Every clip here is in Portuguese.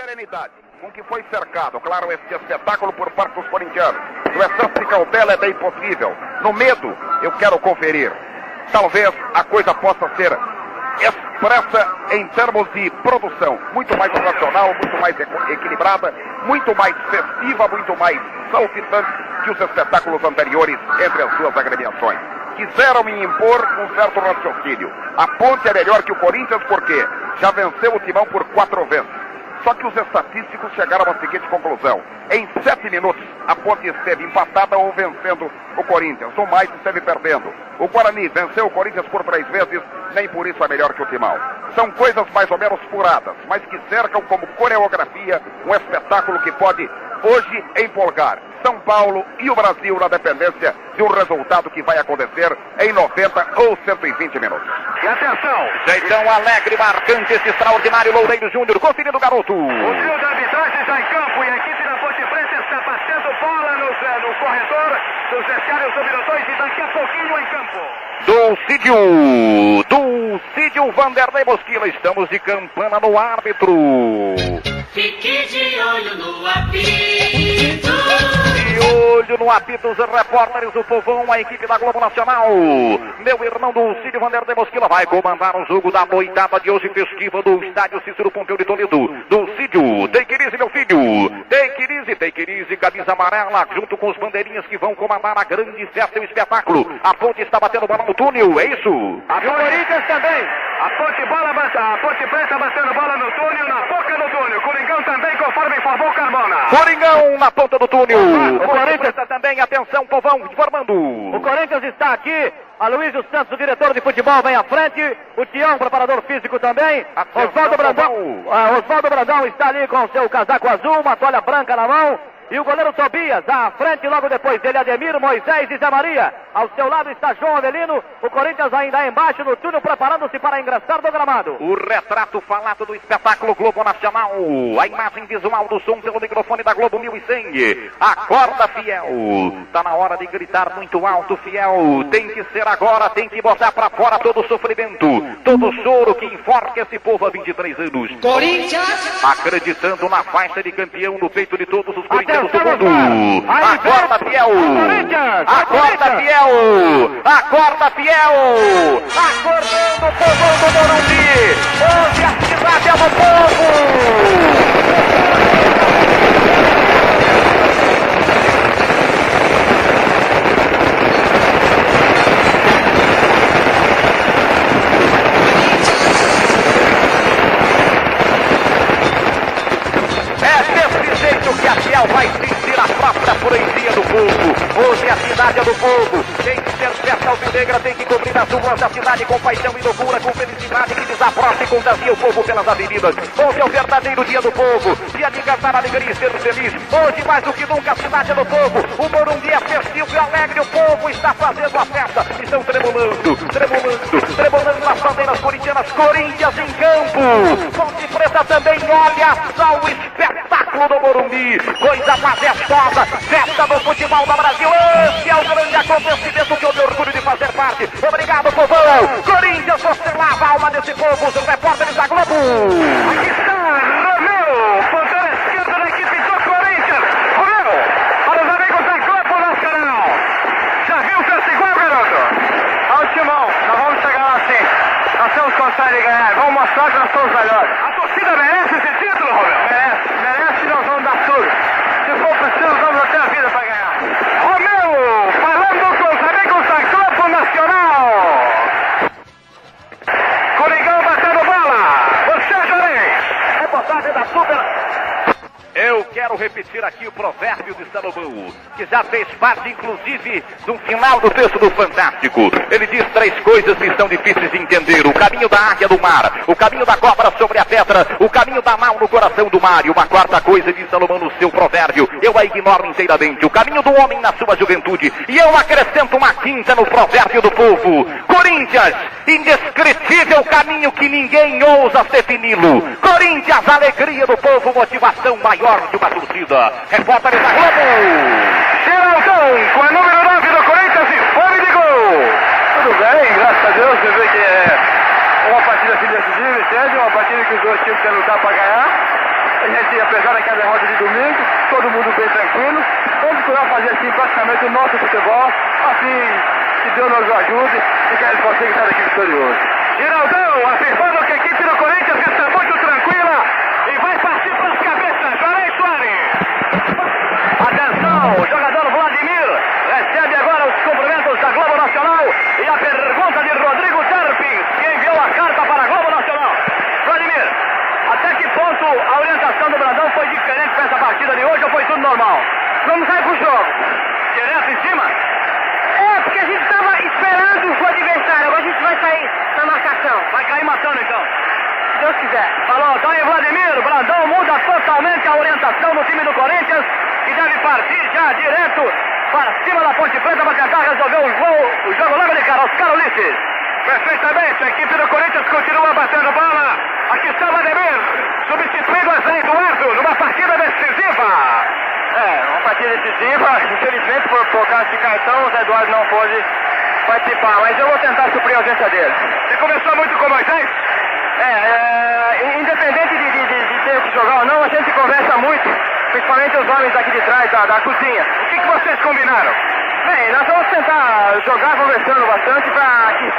serenidade com que foi cercado, claro, este espetáculo por parte dos corintianos. No excesso de cautela é bem possível. No medo, eu quero conferir. Talvez a coisa possa ser expressa em termos de produção, muito mais racional, muito mais equilibrada, muito mais festiva, muito mais saltitante que os espetáculos anteriores entre as suas agremiações. Quiseram me impor um certo raciocínio. A ponte é melhor que o Corinthians porque já venceu o Timão por quatro vezes. Só que os estatísticos chegaram à seguinte conclusão. Em sete minutos, a Ponte esteve empatada ou vencendo o Corinthians. O mais esteve perdendo. O Guarani venceu o Corinthians por três vezes, nem por isso é melhor que o Timão. São coisas mais ou menos furadas, mas que cercam como coreografia um espetáculo que pode hoje empolgar São Paulo e o Brasil na dependência de um resultado que vai acontecer em 90 ou 120 minutos. E atenção! Jeitão alegre, marcante esse extraordinário Loureiro Júnior, conferindo o garoto. O trio de arbitragem já em campo e a equipe da Ponte Preta está batendo bola no, no corredor dos vestiários do e daqui a pouquinho em campo. Dulcídio, Dulcídio Vanderlei Mosquila, estamos de campana no árbitro. Fique de olho no apito. De olho no apito, os repórteres do Povão, a equipe da Globo Nacional. Meu irmão Dulcídio Vanderlei Mosquila vai comandar o jogo da noitada de hoje festiva do estádio Cícero Pompeu de Toledo. Dulcídio, take it easy, meu filho. Take it easy, take it easy, camisa amarela, junto com os bandeirinhas que vão comandar a grande festa e o espetáculo. A ponte está batendo bola no túnel, é isso? A Corinthians também. A ponte, bola, a ponte preta batendo bola no túnel, na boca do túnel. Coringão também, conforme informou Carmona. Coringão na ponta do túnel. O Corinthians também, atenção, povão, informando. O Corinthians está aqui. A Luiz Santos, o diretor de futebol, vem à frente. O Tião, preparador físico também. Oswaldo Brandão. Uh, Oswaldo Brandão está ali com seu casaco azul, uma toalha branca na mão. E o goleiro Tobias, à frente, logo depois dele, Ademir, Moisés e Zé Maria. Ao seu lado está João Avelino. O Corinthians ainda embaixo no túnel, preparando-se para ingressar no gramado. O retrato falado do espetáculo Globo Nacional. A imagem visual do som pelo microfone da Globo 1100. Acorda, fiel. Tá na hora de gritar muito alto, fiel. Tem que ser agora, tem que botar para fora todo o sofrimento, todo o choro que enforca esse povo há 23 anos. Corinthians! Acreditando na faixa de campeão no peito de todos os corintianos do mundo. Acorda, fiel. Acorda, fiel. Acorda, fiel. Acordando o povo do Morumbi. Hoje a cidade é do povo. Povo. Hoje a cidade é do povo. Tem que ser festa alvinegra, tem que cobrir as ruas da cidade com paixão e loucura, com felicidade que desabrocha e contagia o povo pelas avenidas. Hoje é o verdadeiro dia do povo. Dia de cantar alegria e ser feliz. Hoje, mais do que nunca, a cidade é do povo. O Morumbi é festivo e alegre. O povo está fazendo a festa. Estão tremulando, tremulando, tremulando nas bandeiras corintianas. Corinthians em campo. Ponte Preta também. Olha só o espetáculo do Morumbi coisa majestosa, festa do futebol do Brasil. Esse é o grande acontecimento que eu me orgulho de fazer parte. Obrigado, povão. Corinthians, você lava a alma desse povo, os repórteres da Globo. Aqui está Romeu, ponteira esquerda da equipe do Corinthians. Romeu, para os amigos da Globo Nacional. Já viu festa igual, garoto? Ao timão, nós vamos chegar lá sim. Nós temos condições de ganhar. Vamos mostrar que nós somos melhores. A torcida merece esse Salomão, que já fez parte, inclusive, do final do texto do Fantástico. Ele diz três coisas que são difíceis de entender: o caminho da águia do mar, o caminho da cobra sobre a pedra, o caminho da mal no coração do mar. E uma quarta coisa diz Salomão no seu provérbio: eu a ignoro inteiramente, o caminho do homem na sua juventude. E eu acrescento uma quinta no provérbio do povo: Corinthians, indescritível caminho que ninguém ousa defini-lo. Corinthians, alegria do povo, motivação maior de uma torcida. Repórter da Globo. Com a número 9 do Corinthians e fome de gol. Tudo bem, graças a Deus. Você vê que é uma partida assim decisiva, entende? Uma partida que os dois times querem lutar para ganhar. A gente, apesar daquela derrota de domingo, todo mundo bem tranquilo. Vamos procurar fazer assim praticamente o nosso futebol. Assim, que Deus nos ajude e que a gente consiga estar aqui vitorioso. Giraldão afirmando que a equipe do Corinthians está muito tranquila e vai partir para as cabeças. Juarez Soares. Atenção, o jogador Vladimir recebe agora os cumprimentos da Globo Nacional e a pergunta de Rodrigo Terpins, que enviou a carta para a Globo Nacional. Vladimir, até que ponto a orientação do Brandão foi diferente para essa partida de hoje ou foi tudo normal? Vamos sair pro jogo. Direto em cima? É, porque a gente estava esperando o adversário. Agora a gente vai sair na marcação. Vai cair matando então. Se Deus quiser. Falou, tá aí Vladimir, o Brandão muda totalmente a orientação do time do Corinthians, que deve partir já direto para cima da Ponte Preta para tentar resolver o jogo, o jogo logo de cara, Oscar Ulisses. Perfeitamente, a equipe do Corinthians continua batendo bola. Aqui está o Vladimir, substituindo a Zé Eduardo numa partida decisiva. É, uma partida decisiva. Infelizmente, por, por causa de cartão, o Zé Eduardo não pôde participar. Mas eu vou tentar suprir a ausência dele. Você começou muito com Moisés? É, é, independente de, de, de, de ter que jogar ou não, a gente conversa muito, principalmente os homens aqui de trás da, da cozinha. O que, que vocês combinaram? Bem, nós vamos tentar jogar conversando bastante para que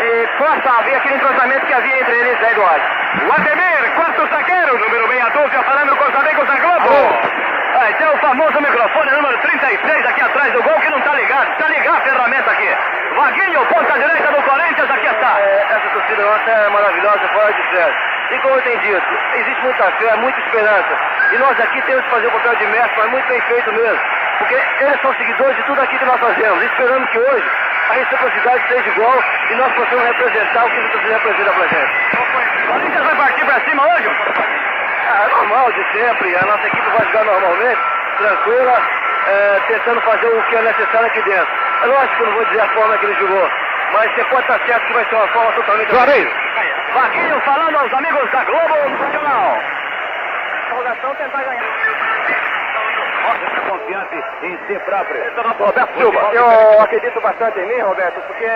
eh, possa haver aquele entrosamento que havia entre eles, Zé Eduardo. O Ademir, quarto zagueiro, número 62, falando com os amigos da Globo. Ah, esse é o famoso microfone número 36 aqui atrás do gol que não tá ligado. Tá ligado a ferramenta aqui. Vaguinho, ponta direita do Corinthians, aqui está. É, essa torcida nossa é maravilhosa, fora de sério. E como eu tenho dito, existe muita fé, muita esperança. E nós aqui temos que fazer o papel de mestre, mas muito bem feito mesmo. Porque eles são seguidores de tudo aquilo que nós fazemos. Esperamos que hoje a reciprocidade seja igual e nós possamos representar o que o torcida representa pra gente. O Corinthians vai partir pra cima hoje? Normal de sempre. A nossa equipe vai jogar normalmente, tranquila, é, tentando fazer o que é necessário aqui dentro. É lógico que eu não vou dizer a forma que ele jogou, mas você pode estar certo que vai ser uma forma totalmente Juarez. Vaguinho falando aos amigos da Globo Nacional. Interrogação tentar ganhar. Mostra confiante em si próprio. Roberto Silva. Eu acredito bastante em mim, Roberto, porque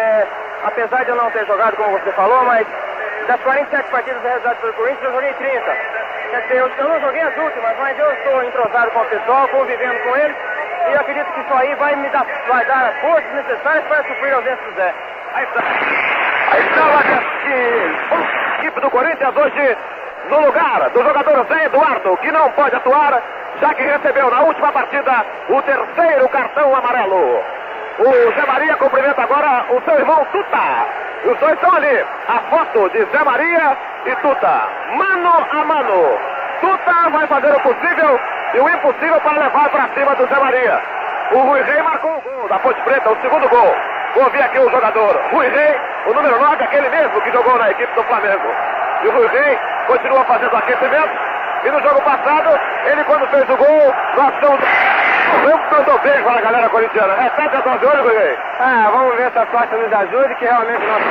apesar de eu não ter jogado como você falou, mas das 47 partidas realizadas pelo Corinthians, eu joguei 30. Quer dizer, eu, eu não joguei as últimas, mas eu estou entrosado com o pessoal, convivendo com eles, e acredito que isso aí vai me dar, vai dar as forças necessárias para suprir a ausência do Zé. Aí está. Aí está a equipe do Corinthians hoje no lugar do jogador Zé Eduardo, que não pode atuar, já que recebeu na última partida o terceiro cartão amarelo. O Zé Maria cumprimenta agora o seu irmão Tuta. Os dois estão ali. A foto de Zé Maria e Tuta. Mano a mano. Tuta vai fazer o possível e o impossível para levar para cima do Zé Maria. O Rui Rei marcou o gol da Ponte Preta, o segundo gol. Vou ouvir aqui o jogador Rui Rei, o número 9, aquele mesmo que jogou na equipe do Flamengo. E o Rui Rei continua fazendo aquecimento. E no jogo passado, ele quando fez o gol, nós estamos. Vamos mandou bem para a galera corintiana. A tua de olho, Rui Rei. Ah, vamos ver se a sorte nos ajude, que realmente nós.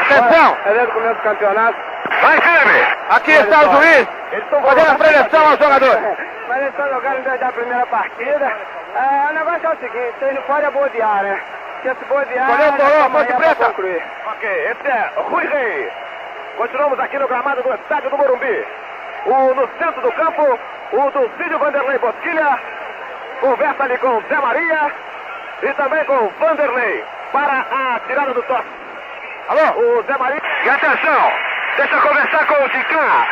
Atenção! É desde o começo do campeonato. Vai, firme! Aqui está o juiz. Fazendo a preleção aos jogadores. Mas eles estão jogando desde a primeira partida. É, o negócio é o seguinte, vocês não podem bodear, né? Porque se bodear, nós Toró, Ponte pra Preta. Ok, esse é Rui Rei. Continuamos aqui no gramado do estádio do Morumbi. O, no centro do campo, o do Cídio Vanderlei Bosquilha. Conversa ali com o Zé Maria e também com o Vanderlei para a tirada do toque. Alô? O Zé Maria. E atenção, deixa eu conversar com o Zicá.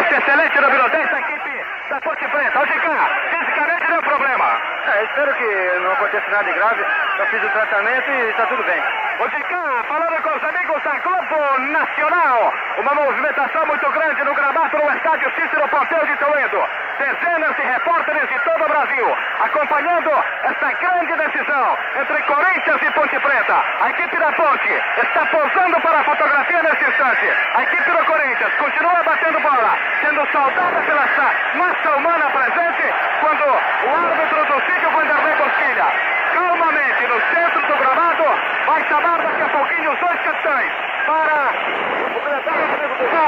Esse excelente número 10 da equipe da Ponte Preta. O Zicá, fisicamente deu problema. É, espero que não aconteça nada de grave. Eu fiz o tratamento e está tudo bem. O Zicá, falando com os amigos da Globo Nacional. Uma movimentação muito grande no gramado no estádio Cícero Pompeu de Toledo. Dezenas de repórteres de todo o Brasil acompanhando esta grande decisão entre Corinthians e Ponte Preta. A equipe da Ponte está pousando para a fotografia nesse instante. A equipe do Corinthians continua batendo bola, sendo saudada pela massa humana presente quando o árbitro do sítio Vanderlei Bosquilha, calmamente no centro vai chamar daqui a pouquinho os dois capitães para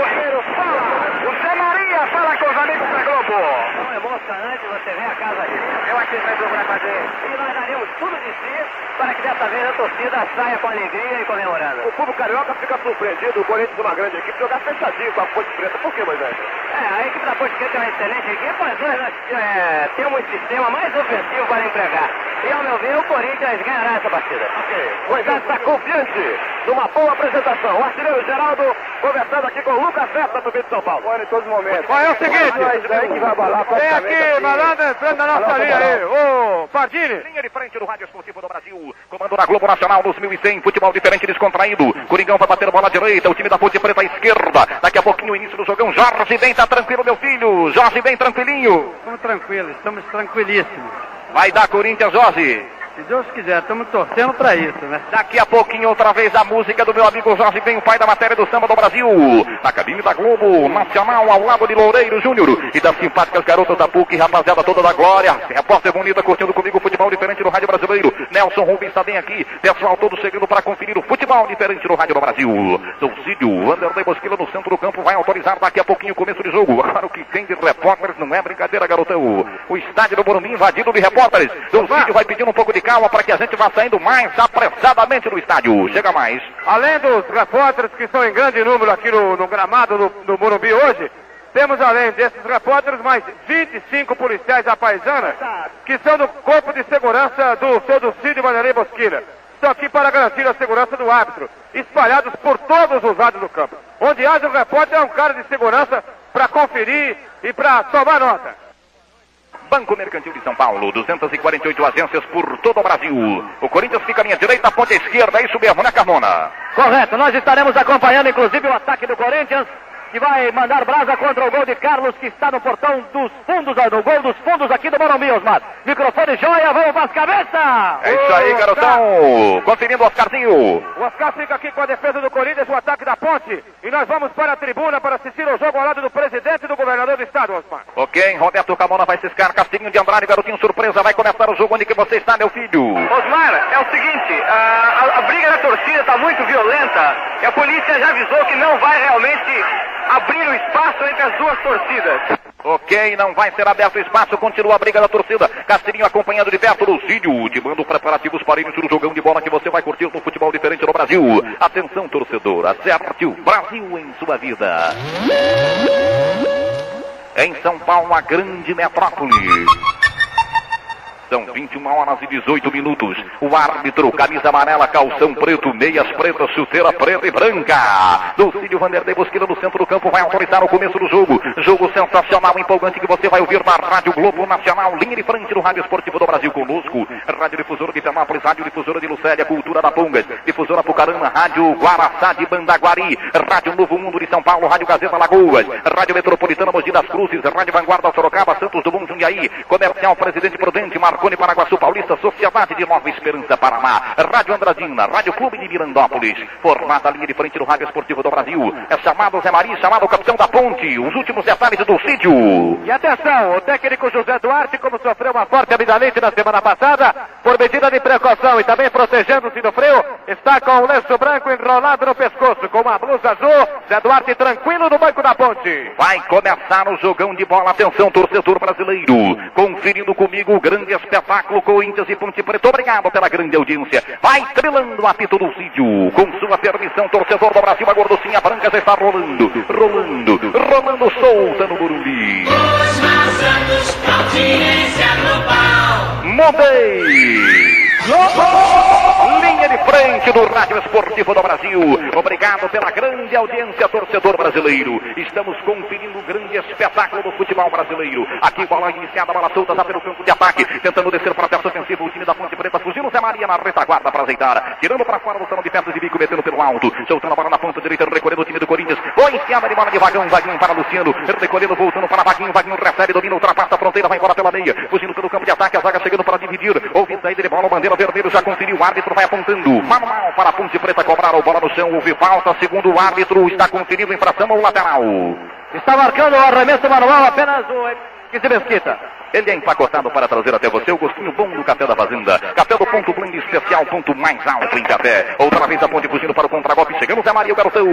o. Fala, o Zé Maria fala com os amigos da Globo. É emocionante você vê a casa ali. Eu acho que ele vai procurar fazer. E nós daremos tudo de si para que dessa vez a torcida saia com alegria e comemorando. O público carioca fica surpreendido, o Corinthians uma grande equipe, jogar fechadinho com a Ponte Preta. Por que, Moisés? É, a equipe da Ponte Preta é uma excelente equipe, mas nós é, temos um sistema mais ofensivo para empregar. E ao meu ver, o Corinthians ganhará essa partida. Ok. Moisés está confiante numa boa apresentação. O artilheiro Geraldo conversando aqui com o Lucas Festa do Vídeo de São Paulo. Olha, em todos os momentos. Olha, é o seguinte. Aí que vai abalar Vem aqui, a- malandro, entrando na nossa linha aí. Ô, Pardini. Linha de frente do Rádio Esportivo do Brasil. Comando na Globo Nacional nos 1100. Futebol diferente descontraído. Coringão vai bater bola à direita. O time da Ponte Preta à esquerda. Daqui a pouquinho o início do jogão. Jorge bem, tá tranquilo, meu filho. Jorge bem tranquilinho. Estamos tranquilos, estamos tranquilíssimos. Vai dar Corinthians, Jorge. Se Deus quiser, estamos torcendo para isso, né? Daqui a pouquinho, outra vez, a música do meu amigo Jorge Ben, o pai da matéria do samba do Brasil. Na cabine da Globo Nacional, ao lado de Loureiro Júnior e das simpáticas garotas da PUC, rapaziada toda da Glória. Repórter bonita curtindo comigo o futebol diferente no Rádio Brasileiro. Nelson Rubens está bem aqui. Pessoal todo chegando para conferir o futebol diferente no Rádio do Brasil. Soucídio, Vanderlei Bosquila no centro do campo vai autorizar daqui a pouquinho o começo de jogo. Agora o que tem de repórteres não é brincadeira, garotão. O estádio do Morumbi invadido de repórteres. Soucídio vai pedindo um pouco de calma para que a gente vá saindo mais apressadamente do estádio. Chega mais. Além dos repórteres que estão em grande número aqui no, no gramado do, do Morumbi hoje, temos além desses repórteres mais 25 policiais da paisana que são do Corpo de Segurança do seu Dulcídio Vanderlei Bosquilha. Estão aqui para garantir a segurança do árbitro, espalhados por todos os lados do campo. Onde haja um repórter é um cara de segurança para conferir e para tomar nota. Banco Mercantil de São Paulo, 248 agências por todo o Brasil. O Corinthians fica à minha direita, a à esquerda, é isso mesmo, né, Carmona? Correto, nós estaremos acompanhando inclusive o ataque do Corinthians, que vai mandar brasa contra o gol de Carlos, que está no portão dos fundos, ah, no gol dos fundos aqui do Morumbi, Osmar. Microfone joia, vamos para as cabeças! É isso aí, garotão. Conferindo o Oscarzinho. O Oscar fica aqui com a defesa do Corinthians, o ataque da ponte. E nós vamos para a tribuna para assistir ao jogo ao lado do presidente e do governador do estado, Osmar. Ok, Roberto Camona vai ciscar, Castinho de Andrade, garotinho surpresa, vai começar o jogo onde que você está, meu filho. Osmar, é o seguinte, a, a- a briga da torcida está muito violenta e a polícia já avisou que não vai realmente abrir o espaço entre as duas torcidas. Ok, não vai ser aberto espaço, continua a briga da torcida. Castilhinho acompanhado de perto do Cídio, ultimando preparativos para início do jogão de bola que você vai curtir no futebol diferente no Brasil. Atenção, torcedor, acerte o Brasil em sua vida. Em São Paulo, a grande metrópole. São 21 horas e 18 minutos. O árbitro, camisa amarela, calção preto, meias pretas, chuteira preta e branca. Dulcídio Vanderlei Bosquila no centro do campo vai autorizar o começo do jogo. Jogo sensacional, empolgante que você vai ouvir na Rádio Globo Nacional, linha de frente no Rádio Esportivo do Brasil conosco. Rádio Difusora de Penápolis, Rádio Difusora de Lucélia, Cultura da Pongas, Difusora Pucarana, Rádio Guaraçá de Bandaguari, Rádio Novo Mundo de São Paulo, Rádio Gazeta Lagoas, Rádio Metropolitana Mogi das Cruzes, Rádio Vanguarda Sorocaba, Santos Dumont Jundiaí, Comercial Presidente Prudente, Marconi Paraguaçu Paulista, Sociedade de Nova Esperança Paraná, Rádio Andradina, Rádio Clube de Mirandópolis, formada a linha de frente do Rádio Esportivo do Brasil, é chamado Zé Maria, chamado Capitão da Ponte, os últimos detalhes do sítio. E atenção, o técnico José Duarte, como sofreu uma forte amidalite na semana passada, por medida de precaução e também protegendo-se do frio, está com o lenço branco enrolado no pescoço, com uma blusa azul. Zé Duarte tranquilo no banco da ponte. Vai começar o jogão de bola. Atenção, torcedor brasileiro. Conferindo comigo o grande espetáculo Corinthians e Ponte Preta. Obrigado pela grande audiência. Vai trilando o apito do Cídio. Com sua permissão, torcedor do Brasil, a gorducinha branca já está rolando, rolando, rolando solta no Burumbi. Osmar Santos, audiência global. Mudei! Linha de frente do Rádio Esportivo do Brasil. Obrigado pela grande audiência, torcedor brasileiro. Estamos conferindo o grande espetáculo do futebol brasileiro. Aqui, bola iniciada, bola solta, já pelo campo de ataque. Tentando descer para a peça ofensiva, o time da Ponte Preta fugindo. Zé Maria na retaguarda para azeitar. Tirando para fora do salão de perto de bico, metendo pelo alto. Soltando a bola na ponta direita, recolhendo o time do Corinthians. Foi enfiada de bola de Vagão, Vaguinho para Luciano. Recolhendo, voltando para Vaguinho. Vaguinho recebe, domina, ultrapassa a fronteira, vai embora pela meia. Fugindo pelo campo de ataque, a zaga chegando para dividir. Houve saída de bola, bandeira vermelho já conferiu. O árbitro vai apontando. Manual para a Ponte Preta cobrar a bola no chão. Houve falta, segundo o árbitro, está conferindo infração ao lateral. Está marcando o arremesso manual apenas o Kizzy Mesquita. Ele é empacotado para trazer até você o gostinho bom do café da fazenda. Café do ponto blend especial, ponto mais alto em café. Outra vez a ponte fugindo para o contragolpe. Chegamos a Maria, o garotão.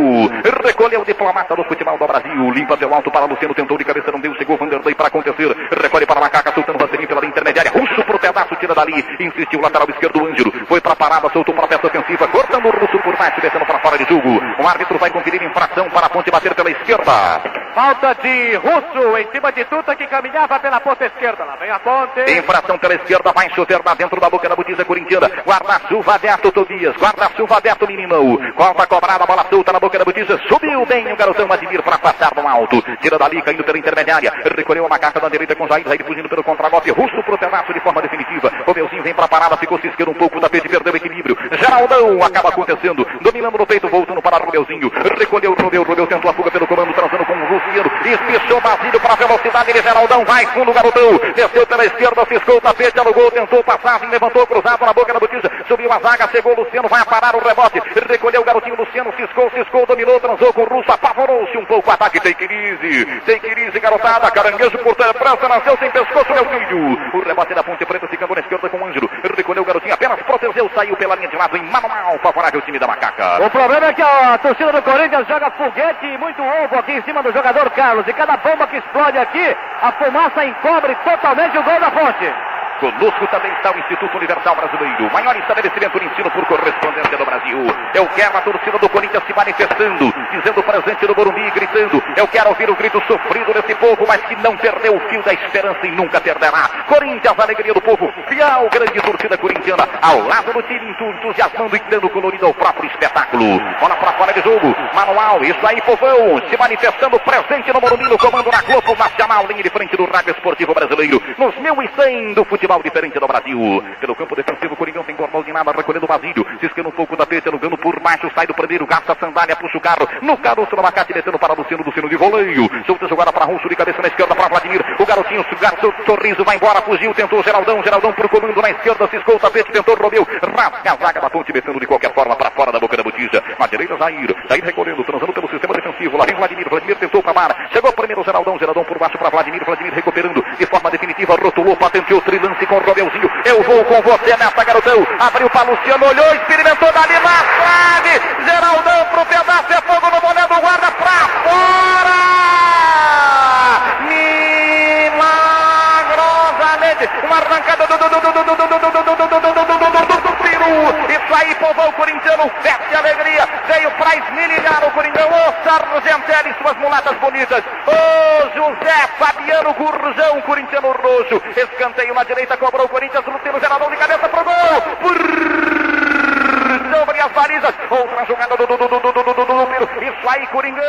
Recolheu o diplomata do futebol do Brasil. Limpa pelo alto para Luciano, tentou de cabeça, não deu. Chegou Vanderlei para acontecer. Recolhe para Macaca, soltando o Vaselinho pela intermediária. Russo pro pedaço, tira dali. Insistiu, lateral esquerdo, Ângelo. Foi para a parada, soltou para a peça ofensiva. Cortando o Russo por baixo, descendo para fora de jogo. O árbitro vai conferir infração para a ponte bater pela esquerda. Falta de Russo em cima de Tuta que caminhava pela ponta esquerda. Lá vem a ponte. Infração pela esquerda, vai lá dentro da boca da butiza corintiana. Guarda-chuva aberto, Tobias. Guarda-chuva aberto, menino. Falta cobrada, bola solta na boca da butiza. Subiu bem o garotão Admir para passar no alto. Tira dali, caindo pela intermediária. Recolheu a macaca da direita com Jair. Jair fugindo pelo contragolpe. Russo pro pedaço de forma definitiva. O Belzinho vem para a parada, ficou cisqueiro um pouco da pede, perdeu o equilíbrio. Geraldão acaba acontecendo. Dominando no peito, voltando para Rubeuzinho. Recolheu o Rubeu. Rubeu tentou a fuga pelo comando, transando com o Luciano. Espichou Basílio para velocidade de Geraldão. Vai fundo o Desceu pela esquerda, ciscou o tapete, alugou, tentou passagem, levantou cruzado na boca da botija. Subiu a zaga, chegou o Luciano, vai parar o rebote. Recolheu o garotinho Luciano, ciscou, ciscou, dominou, transou com o Russo, apavorou-se um pouco. Ataque tem crise, tem crise, garotada. Caranguejo por França, nasceu sem pescoço, meu filho. O rebote da Ponte Preta ficando na esquerda com o Ângelo. Recolheu o garotinho, apenas protegeu, saiu pela linha de lado em manual, favorável ao time da macaca. O problema é que a torcida do Corinthians joga foguete e muito ovo aqui em cima do jogador Carlos. E cada bomba que explode aqui, a fumaça encobre totalmente o gol da ponte. Conosco também está o Instituto Universal Brasileiro, maior estabelecimento de ensino por correspondência do Brasil. Eu quero a torcida do Corinthians se manifestando, dizendo presente no Morumbi, gritando. Eu quero ouvir o grito sofrido desse povo, mas que não perdeu o fio da esperança e nunca perderá. Corinthians, alegria do povo, fiel, grande torcida corintiana, ao lado do time, entusiasmando e dando colorido ao próprio espetáculo. Bola para fora de jogo, manual, isso aí, povão, se manifestando presente no Morumbi, no comando da Globo Nacional, linha de frente do Rádio Esportivo Brasileiro, nos 1100 do futebol futebol diferente do Brasil. Pelo campo defensivo, o Coringão tem gol de nada, recolhendo o Basílio. Ciscando um pouco da peita, alugando por baixo, sai do primeiro, gasta a sandália, puxa o carro. No caroço do abacate, metendo para Luciano, Luciano de voleio. Solta jogada para Russo, de cabeça na esquerda para Vladimir. O garotinho, o sorriso, vai embora, fugiu, tentou Geraldão, Geraldão por comando na esquerda, ciscou o tapete, tentou Romeu. Rasga a zaga da ponte, metendo de qualquer forma para fora da boca da botija. Na direita, Jair. Jair recolhendo, transando pelo sistema defensivo. Lá vem Vladimir, Vladimir tentou para. Chegou primeiro Geraldão, Geraldão por baixo para Vladimir, Vladimir recuperando de forma definitiva, rotulou, patenteou, trilance com Romeuzinho. Eu vou com você nessa, garotão. Abriu para Luciano, olhou, experimentou dali na trave. Geraldão pro pedaço, é fogo no boné do guarda pra fora. Milagrosamente, uma arrancada do isso aí, povão corintiano, festa e alegria. Veio pra esmirilhar o Coringão. Ô Sargentelli, suas mulatas bonitas. Ô José Fabiano Gurjão, corintiano roxo. Escanteio na direita, cobrou o Corinthians. Lutino Geraldão de cabeça pro gol. Sobre as balizas. Outra jogada do Dudu, Dudu, Dudu, Dudu, Isso aí, Coringão.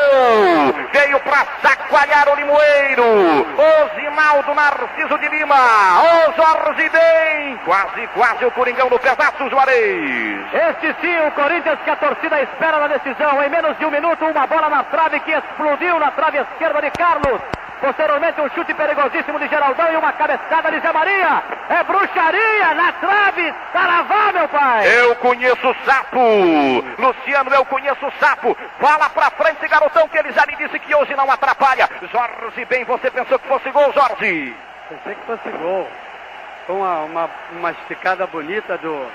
Veio pra sacoalhar o Limoeiro. O Zinaldo Narciso de Lima. O Jorge bem. Quase, quase o Coringão no pedaço, Juarez. Este sim, o Corinthians que a torcida espera na decisão. Em menos de um minuto, uma bola na trave que explodiu na trave esquerda de Carlos. Posteriormente, um chute perigosíssimo de Geraldão e uma cabeçada de Zé Maria. É bruxaria na trave. Saravá, meu pai. Eu conheço o sapo. Luciano, eu conheço o sapo. Fala pra frente, garotão, que ele já me disse que hoje não atrapalha. Jorge, bem, você pensou que fosse gol, Jorge? Pensei que fosse gol. Uma, uma, uma esticada bonita do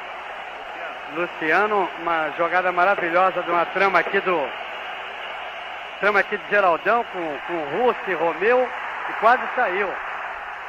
Luciano, uma jogada maravilhosa de uma trama aqui do. Trama aqui de Geraldão com, com Russo e Romeu e quase saiu.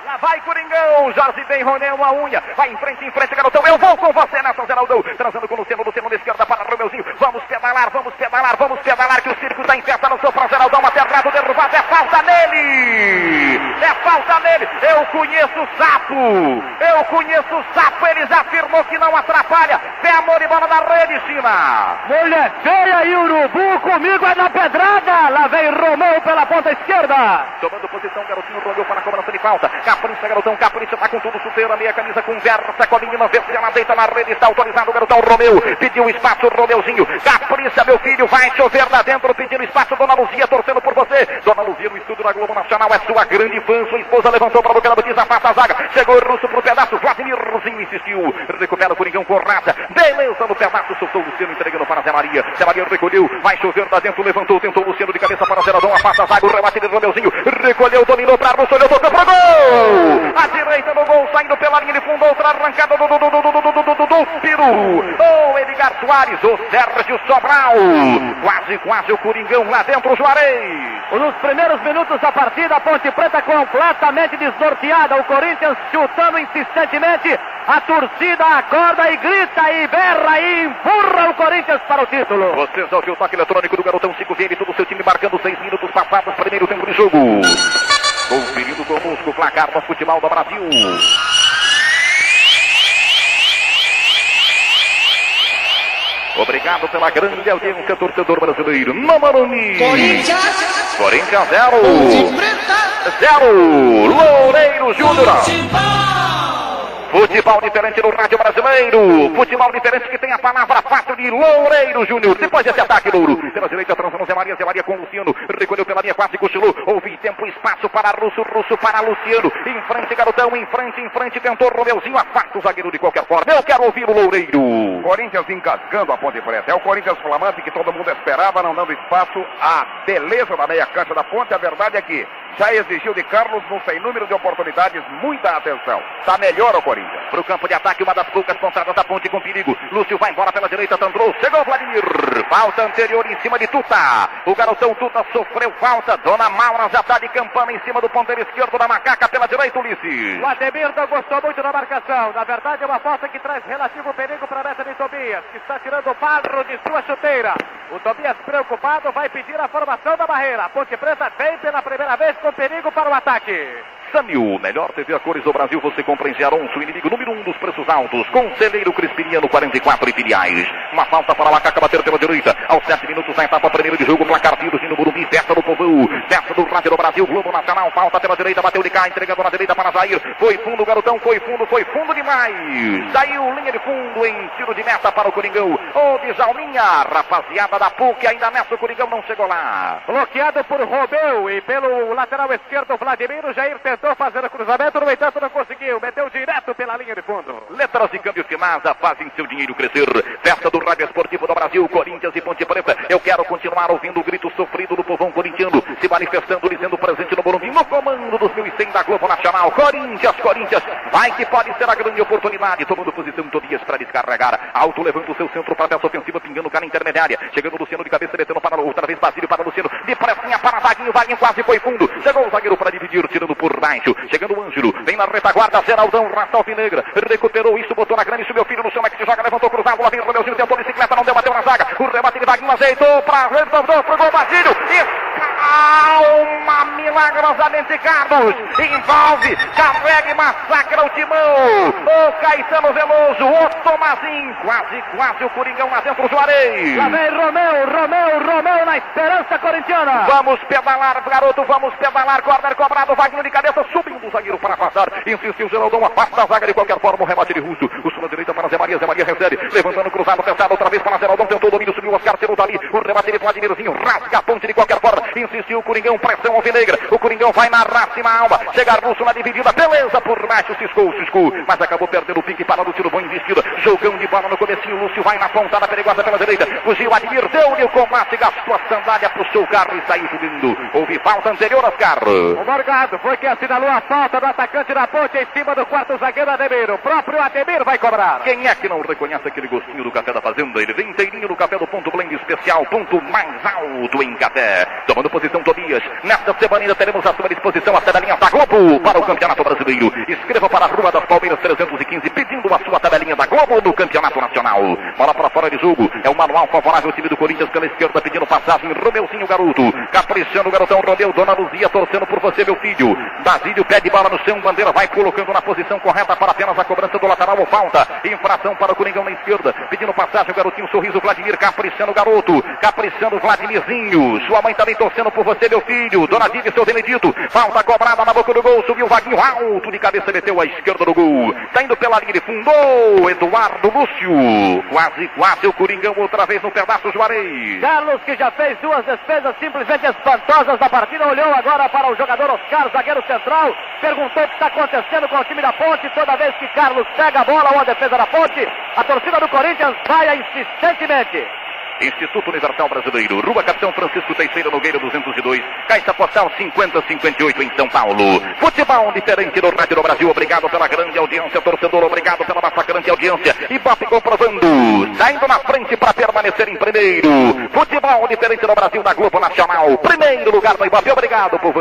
Lá vai Coringão, Jorge bem, Ronel a unha, vai em frente, em frente, garotão, eu vou com você nessa, Geraldão, transando com o Luciano, Luciano na esquerda para Romeuzinho, vamos pedalar, vamos pedalar, vamos pedalar, que o circo está em festa, lançou para Geraldão, aterrado, derrubado, é falta nele, é falta nele, eu conheço o sapo, eu conheço o sapo, ele já afirmou que não atrapalha, pé amor e bola na rede, China. Mulher feia e urubu, comigo é na pedrada, lá vem Romeu pela ponta esquerda. Tomando posição, garotinho, Romeu para a cobrança de falta, Capricha, garotão, capricha, tá com tudo, chuteira, meia camisa, conversa com a menina, vê se ela deita na rede, está autorizado o garotão Romeu, pediu espaço, Romeuzinho, capricha, meu filho, vai chover lá dentro, pedindo espaço, Dona Luzia, torcendo por você, Dona Luzia no estudo da Globo Nacional, é sua grande fã, sua esposa levantou para a boca da batiza, afasta a zaga, chegou o Russo pro pedaço, Vladimirzinho insistiu, recupera o Coringão com raça, beleza no pedaço, soltou o Luciano, entregando para Zé Maria, Zé Maria recolheu, vai chover lá dentro, levantou, tentou o Luciano de cabeça para Zeradão, afasta a zaga, o rebate de Romeuzinho, recolheu, dominou para Russo, olhou, tocou pro gol! Gol. A direita do gol, saindo pela linha de fundo, outra arrancada do, do, do, do, do, do, do, do, do Piru. O Edgar Soares, o Sérgio Sobral. Quase, quase o Coringão lá dentro, Juarez. Nos primeiros minutos da partida, a Ponte Preta completamente desnorteada. O Corinthians chutando insistentemente. A torcida acorda e grita e berra e empurra o Corinthians para o título. Vocês ouviram o toque eletrônico do Garotão 5 VM, todo o seu time marcando 6 minutos passados, primeiro tempo de jogo. Conferindo conosco o placar do futebol do Brasil. Obrigado pela grande audiência, torcedor brasileiro. Mamaroni. Corinthians, Corinthians 0. Ponte Preta, 0. Loureiro Júnior. Futebol. Diferente no rádio brasileiro. Futebol diferente que tem a palavra fácil de Loureiro Júnior. Depois desse ataque, Louro. Pela direita, transando Zé Maria. Zé Maria com Luciano. Recolheu pela linha, quase cochilou. Houve tempo espaço para Russo. Russo para Luciano. Em frente, garotão. Em frente, em frente. Tentou Romeuzinho. Afasta o zagueiro de qualquer forma. Eu quero ouvir o Loureiro. Corinthians engasgando a ponte preta. É o Corinthians flamante que todo mundo esperava, não dando espaço à beleza da meia cancha da ponte. A verdade é que já exigiu de Carlos num sem número de oportunidades. Muita atenção. Está melhor o Corinthians. Para o campo de ataque, uma das poucas pontadas da ponte com perigo. Lúcio vai embora pela direita, Tandrou. Chegou Vladimir. Falta anterior em cima de Tuta. O garotão Tuta sofreu falta. Dona Maura já está de campana em cima do ponteiro esquerdo da macaca pela direita, Ulisses. O não gostou muito da marcação. Na verdade, é uma falta que traz relativo perigo para a meta de Tobias, que está tirando o barro de sua chuteira. O Tobias, preocupado, vai pedir a formação da barreira. A Ponte Preta vem pela primeira vez com perigo para o ataque. Samil, melhor TV a cores do Brasil, você compra em inimigo número um dos preços altos. Conselheiro Crispiniano, 44 e filiais. Uma falta para Macaca bater pela direita. Aos 7 minutos da etapa primeira de jogo, placar Pires no Burumbi, festa do povão. Festa do Rádio do Brasil, Globo Nacional, falta pela direita, bateu de cá, entregando na direita para Jair. Foi fundo, garotão, foi fundo, foi fundo demais. Saiu linha de fundo em tiro de meta para o Coringão. Ô, Djalminha, rapaziada da PUC, ainda nessa o Coringão não chegou lá. Bloqueado por Romeu e pelo lateral esquerdo, Vladimir. O Jair tentou fazer o cruzamento, no entanto não conseguiu. Meteu direto pela linha de fundo. Letras e câmbio Finasa fazem seu dinheiro crescer. Festa do Rádio Esportivo do Brasil, Corinthians e Ponte Preta. Eu quero continuar ouvindo o grito sofrido do povão corintiano, se manifestando, dizendo presente no Morumbi, no comando dos 1.100 da Globo Nacional. Corinthians, Corinthians, vai que pode ser a grande oportunidade. Tomando posição Tobias para descarregar. Alto levanta o seu centro para a peça ofensiva, pingando cara intermediária. Chegando Luciano de cabeça, metendo para outra vez Basílio para Luciano. De pressinha para Vaguinho, Vaguinho quase foi fundo. Chegou o zagueiro para dividir, tirando por baixo. Chegando o Ângelo, vem na retaguarda, Geraldão, raça alvinegra. Recuperou isso, botou na grande, meu filho no chão, é que se joga, levantou cruzado, lá vem o Romeuzinho, tentou bicicleta, não deu, bateu na zaga. O rebate de Vaguinho ajeitou para retornou pro gol Basílio. E calma milagrosamente Carlos. Envolve, carrega e massacra o timão. O Caetano Veloso, o Tomazinho. Quase, quase o Coringão lá dentro, Juarez. Lá vem Romeu, Romeu, Romeu na esperança corintiana. Vamos pedalar, garoto, vamos pedalar. Corner cobrado, Wagner de cabeça, subindo o zagueiro para afastar. Insistiu Geraldão, afasta a zaga de qualquer forma. O remate de Russo. O sul direita para Zé Maria. Zé Maria recebe, levantando cruzado, tentado outra vez para Geraldão. Tentou o domínio, subiu o Oscar, tirou dali. O remate de Vladimirzinho, rasga a ponte de qualquer forma. Insistiu o Coringão, pressão alvinegra. O Coringão vai na máxima alma. Chegar Russo na dividida, beleza por baixo, ciscou, ciscou. Mas acabou perdendo o pique para Lúcio, bom investido. Jogão de bola no comecinho. Lúcio vai na pontada perigosa pela direita. Fugiu, Admir, deu-lhe o combate, gastou a sandália, puxou o carro e saiu subindo. Houve falta anterior. O Morgado foi que assinalou a falta do atacante da ponte em cima do quarto zagueiro Ademir. O próprio Ademir vai cobrar. Quem é que não reconhece aquele gostinho do café da fazenda? Ele vem inteirinho no café do ponto blend especial, ponto mais alto em café. Tomando posição Tobias. Nesta semana ainda teremos à sua disposição a tabelinha da Globo para o Campeonato Brasileiro. Escreva para a Rua das Palmeiras 315 pedindo a sua tabelinha da Globo no Campeonato Nacional. Bola para fora de jogo. É o manual favorável ao time do Corinthians pela esquerda pedindo passagem. Romeuzinho garoto. Caprichando o garotão Romeu. Dona Luzia torcendo por você, meu filho. Basílio pede bola no chão. Bandeira vai colocando na posição correta para apenas a cobrança do lateral ou falta. Infração para o Coringão na esquerda. Pedindo passagem o garotinho sorriso Vladimir. Caprichando o garoto. Caprichando o Vladimirzinho. Sua mãe também torcendo por você, meu filho. Dona Diva e seu Benedito. Falta cobrada na boca do gol. Subiu o Vaguinho alto de cabeça. Meteu à esquerda do gol. Tá indo pela linha de fundo. Eduardo Lúcio. Quase, quase o Coringão outra vez no pedaço Juarez. Carlos, que já fez duas defesas simplesmente espantosas da partida, olhou agora para o jogador Oscar, zagueiro central, perguntou o que está acontecendo com o time da Ponte. Toda vez que Carlos pega a bola ou a defesa da Ponte, a torcida do Corinthians vai insistentemente. Instituto Universal Brasileiro, Rua Capitão Francisco Teixeira Nogueira 202, Caixa Postal 5058 em São Paulo. Futebol diferente do Rádio do Brasil, obrigado pela grande audiência, torcedor, obrigado pela nossa grande audiência. Ibope comprovando, saindo na frente para permanecer em primeiro. Futebol diferente do Brasil da Globo Nacional, primeiro lugar do Ibope, obrigado, povo.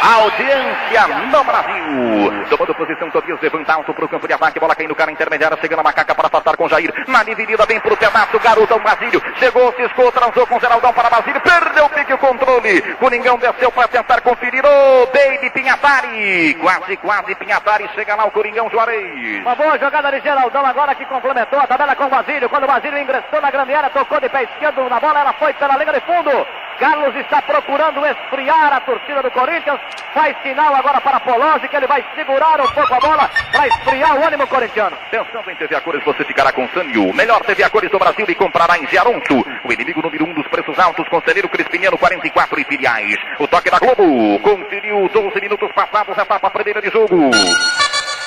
Audiência no Brasil. Tomando posição, Tobias levanta alto para o campo de ataque. Bola caindo cara intermediária. Chegando a macaca para passar com Jair. Na dividida, vem para o pedaço. Garotão Basílio. Chegou, ciscou, transou com Geraldão para Basílio. Perdeu o pique o controle. Coringão desceu para tentar conferir. Ô, oh, Baby Pinhatari. Quase, quase Pinhatari. Chega lá o Coringão Juarez. Uma boa jogada de Geraldão agora que complementou a tabela com o Basílio. Quando o Basílio ingressou na grande área, tocou de pé esquerdo na bola. Ela foi pela linha de fundo. Carlos está procurando esfriar a torcida do Corinthians. Faz sinal agora para Polozzi que ele vai segurar um pouco a bola para esfriar o ânimo corintiano. Pensando em TV a cores, você ficará com Sanyo. Melhor TV a cores do Brasil e comprará em Giaronto. O inimigo número um dos preços altos, Conselheiro Crispiniano 44 e filiais. O toque da Globo. Conferiu 12 minutos passados, etapa primeira de jogo.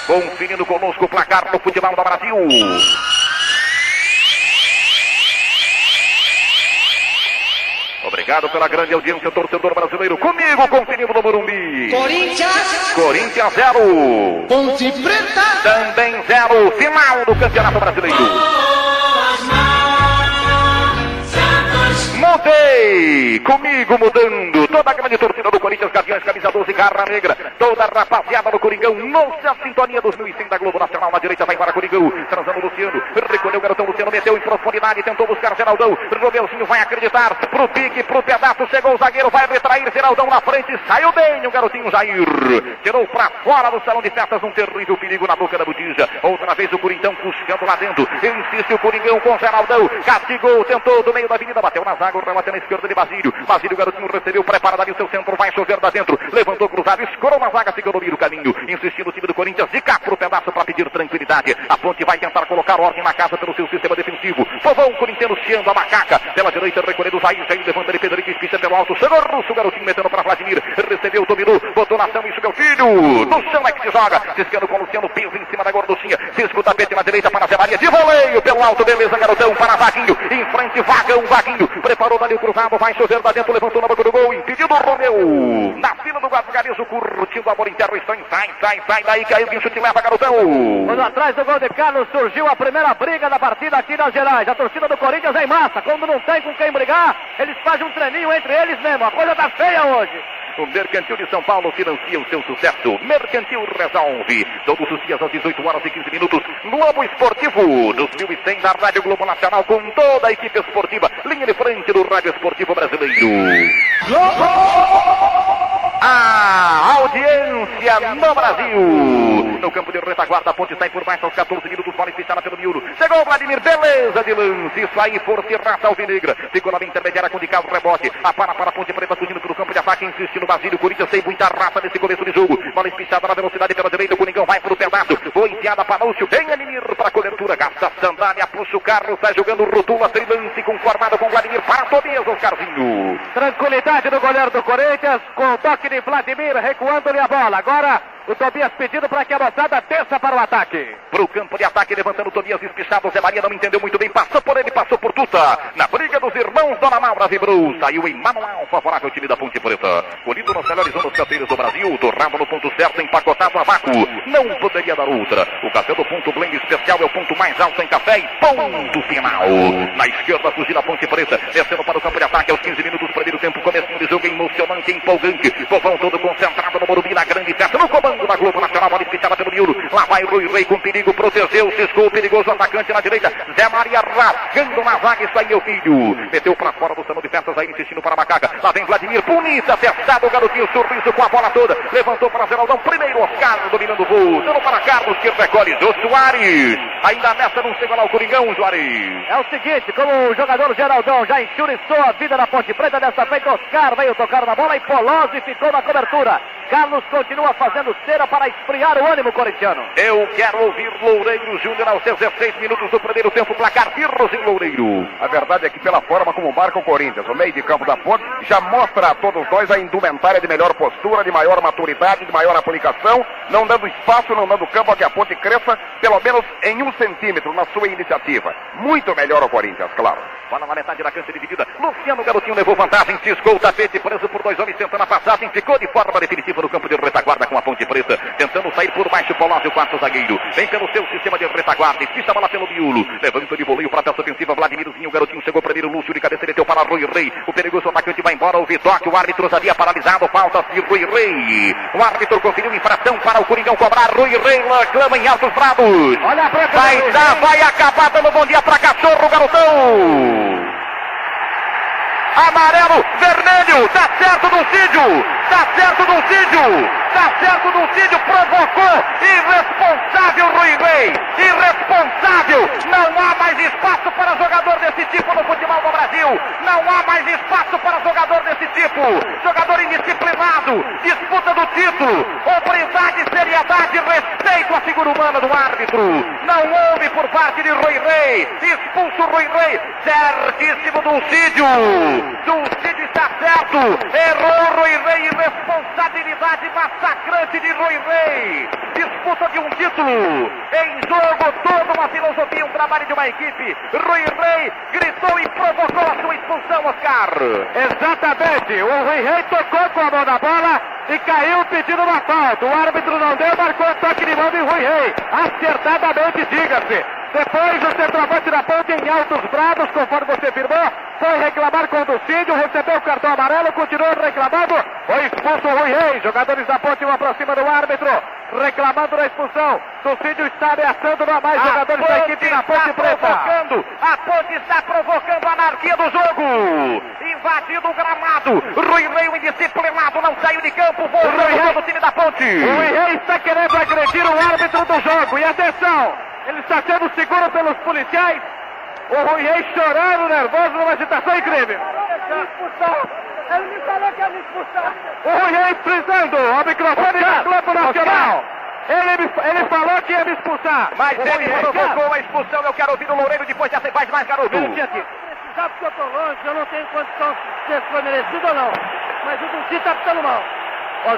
Conferindo conosco o placar no futebol do Brasil. Obrigado pela grande audiência, torcedor brasileiro. Comigo, conferindo no Morumbi. Corinthians. Corinthians 0. Ponte Preta. Também 0. Final do Campeonato Brasileiro. Mudei! Comigo mudando. Toda a grande torcida do Corinthians, Gaviões, camisa 12, garra negra. Toda a rapaziada do Coringão. Nossa sintonia 2005 da Globo Nacional. Na direita vai para Coringão. Transando Luciano. Recolheu o garotão Luciano. Meteu em profundidade. Tentou buscar Geraldão. Romeuzinho vai acreditar. Pro pique, pro pedaço. Chegou o zagueiro. Vai retrair Geraldão na frente. Saiu bem o garotinho Jair. Tirou para fora do salão de festas. Um terrível perigo na boca da botija. Outra vez o Coringão puxando lá dentro. Insiste o Coringão com Geraldão. Castigou. Tentou do meio da avenida. Bateu na zaga. O remate na esquerda de Basílio. Basílio, garotinho recebeu. Preparado ali o seu centro. Vai chover da dentro. Levantou cruzado. Escorou na zaga. Segurou o caminho. Insistindo o time do Corinthians. De cá pro pedaço para pedir tranquilidade. A ponte vai tentar colocar ordem na casa pelo seu sistema defensivo. Povão corintiano chiando a macaca. Pela direita, recolhendo o Jair. Jair levanta ele. Pedro Pista pelo alto. Chegou Russo. Garotinho metendo para Vladimir. Recebeu, dominou. Botou na ação. Isso, meu filho. No chão é que se joga. Ciscando com o Luciano. Peso em cima da gorduchinha. Cisco tapete na direita para Zé Maria. De voleio pelo alto. Beleza, garotão. Para Vaguinho. Em frente, Vagão. Vaguinho. Preparou dali o cruzado. Vai chover da dentro. Levantou na boca do gol. Impedido o Romeu. Na fila do Garizo. Curtindo a bola interno. Sai, sai, sai, sai. Daí caiu. Guincho te leva, garotão. Quando atrás do gol de Carlos surgiu a primeira briga da partida aqui nas Gerais. A torcida do Corinthians é em massa. Quando não tem com quem brigar, eles fazem um treininho entre eles mesmo. A coisa tá feia hoje. O Mercantil de São Paulo financia o seu sucesso. Mercantil resolve. Todos os dias às 18 horas e 15 minutos. Globo Esportivo 2100 da Rádio Globo Nacional com toda a equipe esportiva. Linha de frente do Rádio Esportivo Brasileiro. A audiência no Brasil. No campo de retaguarda, a ponte sai por baixo aos 14 minutos. Bola fechada pelo miúdo. Chegou o Vladimir. Beleza de lance. Isso aí, força e raça alvinegra. Ficou na intermediária com o de carro rebote. A para para a ponte preta surgindo pelo campo de ataque. Insiste no Basílio. Corinthians tem muita raça nesse começo de jogo. Bola espichada na velocidade pela direita. O Coringão vai pro pedaço. Foi enfiada para Lúcio. Vem Animir para a cobertura. Gasta sandália. Puxa o carro. Sai jogando rotula. Tem lance conformado com Vladimir. Para Tobias, Oscarzinho. Tranquilidade do goleiro do Corinthians. Com o toque de Vladimir recuando-lhe a bola. Agora o Tobias pedindo para que a moçada desça para o ataque. Pro campo de ataque, levantando o Tobias espichado. Zé Maria não entendeu muito bem. Passou por ele, passou por Tuta. Na briga dos irmãos Dona Maura vibrou. Saiu em manual favorável ao time da Ponte Preta. Colhido nos melhores anos cafeiros do Brasil. Torrado no ponto certo, empacotado a vácuo. Não poderia dar outra. O café do ponto blend especial é o ponto mais alto em café e ponto final. Na esquerda, fugir a Ponte Preta. Descendo para o campo de ataque aos 15 minutos. Primeiro tempo, começo de jogo emocionante, empolgante. Povão todo concentrado no Morumbi, na grande festa. No comando da Globo Nacional, bola espichada pelo miúdo. Lá vai Rui Rei com perigo, protegeu, ciscou o perigoso atacante na direita. Zé Maria rasgando na zaga, aí, meu filho. Meteu para fora do salão de festas aí, insistindo para macaca. Lá vem Vladimir, bonita, acertado o garotinho, sorriso com a bola toda. Levantou para Geraldão, primeiro Oscar dominando o voo. Dando para Carlos, que recolhe Jô Soares. Ainda nessa não chega lá o Coringão, Soares. É o seguinte, como o jogador Geraldão já enxuriçou a vida da Ponte Preta, dessa feita Oscar veio tocar na bola e Polozzi ficou na cobertura. Carlos continua fazendo terceira para esfriar o ânimo corintiano. Eu quero ouvir Loureiro Júnior aos 16 minutos do primeiro tempo, placar Pirros em Loureiro. A verdade é que pela forma como marca o Corinthians, o meio de campo da ponte, já mostra a todos nós a indumentária de melhor postura, de maior maturidade, de maior aplicação, não dando espaço, não dando campo a que a ponte cresça, pelo menos em um centímetro na sua iniciativa. Muito melhor o Corinthians, claro. Bola na metade da cancha dividida. Luciano Garotinho levou vantagem, ciscou o tapete, preso por dois homens, tentando a passagem, ficou de forma definitiva no campo de retaguarda com a ponte preta, tentando sair por baixo, o quarto zagueiro. Vem pelo seu sistema de retaguarda, ficha a bola pelo miolo. Levanta de voleio para a peça ofensiva, Vladimirzinho, o garotinho chegou primeiro, Lúcio de cabeça, meteu para Rui Rei. O perigoso atacante vai embora, o Vidoc, o árbitro havia paralisado, falta de Rui Rei. O árbitro conferiu infração para o Coringão cobrar, Rui Rei reclama em altos brados. Olha a Vai dar, vai acabar dando bom dia para cachorro, garotão. Amarelo, vermelho, tá certo do Cídio, tá certo do Cídio, tá certo do Cídio, provocou, irresponsável Rui Rei, irresponsável, não há mais espaço para jogador desse tipo no futebol do Brasil, não há mais espaço para jogador desse tipo, jogador indisciplinado, disputa do título, hombridade, seriedade, respeito à figura humana do árbitro, não houve por parte de Rui Rei, expulso Rui Rei, certíssimo do Cídio, Dulcídio está certo. Errou Rui Rei. Irresponsabilidade massacrante de Rui Rei. Disputa de um título. Em jogo toda uma filosofia, um trabalho de uma equipe. Rui Rei gritou e provocou a sua expulsão, Oscar. Exatamente. O Rui Rei tocou com a mão na bola e caiu pedindo uma falta. O árbitro não deu, marcou o toque de mão de Rui Rei. Acertadamente, diga-se. Depois o centroavante da ponte em altos brados, conforme você firmou, foi reclamar com o Ducídio, recebeu o cartão amarelo, continuou reclamando, foi expulso o Rui Reis, jogadores da ponte vão pra cima do árbitro, reclamando da expulsão, Ducídio está ameaçando não mais jogadores da equipe na ponte provocando, a ponte está provocando a anarquia do jogo, invadindo o gramado, Rui Rei o indisciplinado, não saiu de campo, voltou do time da ponte. O Rui Reis está querendo agredir o árbitro do jogo, e atenção, ele está sendo seguro pelos policiais, o Rui Reis chorando, nervoso, numa agitação incrível. Ele me falou que ia me expulsar. O Rui Reis frisando ao microfone do Globo Nacional. Ele, me- ele falou que ia me expulsar. Mas O ele provocou a expulsão, eu quero ouvir o Loureiro depois dessa faz mais garoto. Minutinho aqui. Precisar porque eu tô longe, eu não tenho condição de ser foi merecido ou não. Mas o Dulci tá ficando mal.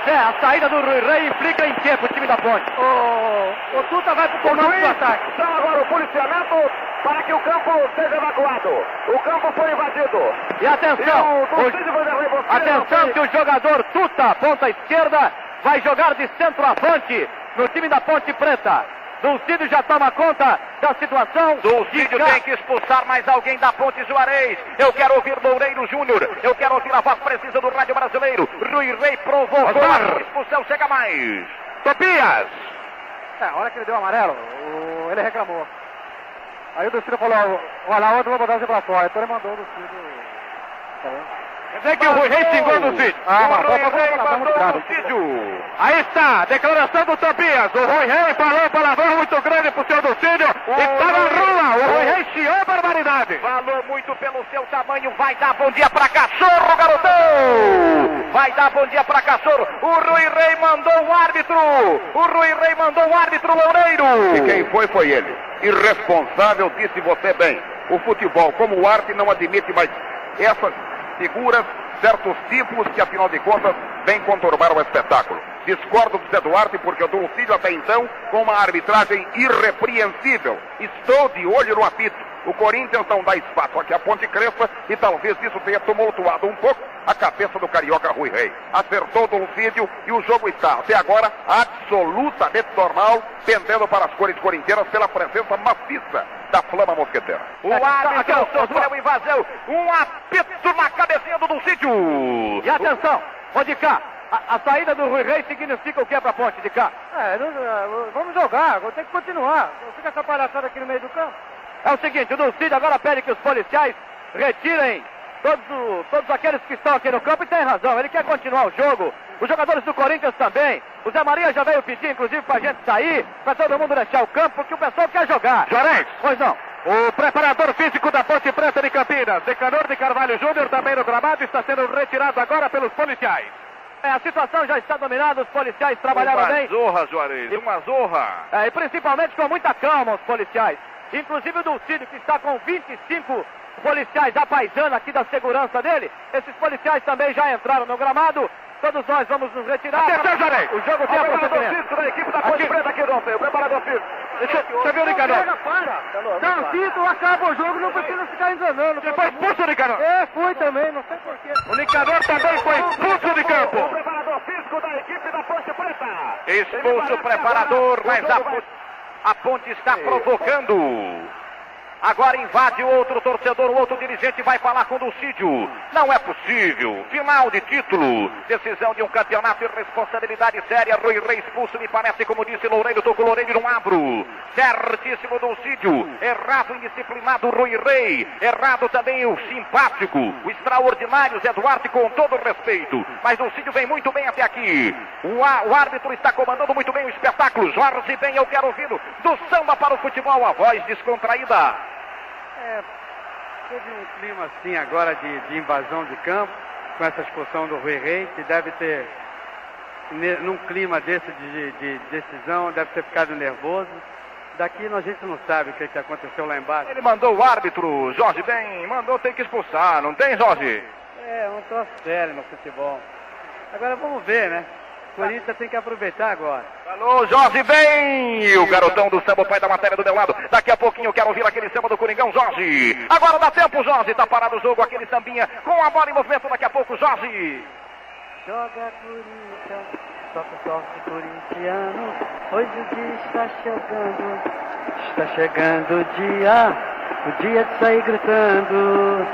Zé, a saída do Rui Rei implica em quê pro time da ponte? O, o Tuta vai pro comando do ataque. Está agora o policiamento para que o campo seja evacuado. O campo foi invadido. E atenção, E o o- você, atenção que o jogador Tuta, ponta esquerda, vai jogar de centroavante no time da Ponte Preta. Dulcídio já toma conta da situação. Dulcídio cá- tem que expulsar mais alguém da Ponte Juarez. Eu quero ouvir Loureiro Júnior. Eu quero ouvir a voz precisa do rádio brasileiro. Rui Rei provocou Osmar. a expulsão. Chega mais. Topias! É, a hora que ele deu o amarelo, o- ele reclamou. Aí o Ducídio falou, olha lá, outro vou botar você pra fora. Então ele mandou o Ducídio. Quer dizer que o Rui Reis xingou o Ducídio. Ah, o mas Rui vamos- Rei vamos- vamos- mandou o vamos- Dulcídio. Aí está, declaração do Tobias. O Rui Rei falou palavrão muito grande pro seu Ducídio e tá na rua. O Rui Rei chiou barbaridade. Falou muito pelo seu tamanho. Vai dar bom dia pra cachorro, garotão. Vai dar bom dia pra cachorro. O Rui Rei mandou o árbitro. O Rui Rei mandou o árbitro Loureiro. E quem foi, foi ele. Irresponsável, disse você bem. O futebol, como arte, não admite mais essas figuras, certos tipos que, afinal de contas, vêm conturbar o espetáculo. Discordo do Zé Duarte porque um filho até então com uma arbitragem irrepreensível. Estou de olho no apito. O Corinthians não dá espaço aqui a ponte cresça e talvez isso tenha tumultuado um pouco a cabeça do carioca Rui Rei. Acertou do Lucídio e o jogo está até agora absolutamente normal, pendendo para as cores corintianas pela presença maciça da Flama Mosqueteira. O árbitro sofreu invasão. Um apito na cabecinha do Dulcídio. E atenção, ô de cá, a, a saída do Rui Rei significa o que pra ponte de cá? É, não- é, vamos jogar, agora tem que continuar. Não fica essa palhaçada aqui no meio do campo. É o seguinte, o Dulcídio agora pede que os policiais retirem todos, todos aqueles que estão aqui no campo e tem razão, ele quer continuar o jogo. Os jogadores do Corinthians também. O Zé Maria já veio pedir, inclusive, pra gente sair, pra todo mundo deixar o campo, porque o pessoal quer jogar. Juarez. Pois não. O preparador físico da Ponte Preta de Campinas, Decanor de Carvalho Júnior, também no gramado, está sendo retirado agora pelos policiais. É, a situação já está dominada, os policiais trabalharam uma bem. zorra, Juarez, uma zorra. É, e principalmente com muita calma os policiais. Inclusive o Dulcídio, que está com 25 policiais paisana aqui da segurança dele. Esses policiais também já entraram no gramado. Todos nós vamos nos retirar. Atenção, Jarei. O jogo tem o preparador prosseguimento. físico da equipe da Ponte Preta aqui, Pedro. O preparador físico. Deixa, você viu, Nicanor? Não, Tito, acaba o jogo, não precisa ficar enganando. Você foi expulso, Nicanor? É, fui também, não sei porquê. O Nicanor também foi expulso de campo. O preparador físico da equipe da Ponte Preta. Expulso o preparador, mas a, a Ponte está provocando. Agora invade o outro torcedor, o outro dirigente vai falar com o Dulcídio. Não é possível. Final de título. Decisão de um campeonato e responsabilidade séria. Rui Rei expulso, me parece, como disse Loureiro, tocou Loureiro não abro. Certíssimo Dulcídio. Errado, indisciplinado Rui Rei. Errado também o simpático, o extraordinário Zé Duarte, com todo respeito. Mas Dulcídio vem muito bem até aqui. O, á- o árbitro está comandando muito bem o espetáculo. Jorge bem, eu quero ouvir do samba para o futebol, a voz descontraída. É, teve um clima assim agora de, de invasão de campo, com essa expulsão do Rui Rei, que deve ter, num clima desse de, de decisão, deve ter ficado nervoso. Daqui a gente não sabe o que, que aconteceu lá embaixo. Ele mandou o árbitro, Jorge bem, mandou tem que expulsar, não tem, Jorge? É, um troço sério no futebol. Agora vamos ver, né? Corinthians tem que aproveitar agora. Alô, Jorge bem! E o garotão do samba, o pai da matéria do meu lado. Daqui a pouquinho eu quero ouvir aquele samba do Coringão, Jorge. Agora dá tempo, Jorge. Tá parado o jogo, aquele sambinha com a bola em movimento daqui a pouco, Jorge. Joga Corinthians, toca o toque corintiano. Hoje o dia está chegando, está chegando o dia, o dia de sair gritando.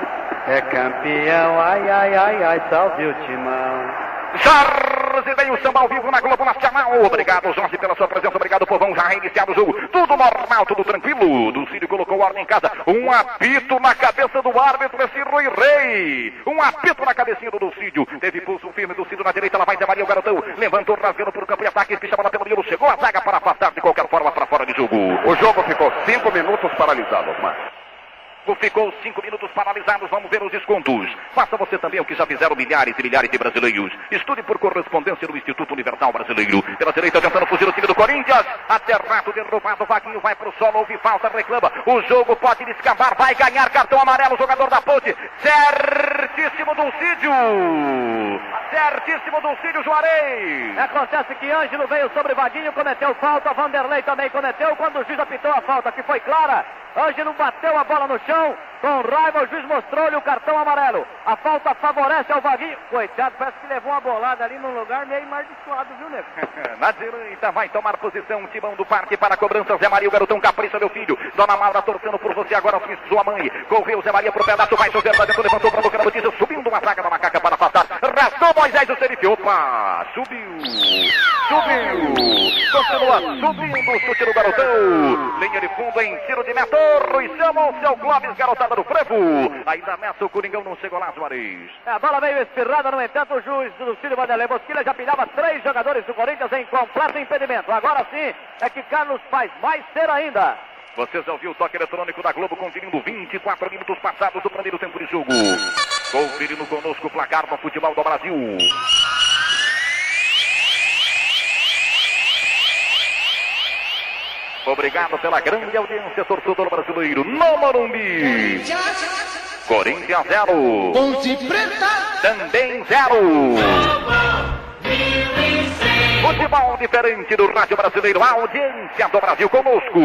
É campeão, ai, ai, ai, ai, salve o timão. Jorge bem, o samba ao vivo na Globo Nacional. Obrigado, Jorge, pela sua presença. Obrigado, povão. Já reiniciado o jogo. Tudo normal, tudo tranquilo. Dulcídio colocou ordem em casa. Um apito na cabeça do árbitro, esse Rui Rei. Um apito na cabecinha do Dulcídio. Teve pulso firme, Dulcídio na direita. Lá vai Zé Maria, o garotão. Levantou, rasgando por campo e ataque. Picha a bola pelo miolo. Chegou a zaga para afastar de qualquer forma para fora de jogo. O jogo ficou cinco minutos paralisado, Osmar. Ficou cinco minutos paralisados. Vamos ver os descontos. Faça você também o que já fizeram milhares e milhares de brasileiros. Estude por correspondência no Instituto Universal Brasileiro. Pela direita tentando fugir o time do Corinthians. Aterrado, derrubado. Vaguinho vai pro solo. Houve falta, reclama. O jogo pode descambar. Vai ganhar cartão amarelo. Jogador da ponte. Certíssimo Dulcídio. Certíssimo Dulcídio Juarez. Acontece que Ângelo veio sobre Vaguinho, cometeu falta, Vanderlei também cometeu, quando o juiz apitou a falta, que foi clara, Ângelo bateu a bola no chão, com raiva o juiz mostrou-lhe o cartão amarelo. A falta favorece ao Vaguinho. Coitado, parece que levou uma bolada ali num lugar meio amaldiçoado, viu, nego? Na direita vai tomar posição o timão do parque para a cobrança. Zé Maria, o garotão capricha, meu filho. Dona Maura torcendo por você agora, sua mãe. Correu Zé Maria pro pedaço, vai chover pra dentro, levantou pra boca da notícia, subindo uma zaga da macaca para afastar. Rasgou Moisés o Serife. Opa! Subiu! Subiu! Continua subindo o chute do garotão. Linha de fundo em tiro de meta. O seu Clóvis, garotada do frevo. Ainda nessa o Coringão não chegou lá, Juarez. É, A bola meio espirrada, no entanto, o juiz do Cílio Vanderlei Bosquilha já pilhava três jogadores do Corinthians em completo impedimento. Agora sim é que Carlos faz mais ser ainda. Você já ouviu o toque eletrônico da Globo conferindo 24 minutos passados do primeiro tempo de jogo. Conferindo conosco o placar do futebol do Brasil. Obrigado pela grande audiência, torcedor brasileiro. No Morumbi. Corinthians 0. Ponte Preta. Também 0. Futebol diferente do Rádio Brasileiro, a audiência do Brasil conosco.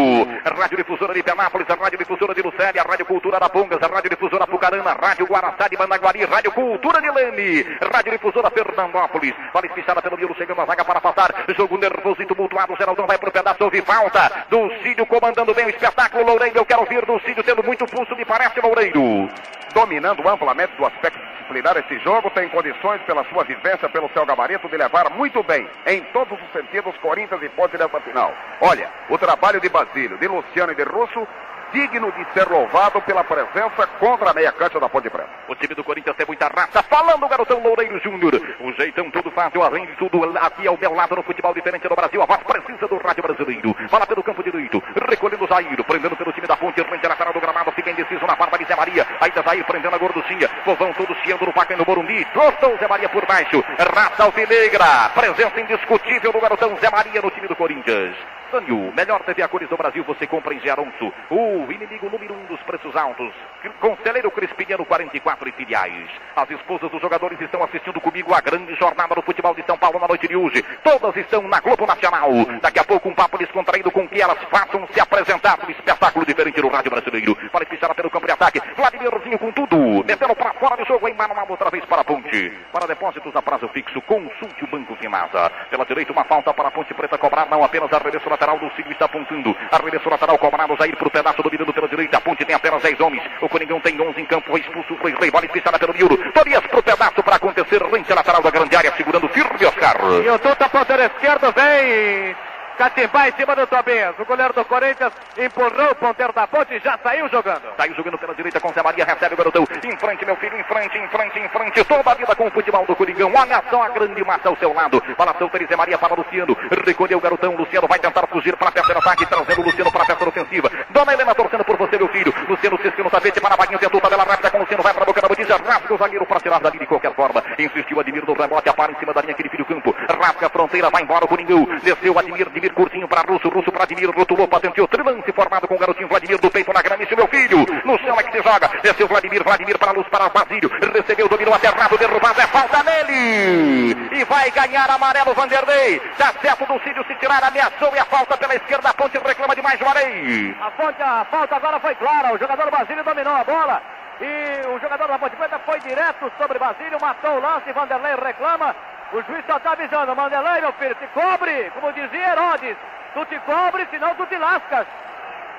Rádio Difusora de Penápolis, a Rádio Difusora de Lucélia, a Rádio Cultura da Pongas, a Rádio Difusora Pucarana, Rádio Guaraçá de Mandaguari, Rádio Cultura de Leme, Rádio Difusora Fernandópolis. Bola espichada pelo Milo, chegando a zaga para passar. Jogo nervoso e tumultuado, Geraldão vai pro pedaço, houve falta. Do Cídio comandando bem o espetáculo, Loureiro, eu quero ouvir do Cídio tendo muito pulso, me parece, Loureiro. Dominando amplamente do aspecto disciplinar esse jogo, tem condições pela sua vivência, pelo seu gabarito, de levar muito bem, em todos os sentidos, Corinthians e Ponte nessa final. Olha, o trabalho de Basílio, de Luciano e de Russo, digno de ser louvado pela presença contra a meia cancha da Ponte Preta. O time do Corinthians tem muita raça. Falando o garotão Loureiro Júnior. O jeitão tudo fácil, além de tudo, aqui ao meu lado no futebol diferente do Brasil. A voz precisa do rádio brasileiro. Fala pelo campo direito, recolhendo o Jair, prendendo pelo time da ponte, frente lateral do gramado, fica indeciso na barba de Zé Maria. Ainda Jair prendendo a gorducinha. Povão todo chiando no Paca e no Morumbi. Gostou Zé Maria por baixo. Raça alvinegra. Presença indiscutível do garotão Zé Maria no time do Corinthians. Sânio, melhor TV a cores do Brasil, você compra em Geronço. O inimigo número um dos preços altos. Conselheiro Crispiniano 44 e filiais. As esposas dos jogadores estão assistindo comigo a grande jornada do futebol de São Paulo na noite de hoje. Todas estão na Globo Nacional. Daqui a pouco um papo descontraído com que elas façam se apresentar no espetáculo diferente do rádio brasileiro. Para fechar pelo campo de ataque. Vladimirzinho com tudo. Metendo para fora do jogo em Manuel outra vez para a ponte. Para depósitos a prazo fixo, consulte o Banco Finasa. Pela direita, uma falta para a Ponte Preta cobrar, não apenas arremesso lateral do Cílio está apontando. Arremesso lateral cobrado, Jair para o pedaço dominando pela direita. A Ponte tem apenas 10 homens. O Coringão tem 11 em campo. Foi expulso, foi rei, bola pisada pelo miúdo. Torias para o pedaço para acontecer. Rente lateral da grande área, segurando firme Oscar. E o Tuta, ponteiro esquerdo, vem Catimbar em cima do Tobias. O goleiro do Corinthians empurrou o ponteiro da ponte e já saiu jogando. Saiu jogando pela direita com Zé Maria, recebe o garotão. Em frente, meu filho, em frente, em frente, em frente. Toda a vida com o futebol do Coringão. Olha só a grande massa ao seu lado. Bola solta Zé Maria para Luciano. Recolheu o garotão. Luciano vai tentar fugir para a terceira ataque, trazendo o Luciano para a terceira ofensiva. Dona Helena torcendo por você, meu filho. Luciano cisca no tapete para a vaguinha, tentou tabela rápida com o Luciano. Vai para a boca da botija, rasga o zagueiro para tirar dali de qualquer forma. Insistiu Admir do rebote, apara em cima da linha, aquele filho campo. Rasga a fronteira, vai embora o Coringão. Desceu Admir, Admir curtinho para Russo. Russo Admir, rotulou, patenteou. Trilance formado com o garotinho Vladimir do peito na granice, meu filho. No chão é que se joga. Desceu Vladimir, Vladimir para a luz, para Basílio. Recebeu, dominou aterrado, derrubado. É falta nele. E vai ganhar amarelo Vanderlei. Tá certo do Cílio se tirar, ameaçou e a falta pela esquerda. A ponte reclama demais Arei. A, ponte, a falta agora foi clara. O jogador Basílio dominou a bola. E o jogador da Ponte Preta foi direto sobre Basílio, matou o lance, Vanderlei reclama. O juiz só está avisando, Vanderlei, meu filho, te cobre, como dizia Herodes. Tu te cobre, senão tu te lascas.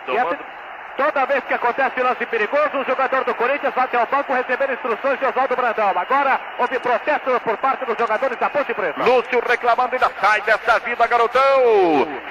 Tomando... Toda vez que acontece lance perigoso, o jogador do Corinthians vai até o banco receber instruções de Oswaldo Brandão. Agora houve protesto por parte dos jogadores da Ponte Preta. Lúcio reclamando ainda. Sai dessa vida, garotão!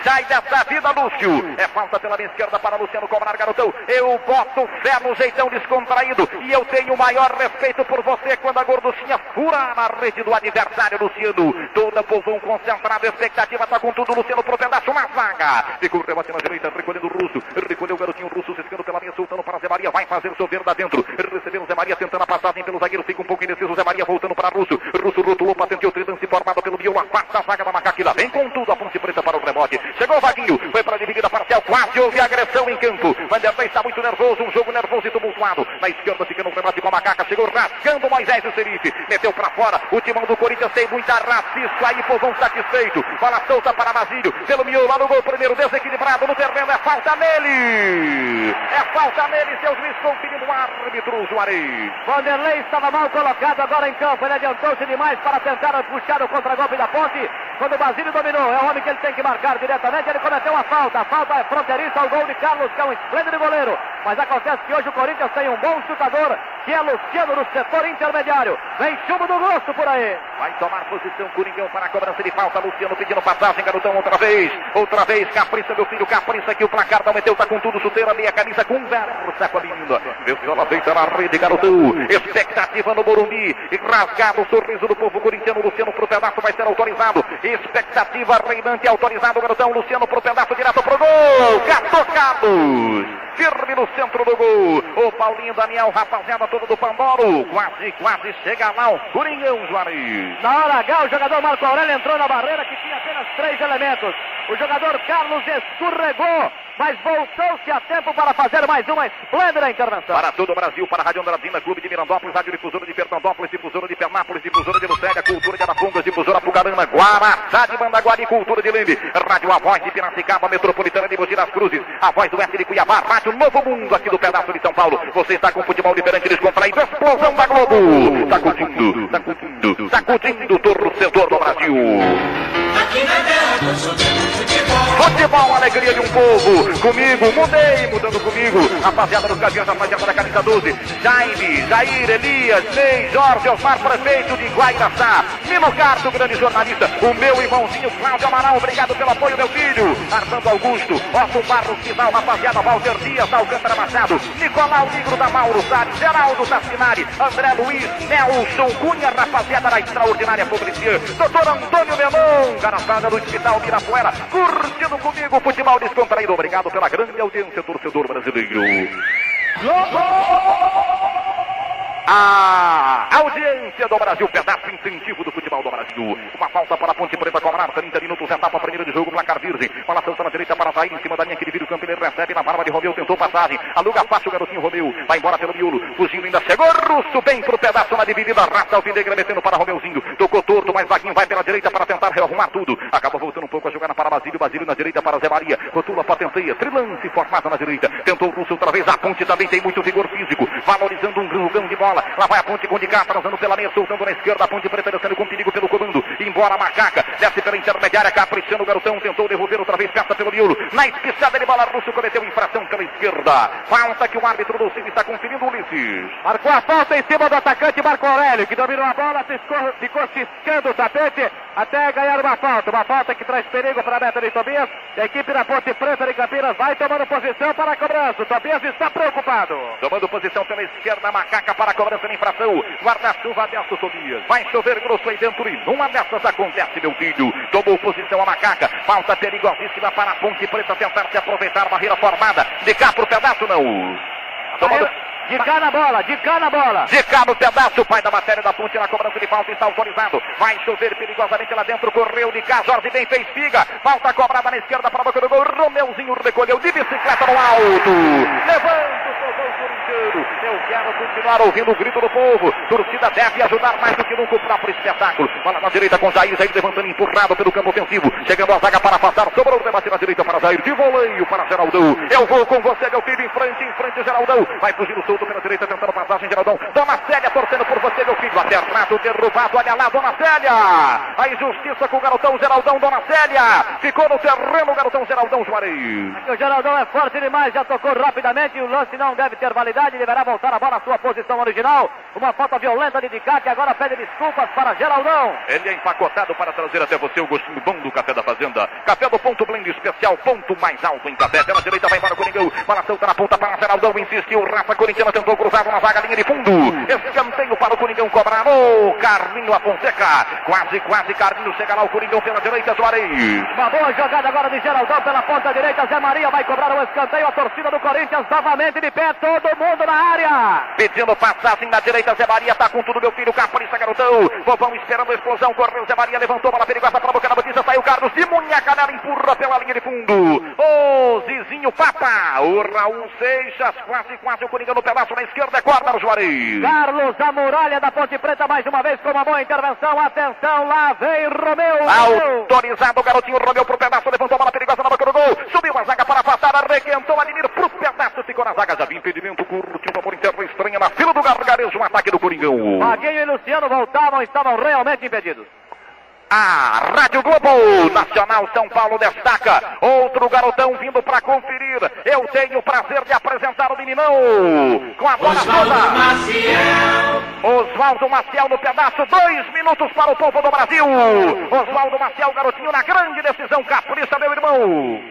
Sai dessa vida, Lúcio! É falta pela minha esquerda para Luciano cobrar, garotão. Eu boto fé no jeitão descontraído e eu tenho o maior respeito por você quando a gorducinha fura na rede do adversário, Luciano. Toda povão concentrada, expectativa tá com tudo. Luciano pro pedaço na zaga. Ficou rebate na direita, recolhendo o Russo. Recolheu o garotinho russo ciscando pela linha, soltando para Zé Maria, vai fazer chover da dentro, recebendo Zé Maria, tentando a passagem pelo zagueiro, fica um pouco indeciso, Zé Maria voltando para Russo, Russo rotulou, patenteou, trilance formado pelo Biolo, a zaga da Macaquila, vem com tudo a Ponte Preta para o rebote, chegou o Vaguinho, foi para a dividida parcial, quase houve agressão em campo, Vanderlei está muito nervoso, um jogo nervoso e tumultuado, na esquerda fica no rebote com a Macaca, chegou rasgando Moisés o Serife, meteu para fora, o timão do Corinthians tem muita racisco aí, povão satisfeito, bola solta para Basílio, pelo miolo, lá no gol, primeiro desequilibrado no terreno, é falta nele! É falta nele, seu juiz conferindo o árbitro Juarez. Vanderlei estava mal colocado agora em campo. Ele adiantou-se demais para tentar puxar o contragolpe da ponte. Quando o Basílio dominou, é o homem que ele tem que marcar diretamente. Ele cometeu uma falta. A falta é fronteiriça. O gol de Carlos, que é um esplêndido goleiro. Mas acontece que hoje o Corinthians tem um bom chutador, que é Luciano no setor intermediário. Vem chumbo do gosto por aí. Vai tomar posição Coringão para a cobrança de falta. Luciano pedindo passagem, garotão, outra vez. Outra vez, Capriça, meu filho, Capriça, que o placar não meteu, tá com tudo, chuteira, meia camisa, com versa com a menina. Viola deita na rede, garotão. Expectativa no Morumbi. E rasgado o sorriso do povo corintiano. Luciano pro pedaço vai ser autorizado. Expectativa reinante autorizado, garotão. Luciano pro pedaço direto pro gol. Catou Carlos. Firme no centro do gol. O Paulinho Daniel, rapaziada todo do Pandoro. Quase, quase chega lá o Coringão, Juarez. Na hora H, o jogador Marco Aurélio entrou na barreira que tinha apenas três elementos. O jogador Carlos escorregou, mas voltou-se a tempo para fazer mais uma esplêndida intervenção. Para todo o Brasil, para a Rádio Andradina, Clube de Mirandópolis, Rádio Difusora de Fernandópolis, Difusora de Pernápolis, Difusora de Lucélia, Cultura de Arapongas, Difusora Pucarana, Guaraçá de Mandaguari e Cultura de Leme. Rádio A Voz de Piracicaba, Metropolitana de Mogi das Cruzes, a voz do Oeste de Cuiabá, Rádio Novo Mundo aqui do pedaço de São Paulo. Você está com futebol diferente, descontraído, explosão da Globo. Sacudindo, sacudindo, sacudindo o torcedor do Brasil. Aqui na terra futebol. Futebol, alegria de um povo. Comigo, mudei, mudando comigo. Rapaziada dos Gaviões, rapaziada da camisa 12. Jaime, Jair, Elias, Ney, Jorge, Osmar, prefeito de Guairaçá. Nino Carto, grande jornalista. O meu irmãozinho Cláudio Amaral, obrigado pelo apoio, meu filho. Armando Augusto, Otto Barros, Final, rapaziada, Walter Dias, Alcântara Machado, Nicolau Negro da Mauro Salles, Geraldo Tassinari, André Luiz, Nelson Cunha, rapaziada da extraordinária publicidade. Doutor Antônio Memon, garotada do Hospital Mirapuera, curtindo comigo o futebol descontraído. Obrigado pela grande audiência, torcedor brasileiro. A audiência do Brasil, pedaço incentivo do futebol do Brasil. Uma falta para a Ponte Preta cobrar 30 minutos, etapa primeira de jogo, placar virgem. Bola solta na direita para sair em cima da linha que divide o campo. Ele recebe na barba de Romeu, tentou passagem. Aluga fácil o garotinho Romeu. Vai embora pelo miolo, fugindo ainda chegou. Russo bem pro pedaço na dividida. Rasta Alvinegra metendo para Romeuzinho. Tocou torto, mas Vaguinho vai pela direita para tentar rearrumar tudo. Acaba voltando um pouco a jogar para Basílio. Basílio na direita para Zé Maria. Rotula, patenteia. Trilance formada na direita. Tentou o Russo outra vez. A Ponte também tem muito vigor físico. Valorizando um grão de bola. Lá vai a Ponte com de cá, trazendo pela meia, soltando na esquerda, a ponte preta descendo com perigo pelo comando. Embora a macaca, desce pela intermediária, caprichando o garotão, tentou devolver outra vez, peça pelo miolo. Na espichada de bola, Russo cometeu infração pela esquerda. Falta que o árbitro do Cine está conferindo, Ulisses. Marcou a falta em cima do atacante Marco Aurélio, que dominou a bola, ficou, ficou ciscando o tapete até ganhar uma falta. Uma falta que traz perigo para a meta de Tobias. A equipe da Ponte Preta de Campinas vai tomando posição para a cobrança. O Tobias está preocupado. Tomando posição pela esquerda, a macaca para a cobrança de infração. Guarda-chuva aberto, Tobias. Vai chover grosso aí dentro e numa dessas acontece, meu filho. Tomou posição a macaca. Falta perigosíssima para a Ponte Preta tentar se aproveitar. Barreira formada. De cá pro pedaço, não. Tomando... De cá na bola, de cá na bola. De cá no pedaço, o pai da matéria da ponte na cobrança de falta está autorizado. Vai chover perigosamente lá dentro, correu de cá, Jorge bem fez figa. Falta cobrada na esquerda para a boca do gol. Romeuzinho recolheu de bicicleta no alto. Levanta o gol corintiano. Eu quero continuar ouvindo o grito do povo. Torcida deve ajudar mais do que nunca o próprio espetáculo. Bola na direita com Jair, Jair levantando, empurrado pelo campo ofensivo. Chegando a zaga para passar, sobrou o debate na direita para Jair. De voleio para Geraldão. Eu vou com você, meu filho, em frente, em frente, Geraldão. Vai fugir o solto pela direita, tentando passagem, Geraldão. Dona Célia torcendo por você, meu filho. Aterrado, derrubado, olha lá, Dona Célia. A injustiça com o garotão Geraldão, Dona Célia. Ficou no terreno o garotão Geraldão Juarez. Aqui o Geraldão é forte demais, já tocou rapidamente. O lance não deve ter validade, deverá voltar a bola à sua posição original. Uma falta violenta de Dicá, que agora pede desculpas para Geraldão. Ele é empacotado para trazer até você o gostinho bom do café da fazenda. Café do ponto blend especial, ponto mais alto em café. Pela direita vai para o Coringão. Bola solta na ponta para Geraldão. Insistiu. Rafa Tentou cruzar na vaga, linha de fundo. Escanteio para o Coringão cobrar. Ô, Carlinho Afonseca. Quase, quase Carlinho chega lá o Coringão pela direita, Soares. Uma boa jogada agora de Geraldão pela ponta direita. Zé Maria vai cobrar o escanteio. A torcida do Corinthians novamente de pé. Todo mundo na área. Pedindo passagem na direita. Zé Maria tá com tudo, meu filho. Capricha, garotão. Vovão esperando a explosão. Correu Zé Maria. Levantou bola perigosa para a boca da Batista. Saiu Carlos de munheca nela. Empurra pela linha de fundo. Ô, Zizinho Papa. O Raul Seixas. Quase, quase o Coringão no pedaço na esquerda. É no Juarez. Carlos da muralha da Ponte Preta mais uma vez com uma boa intervenção. Atenção, lá vem Romeu. Autorizado o garotinho Romeu pro pedaço. Levantou a bola perigosa na boca do gol. Subiu a zaga para afastar. Arrequentou Admir pro pedaço. Ficou na zaga. Já vi impedimento. Curtiu uma por interno estranha na fila do gargarejo. Um ataque do Coringão. Vaguinho e Luciano voltavam, estavam realmente impedidos. A Rádio Globo Nacional São Paulo destaca. Outro garotão vindo para conferir. Eu tenho o prazer de apresentar o meninão. Com a bola Osvaldo toda. Maciel. Oswaldo Maciel no pedaço. Dois minutos para o povo do Brasil. Oswaldo Maciel, garotinho na grande decisão. Capricha, meu irmão.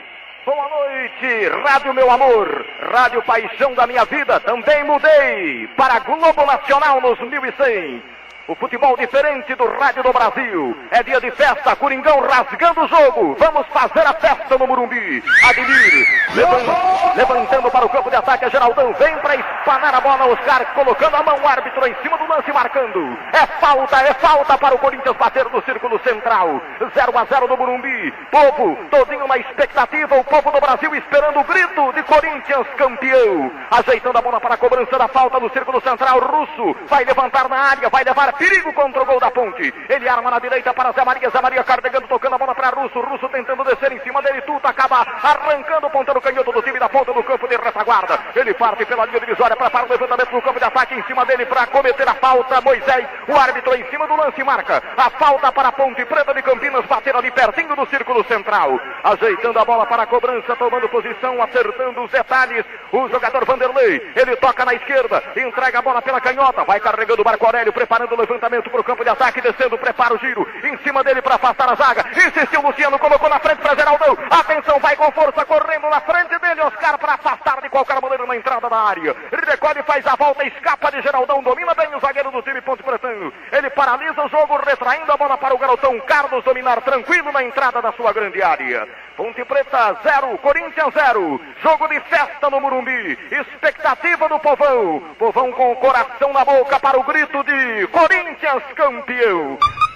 Boa noite, Rádio Meu Amor, Rádio Paixão da Minha Vida. Também mudei para Globo Nacional nos 1100. O futebol diferente do Rádio do Brasil. É dia de festa, Coringão rasgando o jogo. Vamos fazer a festa no Morumbi. Admir, levan- levantando para o campo de ataque, Geraldão vem para espanar a bola. Oscar colocando a mão, o árbitro em cima do lance, marcando. É falta, é falta para o Corinthians bater no círculo central. 0 a 0 no Morumbi. Povo, todinho na expectativa. O povo do Brasil esperando o grito de Corinthians campeão. Ajeitando a bola para a cobrança da falta no círculo central. Russo vai levantar na área, vai levar perigo contra o gol da ponte. Ele arma na direita para Zé Maria. Zé Maria carregando, tocando a bola para Russo. Russo tentando descer em cima dele. Tuta acaba arrancando o ponteiro canhoto do time da ponta do campo de retaguarda. Ele parte pela linha divisória, prepara o levantamento no campo de ataque em cima dele para cometer a falta. Moisés, o árbitro em cima do lance marca. A falta para a Ponte Preta de Campinas bater ali pertinho do círculo central. Ajeitando a bola para a cobrança, tomando posição, acertando os detalhes. O jogador Vanderlei, ele toca na esquerda, entrega a bola pela canhota, vai carregando o Marco Aurélio, preparando o levantamento para o campo de ataque, descendo, prepara o giro, em cima dele para afastar a zaga. Insistiu Luciano, colocou na frente para Geraldão. Atenção, vai com força, correndo na frente dele, Oscar para afastar de qualquer maneira na entrada da área. Recolhe, faz a volta, escapa de Geraldão, domina bem o zagueiro do time Ponte Pretano. Ele paralisa o jogo, retraindo a bola para o garotão Carlos dominar tranquilo na entrada da sua grande área. Ponte Preta 0, Corinthians 0. Jogo de festa no Murumbi. Expectativa do povão. Povão com o coração na boca para o grito de Corinthians An angel come to you.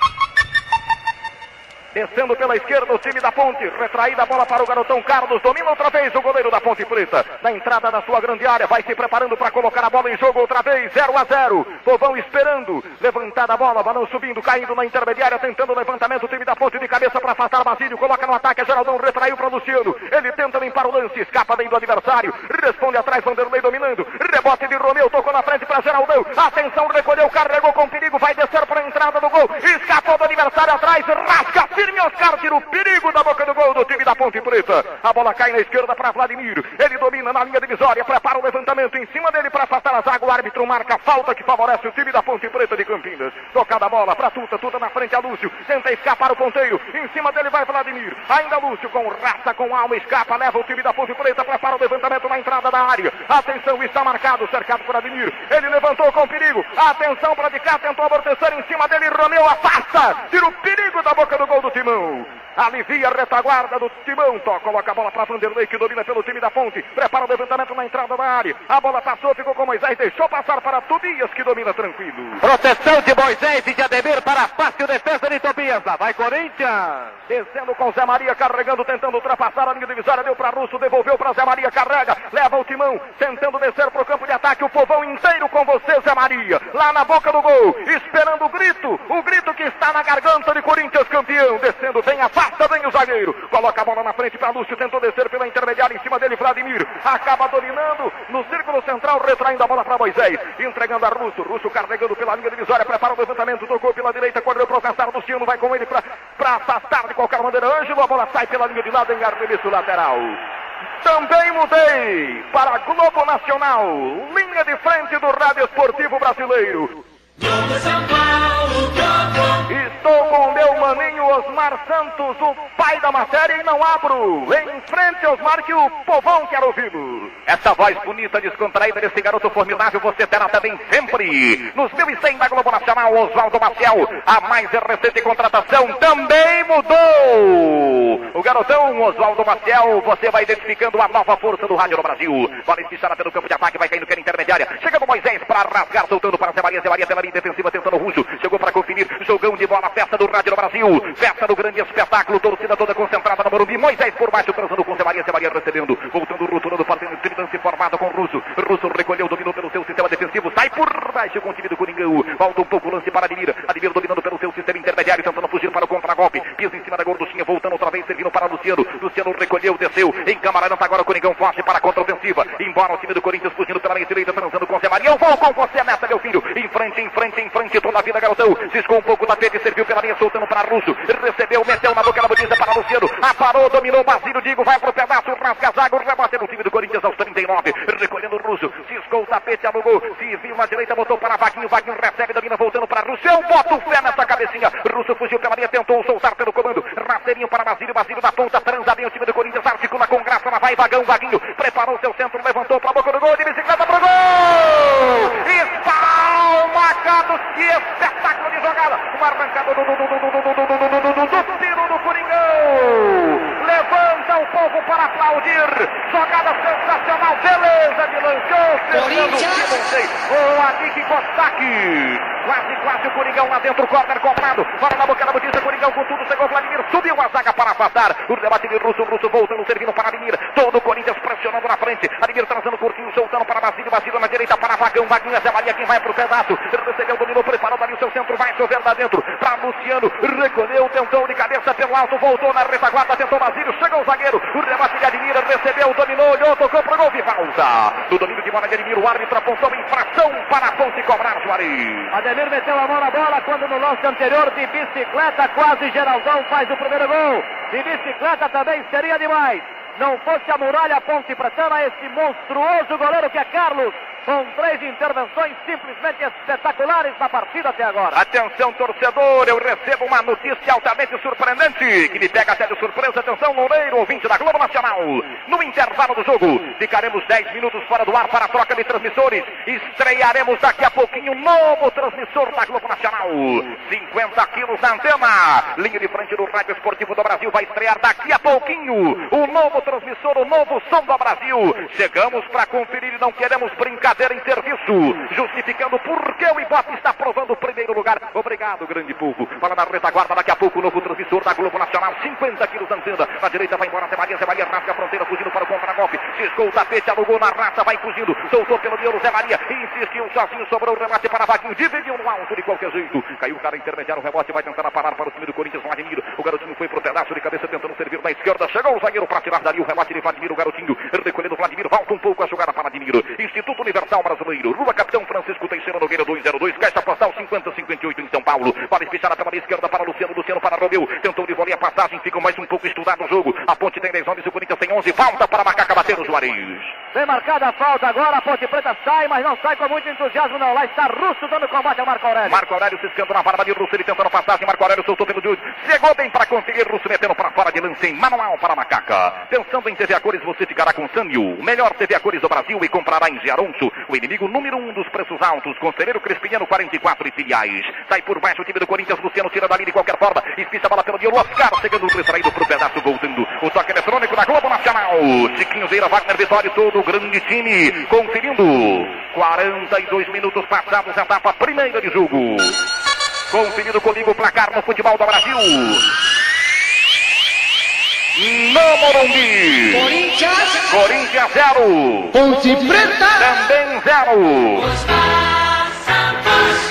Descendo pela esquerda o time da Ponte. Retraída a bola para o garotão Carlos. Domina outra vez o goleiro da Ponte Preta. Na entrada da sua grande área. Vai se preparando para colocar a bola em jogo outra vez. 0 a 0. Povão esperando. Levantada a bola. Balão subindo, caindo na intermediária. Tentando o levantamento. O time da Ponte de cabeça para afastar Basílio. Coloca no ataque. Geraldão retraiu para Luciano. Ele tenta limpar o lance. Escapa bem do adversário. Responde atrás. Vanderlei dominando. Rebote de Romeu. Tocou na frente para Geraldão. Atenção. Recolheu. Carregou com perigo. Vai descer para a entrada do gol. Escapou do adversário atrás. Rasga firme Oscar tira o perigo da boca do gol do time da Ponte Preta. A bola cai na esquerda para Vladimir. Ele domina na linha divisória, prepara o levantamento em cima dele para afastar a zaga. O árbitro marca a falta que favorece o time da Ponte Preta de Campinas. Tocada a bola para Tuta, Tuta na frente a Lúcio. Tenta escapar o ponteiro. Em cima dele vai Vladimir. Ainda Lúcio com raça, com alma, escapa, leva o time da Ponte Preta, prepara o levantamento na entrada da área. Atenção, está marcado, cercado por Vladimir. Ele levantou com perigo. Atenção para de cá, tentou amortecer em cima dele. Romeu afasta. Tira o perigo da boca do gol do Timão. Alivia a retaguarda do Timão. Tó, coloca a bola para Vanderlei, que domina pelo time da Ponte. Prepara o levantamento na entrada da área. A bola passou, ficou com Moisés. Deixou passar para Tobias, que domina tranquilo. Proteção de Moisés e de Ademir para a fácil defesa de Tobias. Lá vai Corinthians. Descendo com Zé Maria, carregando, tentando ultrapassar a linha divisória. Deu para Russo, devolveu para Zé Maria, carrega. Leva o Timão, tentando descer para o campo de ataque. O povão inteiro com você, Zé Maria. Lá na boca do gol, esperando o grito. O grito que está na garganta de Corinthians campeão. Descendo bem, afasta bem o zagueiro. Coloca a bola na frente para Lúcio, tentou descer pela intermediária em cima dele, Vladimir. Acaba dominando no círculo central, retraindo a bola para Moisés. Entregando a Russo. Russo carregando pela linha divisória, prepara o levantamento, tocou pela direita, correu para alcançar Luciano, vai com ele para afastar de qualquer maneira. Ângelo, a bola sai pela linha de lado em arremesso lateral. Também mudei para Globo Nacional, linha de frente do Rádio Esportivo Brasileiro. Estou com meu maninho Osmar Santos, o pai da matéria, e não abro. Em frente, Osmar, que o povão quer ouvi-lo. Essa voz bonita, descontraída desse garoto formidável, você terá também sempre. Nos 1100 da Globo Nacional, Oswaldo Maciel, a mais recente contratação também mudou. O garotão Oswaldo Maciel, você vai identificando a nova força do rádio no Brasil. Bola espichada pelo campo de ataque, vai caindo pela intermediária. Chegando Moisés para rasgar, soltando para Zé Maria, Zé Maria defensiva, tentando o Russo. Chegou para conferir, jogão de bola, festa do rádio no Brasil. Festa do grande espetáculo, torcida toda concentrada no Morumbi. Moisés por baixo, transando com Zé Maria, Zé Maria recebendo. Voltando, rotulando, fazendo tridance formado com o Russo. Russo recolheu, dominou pelo seu sistema defensivo, sai por baixo com o time do Coringão. Volta um pouco o lance para Admir. Admir dominando pelo seu sistema intermediário, tentando fugir para o contragolpe. Pisa em cima da gorduchinha, voltando outra vez, servindo para Luciano. Luciano recolheu, desceu. Em Camarão, agora o Coringão foge para a contra-ofensiva. Embora o time do Corinthians fugindo pela linha direita, transando com Zé Maria. Eu vou com você nessa, meu filho. Em frente, em frente, em frente, toda a vida, garotão. Ciscou um pouco da frente, serviu pela linha, soltando para Russo. Recebeu, meteu na boca da botija para Luciano. Aparou, dominou, Basílio, Digo, vai pro pedaço, rasga zago, rebate no time do Corinthians aos 39. Recolhendo o Russo. Ciscou o tapete, alugou. Se viu na direita, botou para Vaguinho. Vaguinho recebe, domina, voltando para Russo. Eu boto fé nessa cabecinha. Russo fugiu pela linha, tentou soltar pelo comando. Rasteirinho para Basílio, Basílio da ponta, transa bem o time do Corinthians, articula com graça, lá vai Vagão, Vaguinho. Preparou seu centro, levantou para a boca do gol, de bicicleta pro gol! Espalmacados, que espetáculo de jogada. Uma arrancada do, do, do, do, do, do, do, do, do, do, do, tiro do Coringão. Levanta o povo para aplaudir. Jogada sensacional, beleza de lançou. O Adik Kostak. Quase, quase o Coringão lá dentro, corner comprado. Fora na boca da notícia, Coringão com tudo, chegou Vladimir, subiu a zaga para afastar. O debate de Russo, Russo voltando, servindo para Admir. Todo o Corinthians pressionando na frente. Admir trazendo curtinho, soltando para Basílio, Basílio na direita para Vagão, Vaguinho, Zé Maria, quem vai pro pedaço. Recebeu, dominou, preparou dali o seu centro, vai chover lá dentro. Para Luciano, recolheu, tentou de cabeça pelo alto, voltou na retaguarda, tentou Basílio, chegou o zagueiro. O debate de Admir, recebeu, dominou, olhou, tocou pro gol e falta. Do domínio de bola de Admir, o árbitro apontou infração para a ponte cobrar, Juarez. Ademir meteu a mão na bola quando no lance anterior de bicicleta, quase Geraldão faz o primeiro gol. De bicicleta também seria demais. Não fosse a muralha ponte pretana, esse monstruoso goleiro que é Carlos. Com três intervenções simplesmente espetaculares na partida até agora. Atenção, torcedor, eu recebo uma notícia altamente surpreendente que me pega até de surpresa. Atenção, Loureiro, ouvinte da Globo Nacional. No intervalo do jogo, ficaremos 10 minutos fora do ar para a troca de transmissores. Estrearemos daqui a pouquinho um novo transmissor da Globo Nacional. 50 quilos na antena. Linha de frente do Rádio Esportivo do Brasil vai estrear daqui a pouquinho o novo transmissor, o novo som do Brasil. Chegamos para conferir e não queremos em serviço. Justificando por que o Ibope está provando o primeiro lugar. Obrigado, grande povo. Fala na retaguarda, daqui a pouco o novo transmissor da Globo Nacional. 50 quilos na antena. Na direita vai embora Zé Maria. Zé Maria rasga a fronteira, fugindo para o contra-golpe. Ciscou o tapete, alugou na raça, vai fugindo. Soltou pelo miolo Zé Maria. Insistiu sozinho, sobrou o remate para Vaguinho. Dividiu no alto de qualquer jeito. Caiu o cara intermediário, o rebote vai tentar parar para o time do Corinthians. Vladimir. O garotinho foi pro pedaço de cabeça tentando servir na esquerda. Chegou o zagueiro para tirar dali o remate de Vladimir. O garotinho recolhendo Vladimir. Volta um pouco a jogada para Vladimir. Instituto Universal Brasileiro. Rua Capitão Francisco Teixeira Nogueira 202. Caixa postal 5058 em São Paulo. Para espichar pela esquerda para Luciano. Luciano para Romeu. Tentou de voleio a passagem. Fica mais um pouco estudado o jogo. A ponte tem 10 homens. O Corinthians tem 11. Falta para Macaca bater o Juarez. Bem marcada a falta agora. A Ponte Preta sai, mas não sai com muito entusiasmo, não. Lá está Russo dando combate ao Marco Aurélio. Marco Aurélio se escando na barba de Russo. Ele tentando passagem. Marco Aurélio soltou pelo Júlio. Chegou bem para conseguir. Russo metendo para fora de lance em manual para Macaca. Pensando em TV a cores, você ficará com Sanyo. O melhor TV a cores do Brasil e comprará em Giaronso. O inimigo número um dos preços altos. Conselheiro Crespiniano 44 e filiais. Sai por baixo o time do Corinthians. Luciano tira dali de qualquer forma. Espicha a bola pelo Diego. Oscar chegando distraído pro pedaço voltando. O toque eletrônico da Globo Nacional. Chiquinho Vieira, Wagner Vitória, todo o grande time conferindo. 42 minutos passados, etapa primeira de jogo. Conferindo comigo o placar no futebol do Brasil. No Morumbi. Corinthians. Corinthians 0. Ponte Preta. Também 0.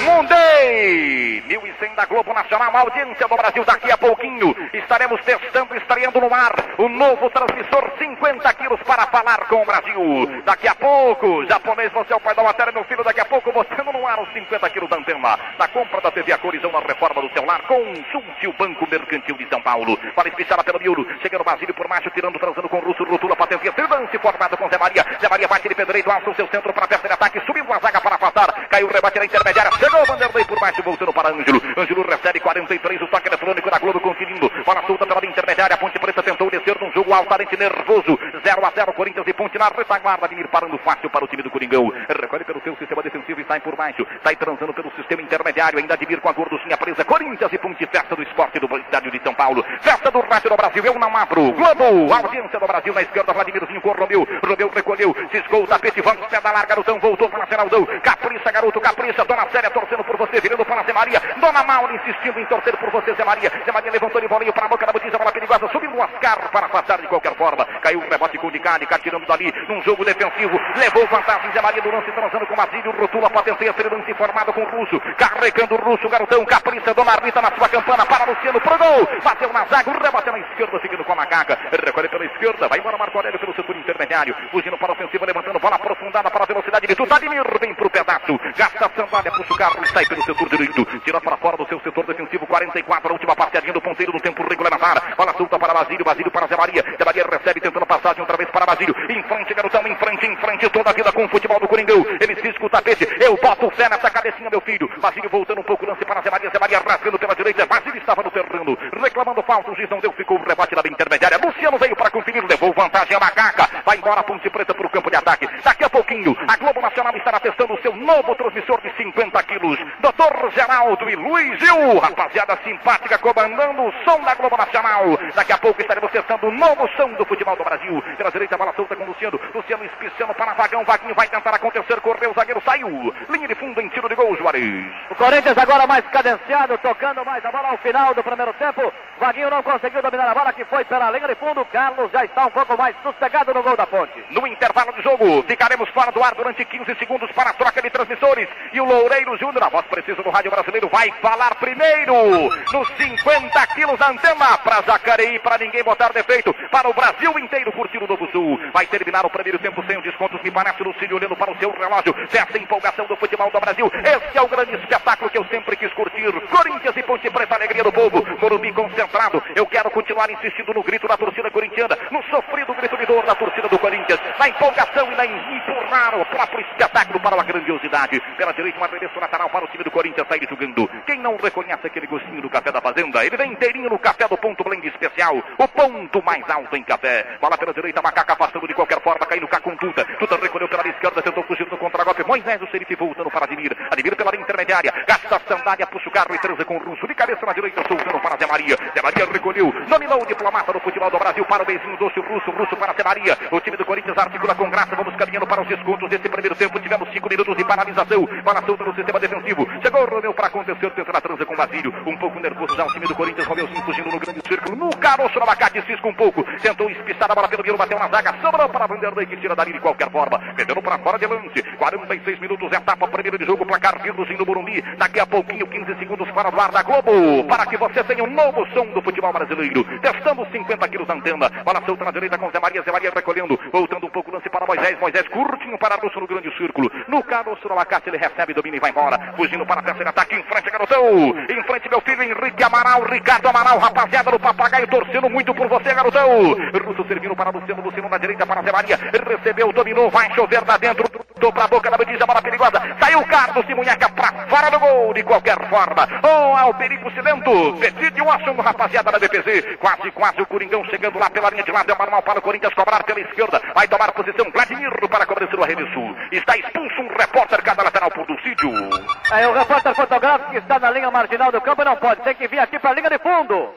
Mundei. 1100 da Globo Nacional, audiência do Brasil daqui a pouquinho. Estaremos testando, estreando no ar o novo transmissor 50 quilos para falar com o Brasil. Daqui a pouco, japonês, você é o pai da matéria, meu filho. Daqui a pouco, botando no ar os 50 quilos da antena. Na compra da TV a cores na reforma do seu lar, consulte o Banco Mercantil de São Paulo. Para espichar pelo miolo, chega no Basílio por macho, tirando, transando com o Russo, Rotula, patente, lance formado com Zé Maria. Zé Maria bate de pé direito, alça o seu centro para a peça de ataque, subiu a zaga para afastar, caiu o rebate na intermediária, chegou Vanderlei por baixo, voltando para Ângelo. Ângelo recebe 43, o toque eletrônico da Globo conferindo. Bola solta pela intermediária, a Ponte Preta tentou descer num jogo altamente nervoso. 0 a 0 Corinthians e Ponte na retaguarda, Vladimir parando fácil para o time do Coringão. Recolhe pelo seu sistema defensivo e sai por baixo. Sai transando pelo sistema intermediário, ainda Admir com a gorduchinha presa. Corinthians e Ponte, festa do esporte do estádio de São Paulo. Festa do rádio do Brasil, eu não abro. Globo, audiência do Brasil na esquerda, Vladimirzinho com Romeu. Romeu recolheu, ciscou o tapete, vamos pedalar, garotão, voltou para Nacionalzão. Capricha, garoto, capricha. Dona Célia torcendo por você, virando para Zé Maria. Dona Maura insistindo em torcer por você, Zé Maria. Zé Maria levantou de bolinho para a boca da botija, bola perigosa, subindo o Oscar para passar de qualquer forma. Caiu o rebote com o Nicari, tirando dali num jogo defensivo. Levou vantagem, Zé Maria do lance, transando com o Basílio. Rotula, potencia, esse lance formado com o Russo. Carregando o Russo, garotão, capricha, Dona Rita na sua campana para Luciano pro gol. Bateu na zaga, o rebate na esquerda, seguindo com a macaca. Recolhe pela esquerda, vai embora Marco Aurélio pelo setor intermediário. Fugindo para a ofensiva, levantando bola aprofundada para a velocidade de Tutadimir. Vem pro pedaço, gasta a sandália, puxa sai pelo setor direito. Tira para fora do seu setor defensivo, 44, a última parteadinha do ponteiro do tempo regulamentar. Bola solta para Basílio, Basílio para Zé Maria. Zé Maria recebe, tentando passagem outra vez para Basílio. Em frente, garotão, em frente, em frente, toda a vida com o futebol do Coringão. Ele cisca o tapete, eu boto fé nessa cabecinha, meu filho. Basílio voltando um pouco, lance para Zé Maria, Zé Maria rasgando pela direita. Basílio estava no terreno, reclamando falta, o juiz não deu, ficou o rebate na intermediária. Luciano veio para conferir, levou vantagem a Macaca. Vai embora a Ponte Preta para o campo de ataque. Daqui a pouquinho, a Globo Nacional estará testando o seu novo transmissor de 50 quilos. Doutor Geraldo e Luiz Gil, rapaziada simpática, comandando o som da Globo Nacional. Daqui a pouco estaremos testando o novo som do futebol do Brasil. Pela direita, bola solta com Luciano. Luciano espiciando para Vagão. Vaguinho vai tentar acontecer, correu, o zagueiro saiu. Linha de fundo em tiro de gol, Juarez. O Corinthians agora mais cadenciado, tocando mais a bola ao final do primeiro tempo. Vaguinho não conseguiu dominar a bola, que foi pela linha de fundo. Carlos já está um pouco mais sossegado no gol da ponte. No intervalo de jogo, ficaremos fora do ar durante 15 segundos para a troca de transmissores. E o Loureiro Júnior, a voz precisa do rádio brasileiro, vai falar primeiro nos 50 quilos da antena para Jacareí, para ninguém botar defeito, para o Brasil inteiro curtir o Novo Sul. Vai terminar o primeiro tempo sem os descontos que parece Lucílio olhando para o seu relógio. Dessa empolgação do futebol do Brasil. Este é o grande espetáculo que eu sempre quis curtir. Corinthians e Ponte Preta, alegria do povo. Morumbi concentrado. Eu quero continuar insistindo no grito da torcida corintiana, no sofrido grito de dor da torcida do Corinthians, na empolgação e na empurrar o próprio espetáculo para uma grandiosidade. Pela direita, um arremesso lateral para o time do Corinthians sair jogando. Quem não reconhece aquele gostinho do café da fazenda? Ele vem inteirinho no café do ponto blend especial, o ponto mais alto em café. Bola pela direita, Macaca afastando de qualquer forma, caindo cá com Tuta. Tuta recolheu pela esquerda, tentou fugir no contra-golpe. Moisés, o xerife voltando para Admir. Admir pela intermediária, gasta a sandália, puxa o carro e transa com o Russo. De cabeça na direita, soltando para Zé Maria. Zé Maria recolheu, dominou o diplomata do futebol do Brasil para o beijinho doce Russo, Russo para Zé Maria. O time do Corinthians articula com graça, vamos caminhando para os descontos desse primeiro tempo. Tivemos cinco minutos de paralisação. Bola no sistema defensivo. Chegou o Romeu para acontecer, tenta a transa com o Basílio. Um pouco nervoso já o time do Corinthians. Romeuzinho fugindo no grande círculo. No caroço no abacate, cisca um pouco. Tentou espiçar a bola pelo Miro, bateu na zaga. Sobrou para Vanderlei que tira dali de qualquer forma. Metendo para fora de lance. 46 minutos, etapa primeira de jogo. Placar Virgem no Burumbi. Daqui a pouquinho, 15 segundos para o ar da Globo. Para que você tenha um novo som do futebol brasileiro. Testando 50 quilos da antena. Bola solta na direita com Zé Maria. Zé Maria recolhendo. Voltando um pouco o lance para Moisés. Moisés curtinho para Russo no grande círculo. No caroço no abacate, ele recebe, domina e vai embora. Fugindo para a terceira ataque. Em frente, garotão. Em frente, meu filho Henrique Amaral. Ricardo Amaral, rapaziada do papagaio, torcendo muito por você, garotão. Russo servindo para Luciano. Luciano na direita para Zé Maria. Recebeu, dominou, vai chover lá dentro. Dobra a boca da medida, bola perigosa. Saiu o Carlos de Munheca para fora do gol, de qualquer forma. Oh, ao perigo silento. Petit Watson, rapaziada da DPZ. Quase, quase o Coringão chegando lá pela linha de lado. É normal para o Corinthians cobrar pela esquerda. Vai tomar posição Vladimir para cobrança do arremesso. Está expulso um repórter cada lateral por Dulcídio. É, o repórter fotográfico que está na linha marginal do campo não pode. Tem que vir aqui para a linha de fundo.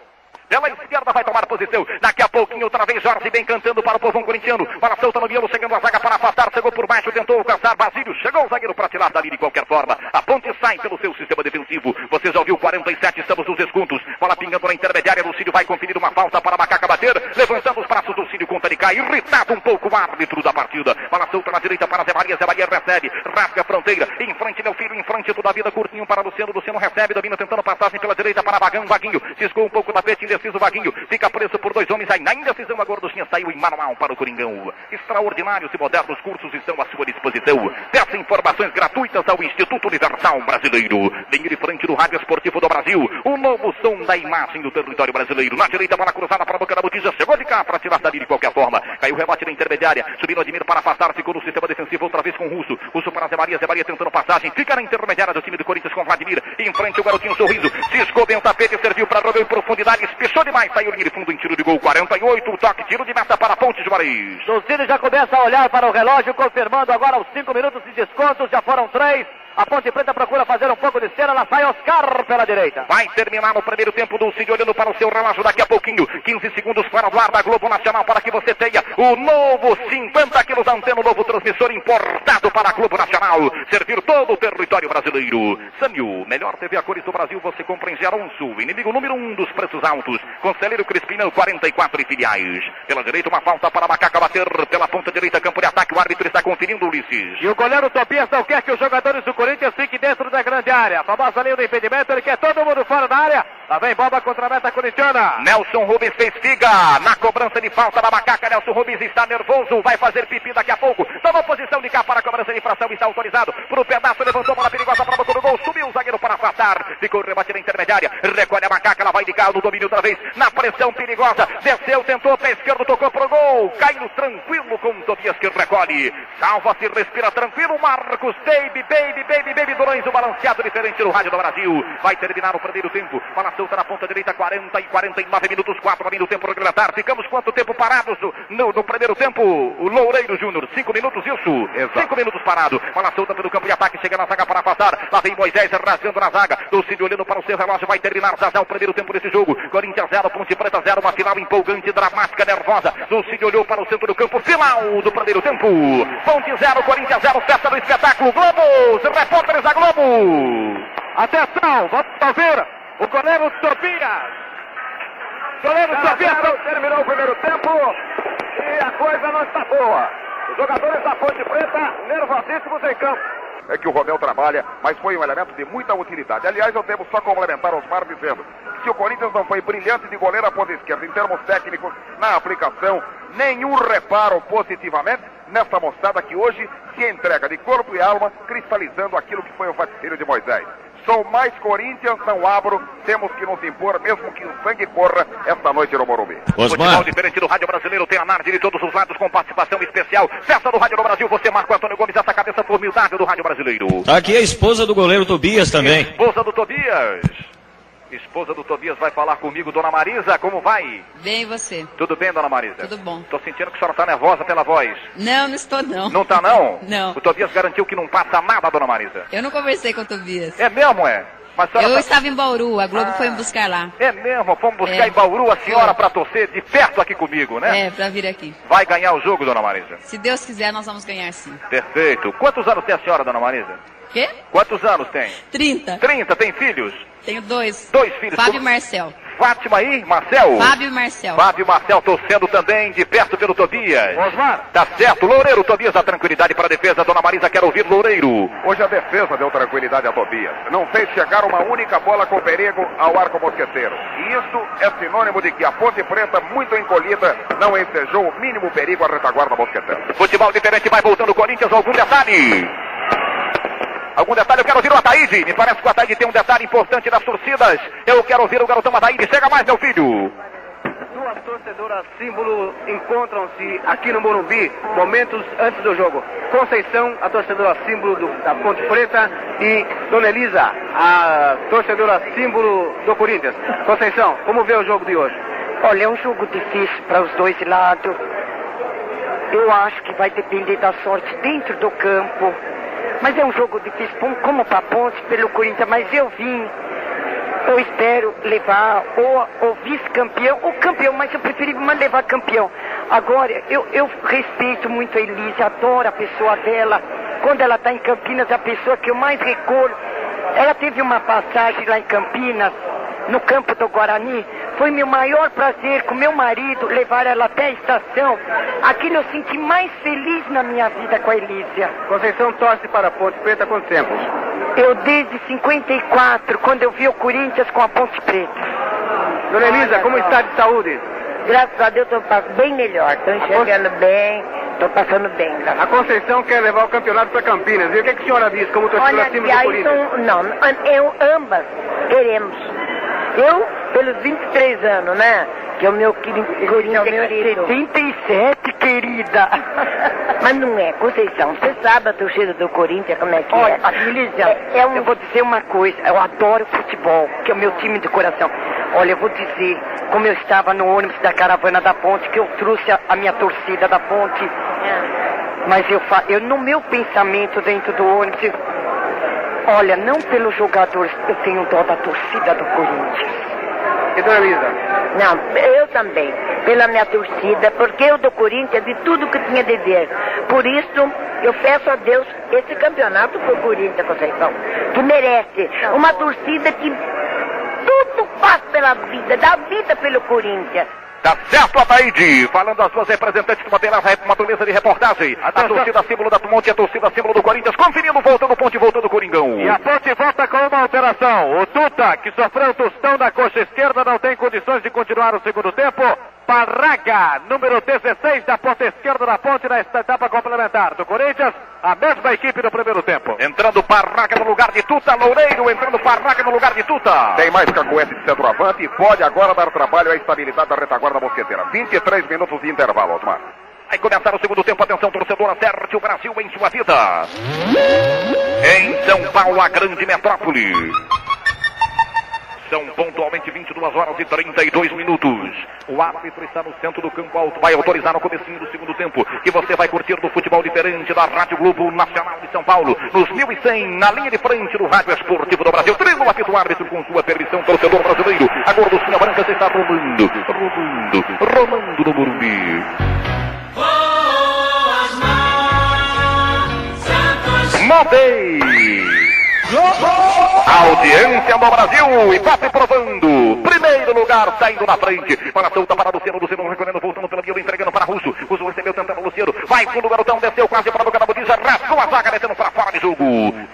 Pela esquerda vai tomar posição. Daqui a pouquinho, outra vez, Jorge bem cantando para o povão corintiano. Bola solta no miolo, chegando a zaga para afastar. Chegou por baixo, tentou alcançar Basílio. Chegou o zagueiro para tirar dali de qualquer forma. A ponte sai pelo seu sistema defensivo. Você já ouviu 47, estamos nos descontos. Bola pingando na intermediária. Lucílio vai conferir uma falta para Macaca bater. Levantando os braços do Lucílio conta de cá. Irritado um pouco o árbitro da partida. Bola solta na direita para Zé Maria. Zé Maria recebe. Rasga a fronteira. Em frente, meu filho. Em frente, toda a vida. Curtinho para Luciano. Luciano recebe. Domina tentando passagem pela direita para Vagão. Vaguinho. Ciscou um pouco o tapete. Indeciso Vaguinho. Fica preso por dois homens. Aí na indecisão a gorduchinha saiu em manual para o Coringão. Extraordinários e modernos cursos estão à sua disposição. Peça informações gratuitas ao Instituto Universal Brasileiro. Linha de frente do Rádio Esportivo do Brasil. O novo som da imagem do território brasileiro. Na direita, bola cruzada para a boca da botija. Chegou de cá para tirar dali de qualquer forma. Caiu o rebote na intermediária. Subindo Admir para afastar. Ficou no sistema defensivo outra vez com o Russo. Russo para Zé Maria. Zé Maria tentando passagem. Fica na intermediária do time do Corinthians com Vladimir. Em frente o garotinho sorriso. Ciscou bem o tapete. Serviu para Romeu em profundidade. Espichou demais. Saiu linha de fundo em tiro de gol. 48. O toque. Tiro de meta para a Ponte de Juarez. Lucílio já começa a olhar para o relógio, confirmando agora os cinco minutos de descontos. Já foram três. A Ponte Preta procura fazer um pouco de cena, ela sai Oscar pela direita. Vai terminar no primeiro tempo do Cid olhando para o seu relógio daqui a pouquinho. 15 segundos fora do ar da Globo Nacional para que você tenha o novo 50 quilos antena, o novo transmissor importado para a Globo Nacional. Servir todo o território brasileiro. Sanyu, melhor TV a cores do Brasil, você compra em Geronço. Inimigo número um dos preços altos. Conselheiro Crispinão, 44 e filiais. Pela direita, uma falta para Macaca bater. Pela ponta direita, campo de ataque. O árbitro está conferindo, Ulisses. E o goleiro Tobias não quer que os jogadores do Corinthians fiquem dentro da grande área. Famosa linha do impedimento, ele quer todo mundo fora da área. Lá vem bola contra a meta corintiana. Nelson Rubens fez figa na cobrança de falta da Macaca. Nelson Rubens está nervoso, vai fazer pipi daqui a pouco. Tomou posição de cá para a cobrança de infração, está autorizado. Pro pedaço, levantou bola perigosa para no gol. Subiu o zagueiro para afastar. Ficou o rebate na intermediária. Recolhe a Macaca, ela vai de cá no domínio outra vez. Na pressão perigosa. Desceu, tentou pé esquerdo, tocou pro gol. Caiu tranquilo com o Tobias que recolhe. Salva-se, respira tranquilo. Marcos, baby, baby, baby, baby. Durões, o balanceado diferente no rádio do Brasil. Vai terminar o primeiro tempo. Bola solta na ponta direita, 40 e 49 minutos, 4 ali no tempo regulamentar. Ficamos quanto tempo parados no, no primeiro tempo? O Loureiro Júnior, 5 minutos, isso? 5 minutos parado. Bola solta pelo campo de ataque, chega na zaga para passar. Lá vem Moisés rasgando na zaga. Lucídio olhando para o seu relógio, vai terminar já já o primeiro tempo desse jogo. Corinthians 0, Ponte Preta 0, uma final empolgante, dramática, nervosa. Lucídio olhou para o centro do campo, final do primeiro tempo. Ponte 0, Corinthians 0, festa do espetáculo. Globo, repórteres da Globo. Atenção, vamos ouvir o goleiro Tobias. Goleiro Tobias. Terminou o primeiro tempo e a coisa não está boa. Os jogadores da Ponte Preta nervosíssimos em campo. É que o Romeu trabalha, mas foi um elemento de muita utilidade. Aliás, eu devo só complementar Osmar dizendo que se o Corinthians não foi brilhante de goleiro à ponta esquerda em termos técnicos, na aplicação, nenhum reparo positivamente, nessa moçada que hoje se entrega de corpo e alma, cristalizando aquilo que foi o vaticínio de Moisés. Sou mais Corinthians, não abro, temos que nos impor, mesmo que o sangue corra esta noite no Morumbi. Futebol diferente do Rádio Brasileiro, tem análise de todos os lados com participação especial. Festa do Rádio no Brasil, você Marco Antônio Gomes, essa cabeça formidável do Rádio Brasileiro. Aqui é a esposa do goleiro Tobias também. Esposa do Tobias. Esposa do Tobias vai falar comigo, dona Marisa, como vai? Bem, e você? Tudo bem, dona Marisa? Tudo bom. Tô sentindo que a senhora tá nervosa pela voz. Não, não estou não. Não tá não? Não. O Tobias garantiu que não passa nada, dona Marisa. Eu não conversei com o Tobias. É mesmo, é? Eu tá- estava em Bauru, a Globo Ah. foi me buscar lá. É mesmo, fomos buscar É. em Bauru a senhora Foi. pra torcer de perto aqui comigo, né? É, pra vir aqui. Vai ganhar o jogo, dona Marisa. Se Deus quiser, nós vamos ganhar sim. Perfeito. Quantos anos tem a senhora, dona Marisa? Quê? Quantos anos tem? 30. 30, tem filhos? Tenho dois. Dois filhos. Fábio e Como- Marcel. Fátima aí, Marcel? Fábio e Marcel. Fábio e Marcel torcendo também de perto pelo Tobias. Osmar. Tá certo, Loureiro, Tobias dá tranquilidade para a defesa. Dona Marisa quer ouvir Loureiro. Hoje a defesa deu tranquilidade a Tobias. Não fez chegar uma única bola com perigo ao arco mosqueteiro. E isso é sinônimo de que a Ponte Preta, muito encolhida, não ensejou o mínimo perigo à retaguarda mosqueteira. Futebol diferente, vai voltando o Corinthians. Algum detalhe? Algum detalhe? Eu quero ouvir o Ataíde. Me parece que o Ataíde tem um detalhe importante nas torcidas. Eu quero ouvir o garotão Ataíde. Chega mais, meu filho. Duas torcedoras símbolo encontram-se aqui no Morumbi momentos antes do jogo. Conceição, a torcedora símbolo do- da Ponte Preta, e Dona Elisa, a torcedora símbolo do Corinthians. Conceição, como vê o jogo de hoje? Olha, é um jogo difícil para os dois lados. Eu acho que vai depender da sorte dentro do campo. Mas é um jogo difícil, como para Ponte, pelo Corinthians. Mas eu vim, eu espero levar ou o vice-campeão ou campeão, mas eu preferi levar campeão. Agora, eu, eu respeito muito a Elise, adoro a pessoa dela. Quando ela está em Campinas, é a pessoa que eu mais recolho. Ela teve uma passagem lá em Campinas, no campo do Guarani. Foi meu maior prazer com meu marido levar ela até a estação. Aquilo eu senti mais feliz na minha vida com a Elísia. Conceição torce para a Ponte Preta há quanto tempo? Eu desde 54, quando eu vi o Corinthians com a Ponte Preta. Dona Elisa, como está de saúde? Graças a Deus eu estou bem melhor, estou enxergando bem, estou passando bem. graças A Conceição quer levar o campeonato para Campinas. E o que, que a senhora diz como torcedora e do Corinthians? são, não, eu, ambas queremos. Eu, pelos 23 anos, né? Que é o meu querido Corinthians é 77, querida. Mas não é, Conceição, você sabe a torcida do Corinthians como é que Olha, é. Elísia, é, um... eu vou dizer uma coisa, eu adoro futebol, que é o meu time de coração. Olha, eu vou dizer, como eu estava no ônibus da caravana da ponte, que eu trouxe a, a minha torcida da ponte. Mas eu, fa... eu, no meu pensamento dentro do ônibus, eu- olha, não pelos jogadores, eu tenho dó da torcida do Corinthians. E Dona Elisa? Não, eu também, pela minha torcida, porque eu do Corinthians de tudo que tinha de ver. Por isso, eu peço a Deus esse campeonato pro Corinthians, Conceição, que merece. Uma torcida que tudo faz pela vida, dá vida pelo Corinthians. Tá certo, Ataíde. Falando as duas representantes de uma beleza, uma beleza de reportagem. A torcida símbolo da Ponte e a torcida símbolo do Corinthians. Conferindo, voltando Ponte, voltando Coringão. E a Ponte volta com uma alteração. O Tuta, que sofreu um tostão na coxa esquerda, não tem condições de continuar o segundo tempo. Parraga, número 16 da ponta esquerda da Ponte na etapa complementar do Corinthians. A mesma equipe no primeiro tempo. Entrando Parraga no lugar de Tuta. Loureiro entrando Parraga no lugar de Tuta. Tem mais cacuete de centroavante e pode agora dar trabalho à estabilidade da retaguarda mosqueteira. 23 minutos de intervalo, Osmar. Vai começar o segundo tempo. Atenção, torcedor, acerte o Brasil em sua vida. Em São Paulo, a grande metrópole. São pontualmente 22 horas e 32 minutos. O árbitro está no centro do campo alto. Vai autorizar no comecinho do segundo tempo. Que você vai curtir do futebol diferente da Rádio Globo Nacional de São Paulo. Nos 1100, na linha de frente do Rádio Esportivo do Brasil. Trino o apito árbitro com sua permissão, torcedor brasileiro. A gorducinha branca se está rolando, rolando, rolando no Morumbi. Montei! Audiência no Brasil e passe provando. Primeiro lugar, saindo na frente. Para a solta para Luciano. Luciano recolhendo, voltando pela viola, entregando para Russo. Russo recebeu, tentando Luciano. Vai fundo, garotão, desceu quase para a boca da botija. Rasgou a zaga, descendo para fora de jogo.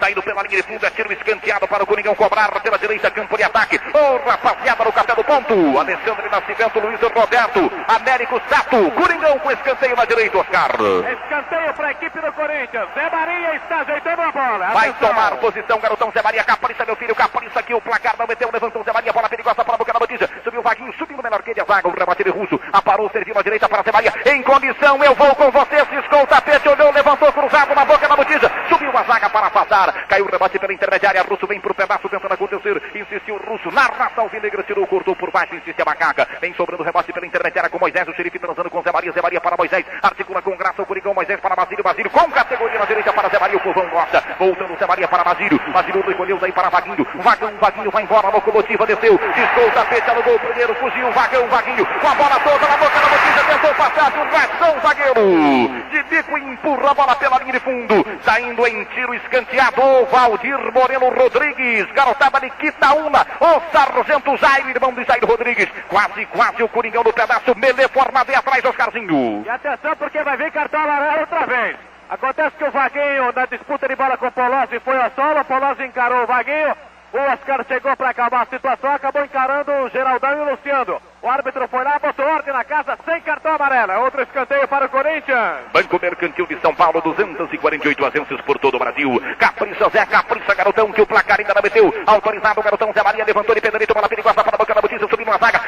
Saindo pela linha de fundo, é tiro escanteado para o Coringão cobrar pela direita, campo de ataque. Ô, rapaziada, no café do ponto. Alexandre Nascimento, Luiz Roberto, Américo Sato, Coringão com escanteio na direita, Oscar. Escanteio para a equipe do Corinthians. Zé Maria está ajeitando a bola. Vai Atenção. tomar posição, garotão Zé Maria, Capriça, meu filho, Capriça aqui, o placar não meteu, levantou Zé Maria, bola perigosa para a boca da subiu o Vaguinho, subindo menor que ele, a zaga, o rebate de russo, aparou, serviu à direita para Zé Maria, em condição, eu vou com você, ciscou o tapete, olhou, levantou, cruzado na boca da botija, subiu a zaga para afastar, caiu o rebate pela intermediária, Russo vem pro pedaço, tentando acontecer, insistiu o Russo, na raça alvinegra, tirou, cortou por baixo, insiste a macaca, vem sobrando o rebate pela intermediária com Moisés, o xerife transando com Zé Maria, para Moisés, articula com graça o Curigão, Moisés para Basílio, Basílio com categoria na direita para Zé o povão gosta, voltando Zé para Basílio, Basílio recolheu daí para Vaguinho, Vagão, Vaguinho vai embora, a locomotiva desceu, ciscou o tapete, alugou o primeiro, fugiu, Vagão, Vaguinho, com a bola toda na boca da botija, tentou passar, o Gastão, zagueiro, de bico empurra a bola pela linha de fundo, saindo em tiro escanteado, Valdir Moreno Rodrigues, garotada de Quitaúna, o Sargento Jairo, irmão de Jairo Rodrigues, quase, quase o Coringão no pedaço, Melê formado e atrás, Oscarzinho. E atenção porque vai vir cartão amarelo outra vez. Acontece que o Vaguinho, na disputa de bola com o Polozzi, foi a solo. O Polozzi encarou o Vaguinho. O Oscar chegou para acabar a situação, acabou encarando o Geraldão e o Luciano. O árbitro foi lá, botou ordem na casa, sem cartão amarelo. Outro escanteio para o Corinthians. Banco Mercantil de São Paulo, 248 agências por todo o Brasil. Capriça Zé, capriça garotão, que o placar ainda não meteu. Autorizado garotão Zé Maria, levantou de Pedrito, bola perigosa para a boca da botija, subindo na zaga.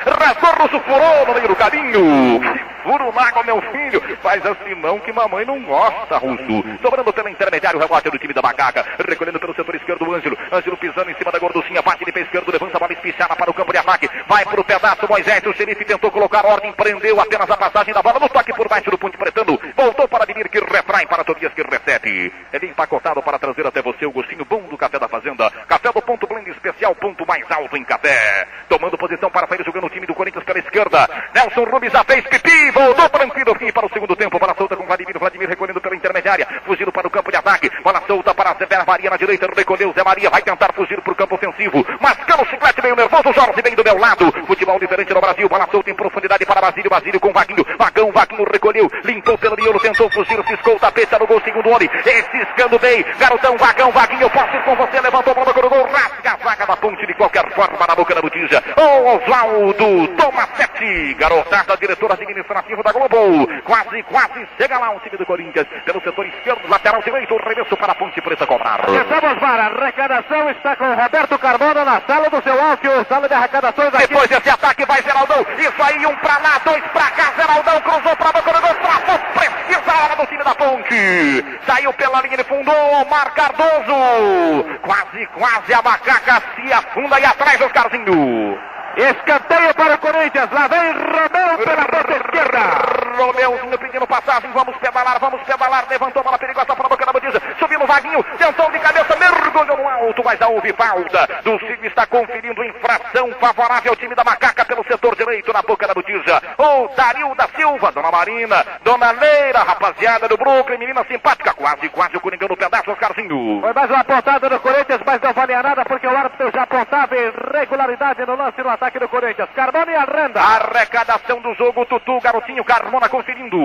Russo furou no meio do caminho. Furo mago, meu filho. Faz assim não que mamãe não gosta, Russo. Sobrando pelo intermediário, rebote do time da Macaca. Recolhendo pelo setor esquerdo Ângelo. Ângelo pisando em cima da gorducinha, bate de pé esquerdo, levanta a bola espichada para o campo de ataque. Vai pro pedaço, Moisés, o xerife tentou colocar ordem, prendeu apenas a passagem da bola no toque por baixo do ponte pretendo. Voltou para Ademir que retrai para Tobias que recebe. Ele empacotado para trazer até você o gostinho bom do café da fazenda. Café do ponto blend especial, ponto mais alto em café. Tomando posição para sair jogando o time do Corinthians pela esquerda. Nelson Rubens já fez pipi, voltou tranquilo fim para o segundo tempo. Bola solta com Vladimir, Vladimir recolhendo pela intermediária, fugindo para o campo de ataque. Bola solta para Zé Maria na direita, recolheu Zé Maria, vai tentar fugir para o campo ofensivo. Mascando o chiclete meio nervoso, Jorge vem do meu lado. Futebol diferente no Brasil, bola solta em profundidade para Basílio, Basílio com Vaguinho. Vagão, Vaguinho recolheu, limpou pelo miolo, tentou fugir, ciscou o tapete, alugou o segundo homem. Ciscando bem, garotão, Vagão, Vaguinho, posso ir com você, levantou a bola no gol, rasga a zaga da ponte de qualquer forma na boca da botija. O Oswaldo Tomasetti, garotada, diretor administrativo da Globo. Quase, quase chega lá o time do Corinthians, pelo setor esquerdo, lateral direito, reverso para a ponte preta cobrar. Estamos para a arrecadação, está com o Roberto Carmona na sala do seu áudio, sala de arrecadações aqui. Depois desse ataque vai Geraldão. Isso aí, um pra lá, dois pra cá. Geraldão cruzou pra boca do gol. Travou, precisa a hora do time da ponte. Saiu pela linha de fundo, Omar Cardoso. Quase, quase a macaca se afunda e atrás Oscarzinho. Escanteio para o Corinthians, lá vem Romeu pela ponta esquerda. Romeuzinho pedindo passagem, vamos pedalar, vamos pedalar, levantou a bola perigosa para a boca da botija, subiu no vaguinho, tentou de cabeça, mergulhou no alto, mas não houve falta. Do Cid está conferindo infração favorável ao time da Macaca pelo setor direito na boca da botija. O Dario da Silva, Dona Marina, Dona Leira, rapaziada do Brooklyn, menina simpática, quase, quase o Coringão no pedaço, Oscarzinho. Foi mais uma pontada do Corinthians, mas não valia nada porque o árbitro já apontava irregularidade no lance no ataque do Corinthians. Carmona e a renda. Arrecadação do jogo, Tutu, garotinho Carmona conferindo.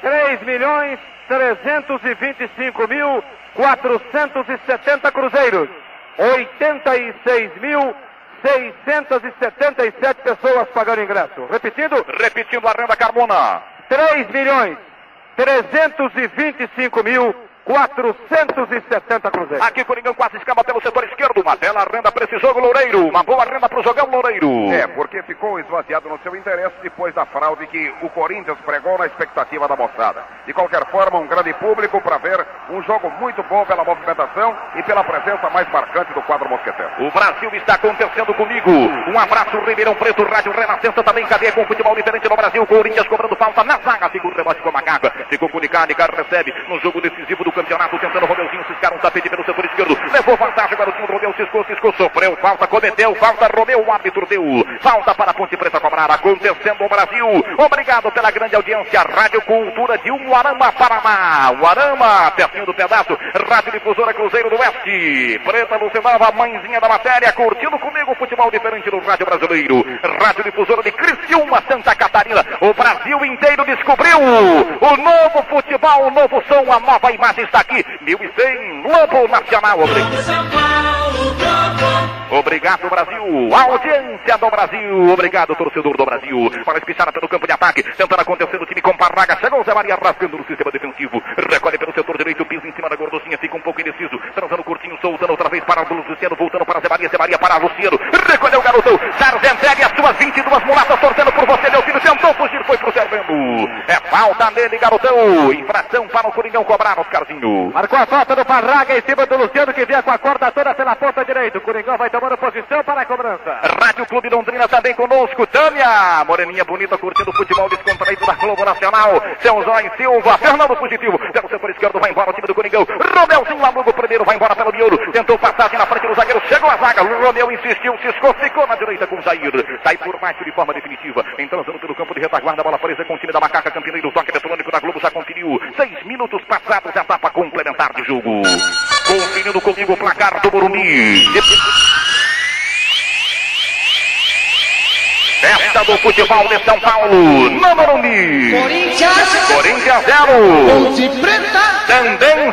3 milhões 325 mil 470 cruzeiros. 86 mil 677 pessoas pagando ingresso. Repetindo? Repetindo a renda Carmona. 3 milhões 325 mil 470 cruzeiros. Aqui Coringão quase escapa pelo setor esquerdo. Uma bela renda para esse jogo, Loureiro. Uma boa renda para o jogão, Loureiro. É, porque ficou esvaziado no seu interesse depois da fraude que o Corinthians pregou na expectativa da moçada. De qualquer forma, um grande público para ver um jogo muito bom pela movimentação e pela presença mais marcante do quadro mosqueteiro. O Brasil está acontecendo comigo. Um abraço, Ribeirão Preto, Rádio Renascença também. Cadeia com futebol diferente no Brasil. Corinthians cobrando falta na zaga. Segura o rebote com a Macaca. Ficou com o Nicard, recebe no jogo decisivo do campeonato, tentando o Romeuzinho ciscar um tapete pelo setor esquerdo. Levou vantagem, o garotinho Romeu ciscou, ciscou, sofreu, falta, cometeu, falta, Romeu, o árbitro deu. Falta para a Ponte Preta cobrar, acontecendo no Brasil. Obrigado pela grande audiência. Rádio Cultura de Umuarama, Paraná. Umuarama, pertinho do pedaço. Rádio Difusora Cruzeiro do Oeste. Preta Lucinava, mãezinha da matéria, curtindo comigo o futebol diferente do Rádio Brasileiro. Rádio Difusora de Criciúma, Santa Catarina. O Brasil inteiro descobriu o novo futebol, o novo som, a nova imagem está aqui. 1100, Lobo Nacional. Obrigado, Brasil. Audiência do Brasil. Obrigado, torcedor do Brasil. Para espichar pelo campo de ataque. Tentando acontecer o time com Parraga. Chegou o Zé Maria rasgando no sistema defensivo. Recolhe pelo setor direito. Pisa em cima da gorduchinha. Fica um pouco indeciso. Transando curtinho. Soltando outra vez para o Luciano. Voltando para Zé Maria. Zé Maria para Luciano. Recolheu o garotão. Sargentelli. As suas 22 mulatas torcendo por você, meu É falta nele, garotão. Infração para o Coringão cobrar, Oscarzinho. Marcou a falta do Parraga em cima do Luciano que vinha com a corda toda pela ponta direita. O Coringão vai tomando posição para a cobrança. Rádio Clube Londrina também conosco. Tânia, moreninha bonita, curtindo o futebol descontraído da Globo Nacional. Seu Zói Silva, Fernando Fugitivo. Pelo setor esquerdo, vai embora o time do Coringão. Romelzinho Lamugo primeiro, vai embora pelo miolo. Tentou passagem na frente do zagueiro, chegou a zaga. Romeu insistiu, ciscou, ficou na direita com o Jair. Sai por baixo de forma definitiva. Entrando pelo campo de retaguarda, bola presa com o time da Macaca Campineiro. Toque eletrônico da Globo já conferiu. Seis minutos passados, etapa complementar de jogo. Conferindo comigo o placar do Morumbi. Festa do futebol de São Paulo, no Morumbi. Corinthians. Corinthians 0. Ponte Preta. Também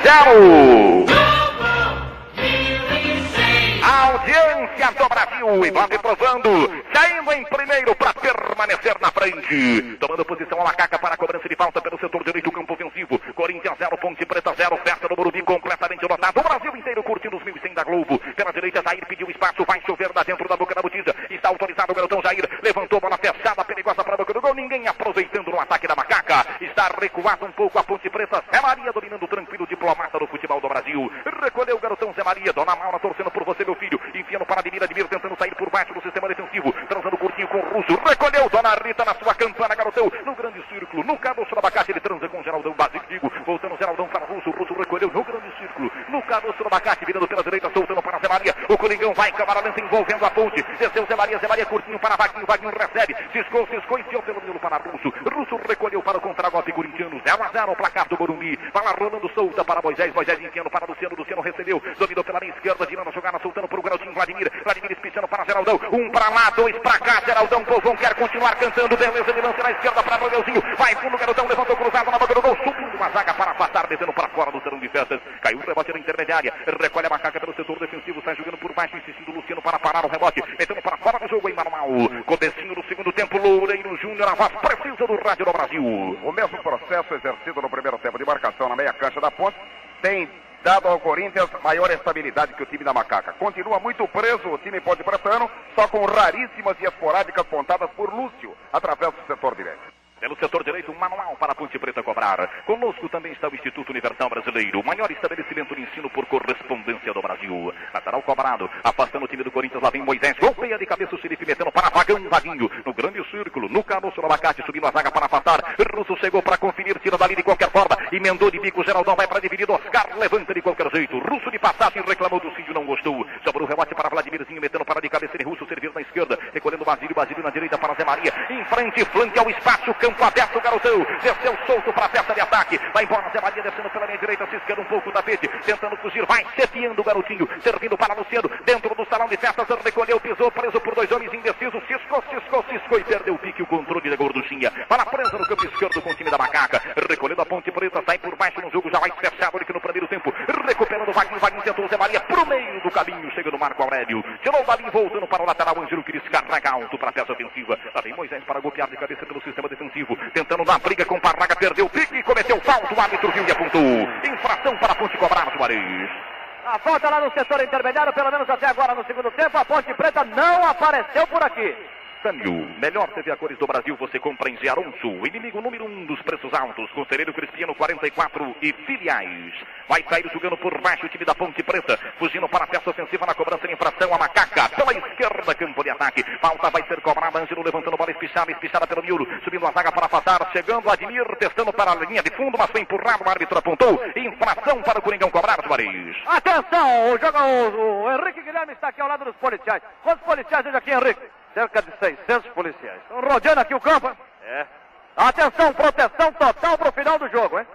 0. Audiência do Brasil e vai provando, saindo em primeiro para permanecer na frente. Tomando posição a macaca para a cobrança de falta pelo setor direito, campo ofensivo. Corinthians 0, Ponte Preta 0, festa do Morumbi completamente lotado. O Brasil inteiro curtindo os 1100 da Globo. Pela direita, Jair pediu espaço, vai chover lá dentro da boca da botija. Está autorizado o garotão Jair, levantou bola fechada, perigosa para a boca do gol. Ninguém aproveitando no ataque da macaca. Está recuado um pouco a Ponte Preta. Zé Maria dominando tranquilo, diplomata do futebol do Brasil. Recolheu o garotão Zé Maria, Dona Maura torcendo por você, meu filho. Enfiando para Admir, Admir tentando sair por baixo do sistema defensivo. Transando curtinho com o Russo. Recolheu Dona Rita na sua campana, garotão. No grande círculo, no caroço do abacate, ele transa com o Geraldão Basic, digo. Voltando Geraldão para o Russo. O Russo recolheu no grande círculo, no abacate, virando pela direita, soltando para Zé Maria. O Coringão vai, câmara lenta, envolvendo a ponte. Desceu Zé Maria, Zé Maria curtinho para Vaguinho. Vaguinho recebe. Ciscou, ciscou, enfiou pelo miolo para Russo. Russo recolheu para o contragolpe corintiano. 0 a 0 o placar do Morumbi. Vai rolando solta para Moisés. Moisés enfiando para Luciano. Luciano recebeu. Dominou pela linha esquerda, girando a jogada, soltando para o garotinho Vladimir. Vladimir espichando para Geraldão. Um para lá, dois para cá. Geraldão, Povão quer continuar cantando. Beleza de lance na esquerda para Romeuzinho. Vai fundo, garotão. Levantou cruzado na boca do gol. Subindo uma zaga para afastar, descendo para fora do salão de festas. Caiu o rebote na intermediária. Recolhe a macaca pelo setor defensivo. Sai jogando por baixo, insistindo Luciano para parar o rebote. Metendo para fora do jogo em manual. Comecinho do segundo tempo. Loureiro Júnior, a voz precisa do rádio do Brasil. O mesmo processo exercido no primeiro tempo de marcação na meia cancha da ponte tem dado ao Corinthians maior estabilidade que o time da Macaca. Continua muito preso o time pode pretano, só com raríssimas e esporádicas pontadas por Lúcio, através do setor direito. Pelo setor direito, um manual para a Ponte Preta cobrar. Conosco também está o Instituto Universal Brasileiro, o maior estabelecimento de ensino por correspondência do Brasil. Lateral cobrado, afastando o time do Corinthians, lá vem Moisés, golpeia de cabeça o Felipe, metendo para Vagão, Vaguinho, no grande círculo, no caroço do abacate, subindo a zaga para afastar. Russo chegou para conferir, tira dali de qualquer forma, emendou de bico, Geraldão vai para dividir, Oscar levanta de qualquer jeito. Russo de passagem, reclamou do Cídio, não gostou. Sobrou o rebote para Vladimirzinho, metendo para de cabeça, ele Russo servir na esquerda, recolhendo Basílio, Basílio na direita para Zé Maria, em frente, flanque ao espaço, campo aberto, garotão, desceu solto para a peça de ataque, vai embora Zé Maria descendo pela minha direita, esquerda um pouco o tapete, tentando fugir, vai seteando o garotinho, servindo para Luciano, dentro do salão de festas, recolheu, pisou, preso por dois homens indecisos, ciscou, ciscou, ciscou e perdeu o pique, o controle da gorduchinha, para a presa no campo esquerdo com o time da macaca, recolhendo a ponte preta, sai por baixo no jogo, já vai fechado aqui no primeiro tempo, recuperando o Wagner, Wagner tentou o Zé Maria pro meio do caminho, chega no Marco Aurélio, tirou dali, voltando para o lateral, Ângelo Cris, carrega alto para a peça ofensiva, lá vem Moisés para golpear de cabeça pelo sistema defensivo, tentando dar briga com Parraga, perdeu o pique cometeu falta, o árbitro viu e apontou, infração para a ponte cobrar, Juarez. A falta lá no setor intermediário, pelo menos até agora no segundo tempo, a Ponte Preta não apareceu por aqui. Sânio, melhor TV a cores do Brasil, você compra em Gearonso, inimigo número um dos preços altos, Conselheiro Cristiano 44 e filiais. Vai sair jogando por baixo o time da Ponte Preta, fugindo para a peça ofensiva na cobrança de infração, a Macaca, pela esquerda, campo de ataque. Falta vai ser cobrada, Ângelo levantando bola espichada, espichada pelo miolo, subindo a zaga para afastar, chegando Admir, testando para a linha de fundo, mas foi empurrado, o árbitro apontou, infração para o Coringão cobrar, Soares. Atenção, o, jogo, o, o Henrique Guilherme está aqui ao lado dos policiais. Quantos policiais tem aqui, Henrique? Cerca de 600 policiais. Estão rodeando aqui o campo, hein? É. Atenção, proteção total pro final do jogo, hein?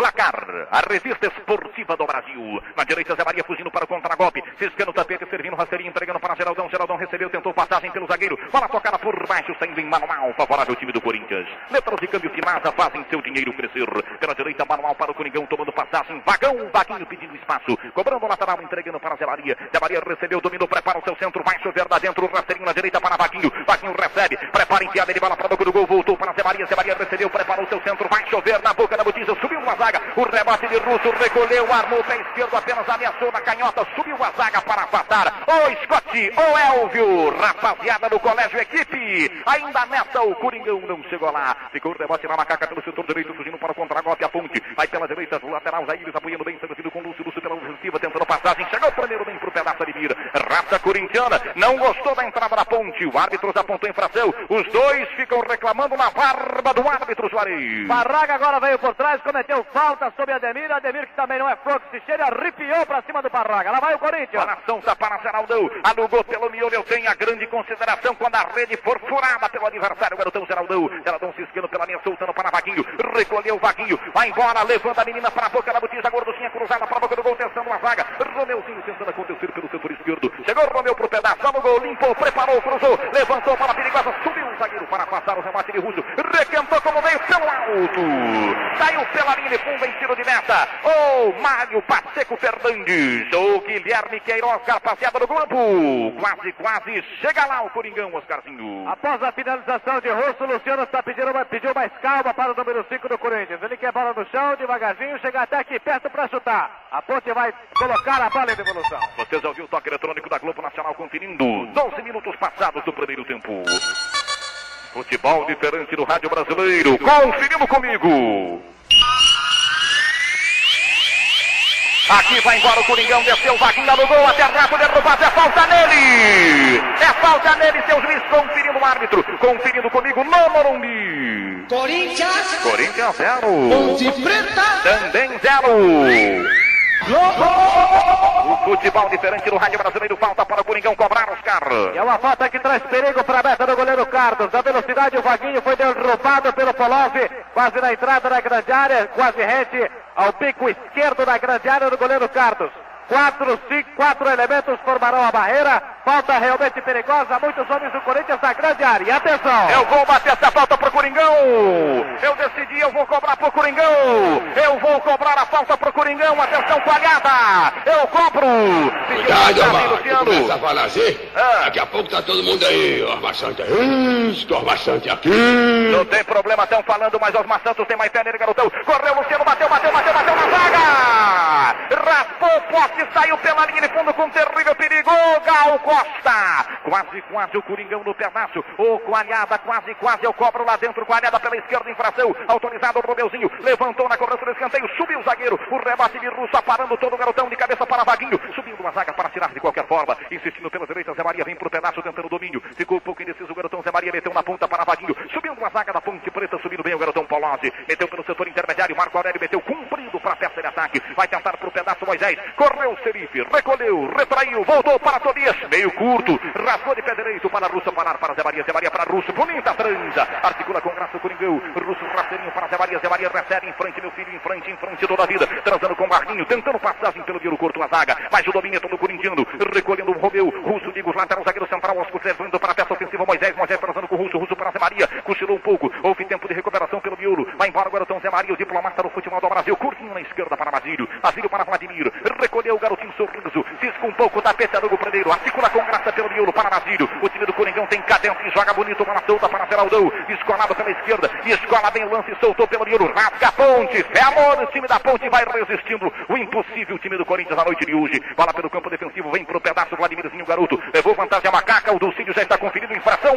Placar, a revista esportiva do Brasil. Na direita, Zé Maria fugindo para o contragolpe. Ciscando o tapete, servindo rasteirinho, entregando para Geraldão. Geraldão recebeu, tentou passagem pelo zagueiro. Bola tocada por baixo, saindo em manual, favorável time do Corinthians. Letras de câmbio fazem seu dinheiro crescer. Pela direita, manual para o Coringão, tomando passagem. Vagão, Vaguinho pedindo espaço. Cobrando o lateral, entregando para Zé Maria. Zé Maria recebeu, dominou, prepara o seu centro. Vai chover lá dentro, rasteirinho na direita para Vaguinho. Vaguinho recebe, prepara enfiada, ele bola para boca do gol. Voltou para Zé Maria. Zé Maria recebeu, preparou o seu centro. Vai chover na boca da botija, subiu uma zaga. O rebate de Russo recolheu, armou o pé esquerdo, apenas ameaçou na canhota. Subiu a zaga para afastar. O Scott, o Elvio, rapaziada do colégio equipe. Ainda nessa, o Coringão não chegou lá. Ficou o rebote na macaca pelo setor direito, fugindo para o contragolpe. A ponte vai pela direita, o lateral Jair apoiando bem, servido com Lúcio. Lúcio pela ofensiva, tentando passagem. Chegou o primeiro bem pro pedaço de mira. Raça corintiana, não gostou da entrada da ponte. O árbitro já apontou infração. Os dois ficam reclamando na barba do árbitro Juarez. Barraga agora veio por trás, cometeu falta sobre Ademir. Ademir que também não é que se cheira, arrepiou pra cima do Barraga. Lá vai o Corinthians. Coração tá para Geraldão. Alugou pelo miolo. Tenho a grande consideração quando a rede for furada pelo adversário. Garotão Geraldão. Geraldão ciscando pela linha, soltando para Vaguinho. Recolheu o Vaguinho. Vai embora, levanta a menina para a boca da botija. Gorduchinha cruzada para a boca do gol, tentando a zaga. Romeuzinho tentando acontecer pelo setor esquerdo. Chegou Romeu pro pedaço. Alugou, limpou, preparou, cruzou. Levantou para a perigosa. Subiu o zagueiro para passar o remate de Russo. Requentou como veio pelo alto. Saiu pela linha de em tiro de meta. O Mário Pacheco Fernandes. O Guilherme Queiroz, rapaziada do grupo. Quase, quase chega lá o Coringão, Oscarzinho. Após a finalização de Russo, Luciano está pedindo, pediu mais calma para o número 5 do Corinthians. Ele quer bola no chão, devagarzinho, chega até aqui perto para chutar. A ponte vai colocar a bola em devolução. Você já ouviu o toque eletrônico da Globo Nacional conferindo 12 minutos passados do primeiro tempo. Futebol diferente do rádio brasileiro. Conferindo comigo. Aqui vai embora o Coringão, desceu Vaguinha no gol, até Rato derrubado, é falta nele! É falta nele, seu juiz conferindo o árbitro, conferindo comigo no Morumbi. Corinthians. Corinthians zero. Ponte Preta. Também zero. O futebol diferente do rádio brasileiro, falta para o Coringão cobrar os carros. E é uma falta que traz perigo para a meta do goleiro Carlos. Da velocidade, o Vaguinho foi derrubado pelo Polov, quase na entrada da grande área, quase rente ao pico esquerdo da grande área do goleiro Carlos. Quatro, cinco, quatro elementos formarão a barreira. Falta realmente perigosa. Muitos homens do Corinthians na grande área. E atenção! Eu vou bater essa falta pro Coringão. Eu decidi, eu vou cobrar pro Coringão. Eu vou cobrar a falta pro Coringão. Atenção, coalhada. Eu cobro. Cuidado. Luciano. Começa a falar assim. Ah. Daqui a pouco tá todo mundo aí. Osmar Santos isto, Osmar Santos aqui. Não tem problema, estão falando, mas Osmar Santos tem mais pé nele, garotão. Correu, Luciano, bateu, bateu, bateu, bateu na zaga. Raspou o saiu pela linha de fundo com terrível perigo. Gal Costa. Quase, quase o Coringão no pedaço. O Coalhada, quase, quase. Eu cobro lá dentro. Coalhada pela esquerda, infração. Autorizado o Romeuzinho. Levantou na cobrança do escanteio. Subiu o zagueiro. O rebate de Russo aparando todo o garotão de cabeça para Vaguinho. Subindo uma zaga para tirar de qualquer forma. Insistindo pela direita, Zé Maria vem pro pedaço tentando o domínio. Ficou um pouco indeciso o garotão. Zé Maria meteu na ponta para Vaguinho. Subindo uma zaga da Ponte Preta. Subindo bem o garotão Polozzi. Meteu pelo setor intermediário. Marco Aurélio meteu cumprido para a peça de ataque. Vai tentar pro pedaço Moisés. Correu o Serife. Recolheu. Retraiu. Voltou para Tobias. Meio curto. Rasgou de pé direito para Russo parar para Zé Maria. Zé Maria para Russo. Bonita transa. Articula com graça o Coringão. Russo rasteirinho para Zé Maria. Zé Maria recebe em frente, meu filho. Em frente, em frente toda a vida. Transando com o Marquinho. Tentando passagem pelo Viro curto a zaga. Mas o domínio é todo corintiano. Recolhendo o Romeu. Russo, digo, lateral zagueiro central. Oscar levando para a peça ofensiva. Moisés. Moisés transando com o Russo. Russo para Zé Maria. Cochilou um pouco. Houve tempo de recuperação pelo miolo. Vai embora o garotão Zé Maria. O diplomata do futebol do Brasil. Curtinho na esquerda para Basílio. Basílio para Vladimir. Recolheu o garotinho sorriso. Cisca um pouco da peta do primeiro. Articula com graça pelo miolo para Basílio. O time do Coringão tem cadência e joga bonito. Bola solta para Geraldão. Escolado pela esquerda. Escola bem o lance. Soltou pelo miolo. Rasga a ponte. Fé amor. O time da ponte vai resistindo. O impossível time do Corinthians na noite de hoje. Bola pelo campo defensivo. Vem pro pedaço. Vladimirzinho, garoto. Levou vantagem a macaca. O Dulcídio já está conferindo infração.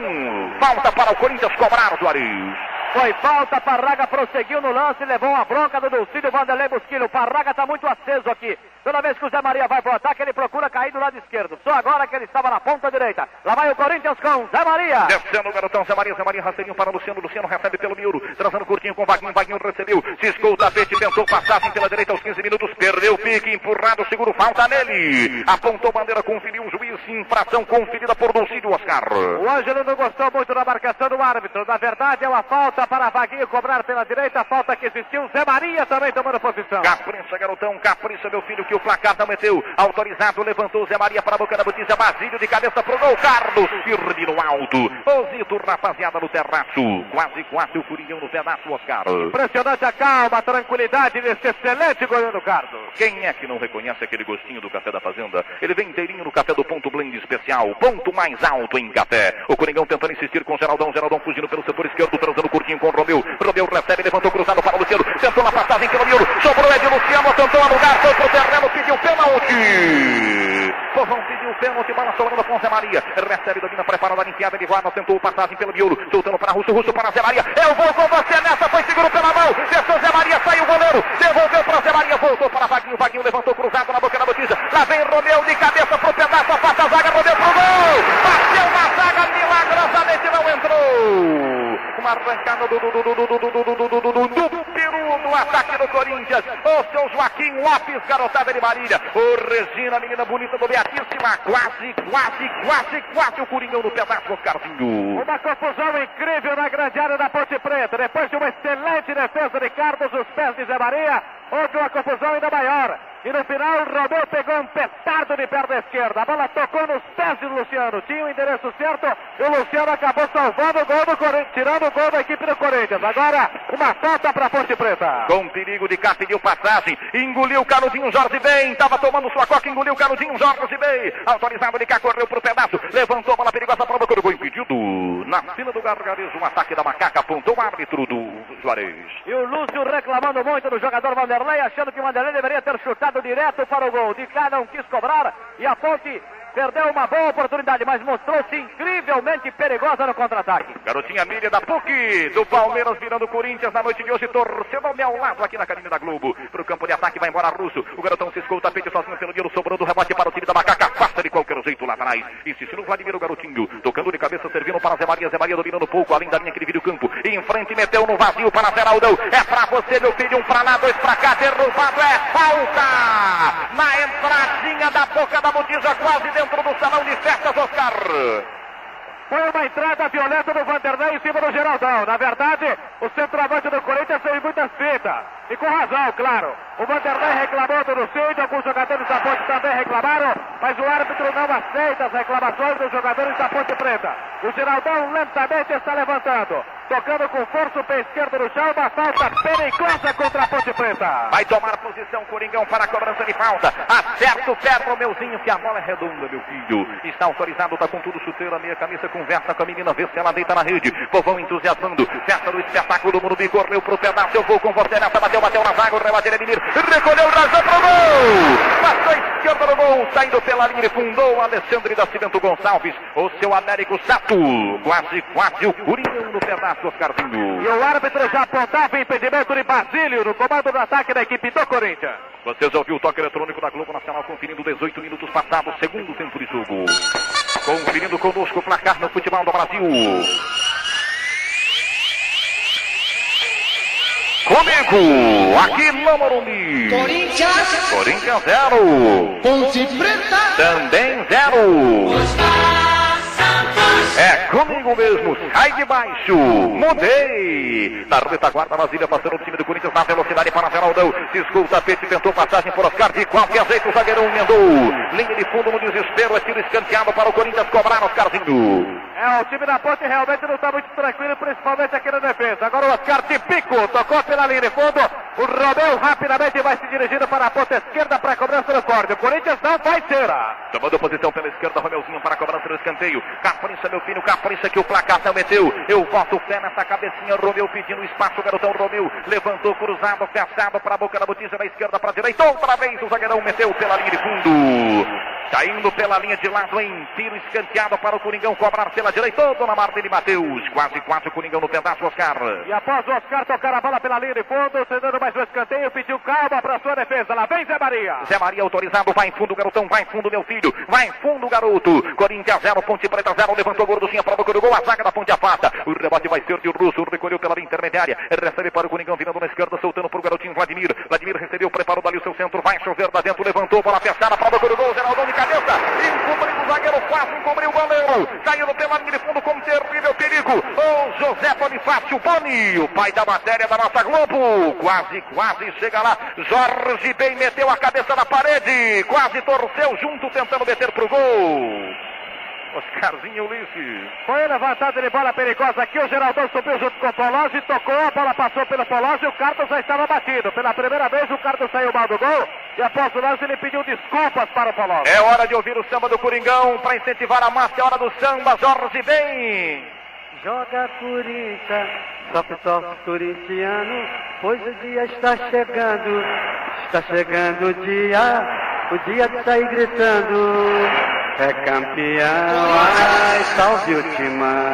Falta para o Corinthians cobrar, Juarez. Foi falta, Parraga prosseguiu no lance, levou uma bronca do Dulcídio Vanderlei Busquilho. Parraga está muito aceso aqui. Toda vez que o Zé Maria vai pro ataque, ele procura cair do lado esquerdo. Só agora que ele estava na ponta direita. Lá vai o Corinthians com Zé Maria. Descendo o garotão Zé Maria, Zé Maria rasteirinho para Luciano. Luciano recebe pelo miuro, trazendo curtinho com Vaguinho. Vaguinho recebeu, ciscou o tapete, tentou passagem pela direita aos 15 minutos, perdeu o pique, empurrado, seguro, falta nele. Apontou bandeira, conferiu o juiz, infração conferida por Dulcídio Oscar. O Ângelo não gostou muito da marcação do árbitro. Na verdade, é uma falta para Vaguinho cobrar pela direita. Falta que existiu. Zé Maria também tomando posição. Capricha, garotão, capricha, meu filho, que o placar não meteu. Autorizado, levantou Zé Maria para a boca da botija. Basílio de cabeça pro gol. Carlos firme no alto. Osito, rapaziada, no terraço. Quase, quase o Coringão no pedaço, Oscar. Impressionante a calma, a tranquilidade desse excelente goleiro Carlos. Quem é que não reconhece aquele gostinho do café da fazenda? Ele vem inteirinho no café do ponto blend especial. Ponto mais alto em café. O Coringão tentando insistir com o Geraldão. Geraldão fugindo pelo setor esquerdo, transando curtinho com o Romeu. Romeu recebe, levantou cruzado para o Luciano. Tentou na passagem pelo miolo. Sobrou é de Luciano, tentou alugar, foi pro terreno, pediu pênalti. Povão pediu pênalti, bola sobrando com Zé Maria. Recebe, domina, prepara da enfiada de guarda, tentou passagem pelo miolo. Soltando para Russo, Russo para Zé Maria. Eu vou com você nessa, foi seguro pela mão. Desceu Zé Maria, saiu o goleiro. Devolveu para Zé Maria, voltou para Vaguinho. Vaguinho levantou cruzado na boca da botija. Lá vem Romeu de cabeça pro pedaço, afasta a zaga, Romeu pro gol. Bateu na zaga, milagrosamente não entrou. Uma arrancada do, do, do, do, do, do, do, do, do, do, do, Peru no ataque do Corinthians. O seu Joaquim Lopes, garotada de Marília. O Regina, menina bonita do Beatíssima. Quase, quase, quase, quase o Coringão no pedaço, Oscarzinho. Uma confusão incrível na grande área da Ponte Preta. Depois de uma excelente defesa de Carlos, os pés de Zé Maria, houve uma confusão ainda maior. E no final, Romeu pegou um petardo de perna esquerda. A bola tocou nos pés de Luciano. Tinha o endereço certo e o Luciano acabou salvando o gol do Corinthians, tirando o gol da equipe do Corinthians. Agora, uma falta para a Ponte Preta. Com perigo de cá, pediu passagem. Engoliu o Canudinho Jorge bem. Tava tomando sua coca, engoliu o Canudinho Jorge bem. Autorizado de cá, correu pro pedaço. Levantou a bola perigosa para o gol impedido. Na fila do gargarejo, um ataque da macaca. Apontou o árbitro do Juarez. E o Lúcio reclamando muito do jogador Vanderlei, achando que o Vanderlei deveria ter chutado direto para o gol. De cá não quis cobrar e a Ponte perdeu uma boa oportunidade, mas mostrou-se incrivelmente perigosa no contra-ataque. Garotinha Miriam da PUC, do Palmeiras virando Corinthians na noite de hoje, torcendo ao meu lado aqui na cabine da Globo. Pro campo de ataque vai embora Russo. O garotão ciscou o tapete sozinho pelo Nilo, sobrou do rebote para o time da Macaca. Passa de qualquer jeito lá atrás. Insiste no Vladimir, o garotinho. Tocando de cabeça, servindo para Zé Maria. Zé Maria dominando pouco, além da linha que divide o campo. Em frente, meteu no vazio para Geraldão. É pra você, meu filho. Um pra lá, dois pra cá. Derrubado é falta. Na entradinha da boca da botija, quase dentro do salão de festas, Oscar. Foi uma entrada violenta do Vanderlei em cima do Geraldão. Na verdade, o centroavante do Corinthians fez muitas fitas. E com razão, claro. O Vanderlei reclamou do Lucide, alguns jogadores da Ponte também reclamaram, mas o árbitro não aceita as reclamações dos jogadores da Ponte Preta. O Geraldão lentamente está levantando, tocando com força o pé esquerdo no chão, uma falta perigosa contra a Ponte Preta. Vai tomar posição Coringão para a cobrança de falta. Acerta o pé pro meuzinho, que a bola é redonda, meu filho. Está autorizado, tá com tudo chuteiro, a meia camisa, conversa com a menina, vê se ela deita na rede. Povão entusiasmando, festa do espetáculo do Morumbi, correu pro pedaço, eu vou com você nessa, bateu, bateu na zaga, o rebate é Edmir, recolheu, rasou pro gol! Passou a esquerda no gol, saindo pela linha, fundou Alessandro da Cimento Gonçalves, o seu Américo Sato, quase, quase o Coringão no pedaço, Oscarzinho. E o árbitro já apontava impedimento de Basílio no comando do ataque da equipe do Corinthians. Vocês ouviram o toque eletrônico da Globo Nacional conferindo 18 minutos passados, segundo tempo de jogo. Conferindo conosco o placar no futebol do Brasil. Comigo, aqui no Morumbi. Corinthians. Corinthians 0. Ponte Preta. Também 0. É comigo mesmo, sai de baixo, mudei. Na retaguarda, Brasília passando o time do Corinthians na velocidade para Geraldão. Ciscou o tapete, tentou passagem por Oscar. De qualquer jeito, o zagueirão emendou. Linha de fundo no desespero, é tiro escanteado para o Corinthians cobrar Oscarzinho. É, o time da Ponte realmente não está muito tranquilo, principalmente aqui na defesa. Agora o Oscar de pico, tocou pela linha de fundo. O Romeu rapidamente vai se dirigindo para a ponta esquerda para a cobrança do corte. O Corinthians não vai ser. Tomando posição pela esquerda, Romeuzinho para a cobrança do escanteio. Capricha, meu filho, capricha que o placar não meteu. Eu boto o pé nessa cabecinha, Romeu pedindo espaço, o garotão Romeu levantou cruzado, fechado para a boca da botija da esquerda para a direita. Outra vez o zagueirão meteu pela linha de fundo. Caindo pela linha de lado em tiro escanteado para o Coringão cobrar pela direita. Todo na marca de Matheus. Quase, quase o Coringão no pedaço, Oscar. E após o Oscar tocar a bola pela linha de fundo, cedendo mais um escanteio, pediu calma para sua defesa. Lá vem Zé Maria. Zé Maria autorizado, vai em fundo, garotão, vai em fundo, meu filho. Vai em fundo, garoto. Corinthians 0, Ponte Preta 0, levantou gorduchinha para boca do gol. A zaga da Ponte afasta. O rebote vai ser de Russo, recolheu pela intermediária. Recebe para o Coringão, virando na esquerda, soltando para o garotinho Vladimir. Vladimir recebeu, preparou dali o seu centro, vai chover da dentro, levantou, bola fechada para boca do gol. Geraldão de cabeça, encobriu o zagueiro, quase encobriu o goleiro, saindo pela linha de fundo com terrível perigo. O José Bonifácio Boni, o pai da matéria da nossa Globo, quase, quase chega lá. Jorge bem meteu a cabeça na parede, quase torceu junto, tentando meter pro gol. Oscarzinho Ulisses. Foi levantado de bola perigosa aqui. O Geraldão subiu junto com o Polozzi, tocou, a bola passou pelo Polozzi e o Carlos já estava batido. Pela primeira vez o Carlos saiu mal do gol e após o lance ele pediu desculpas para o Polozzi. É hora de ouvir o samba do Coringão para incentivar a massa. É hora do samba. Jorge bem. Joga Corinthians, sofre, sofre corintiano, pois o dia está chegando, está chegando o dia, o dia de sair gritando, é campeão, ai, salve o timão,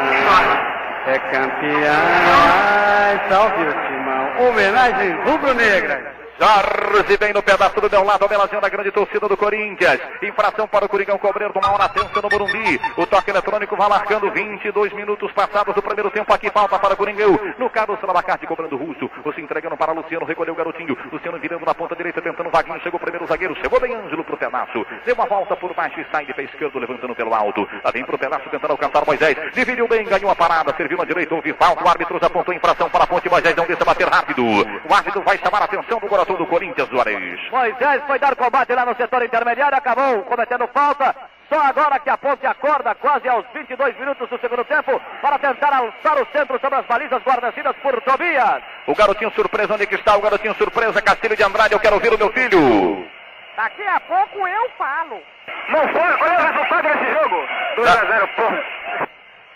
é campeão, ai, salve o timão, homenagem rubro-negra. Jorge bem no pedaço do meu lado, homenageando a grande torcida do Corinthians. Infração para o Coringão cobrir do na tensa no Morumbi. O toque eletrônico vai marcando 22 minutos passados do primeiro tempo. Aqui falta para o Coringão. No Carlos Salabacate cobrando o russo. Você entregando para Luciano, recolheu o garotinho. Luciano virando na ponta direita, tentando o vaguinho. Chegou o primeiro zagueiro, chegou bem Ângelo pro pedaço. Deu uma volta por baixo e sai de pé esquerdo, levantando pelo alto. Lá vem pro pedaço, tentando alcançar Moisés. Dividiu bem, ganhou a parada, serviu na direita, houve falta. O árbitro apontou infração para a ponte. Moisés não deixa bater rápido. O árbitro vai chamar a atenção do coração do Corinthians, Juarez. Moisés foi dar combate lá no setor intermediário, acabou cometendo falta. Só agora que a ponte acorda, quase aos 22 minutos do segundo tempo, para tentar alçar o centro sobre as balizas guarnecidas por Tobias. O garotinho surpresa, onde que está o garotinho surpresa? Castilho de Andrade, eu quero ouvir o meu filho. Daqui a pouco eu falo. Não foi, olha o resultado desse jogo. 2 a 0, pô.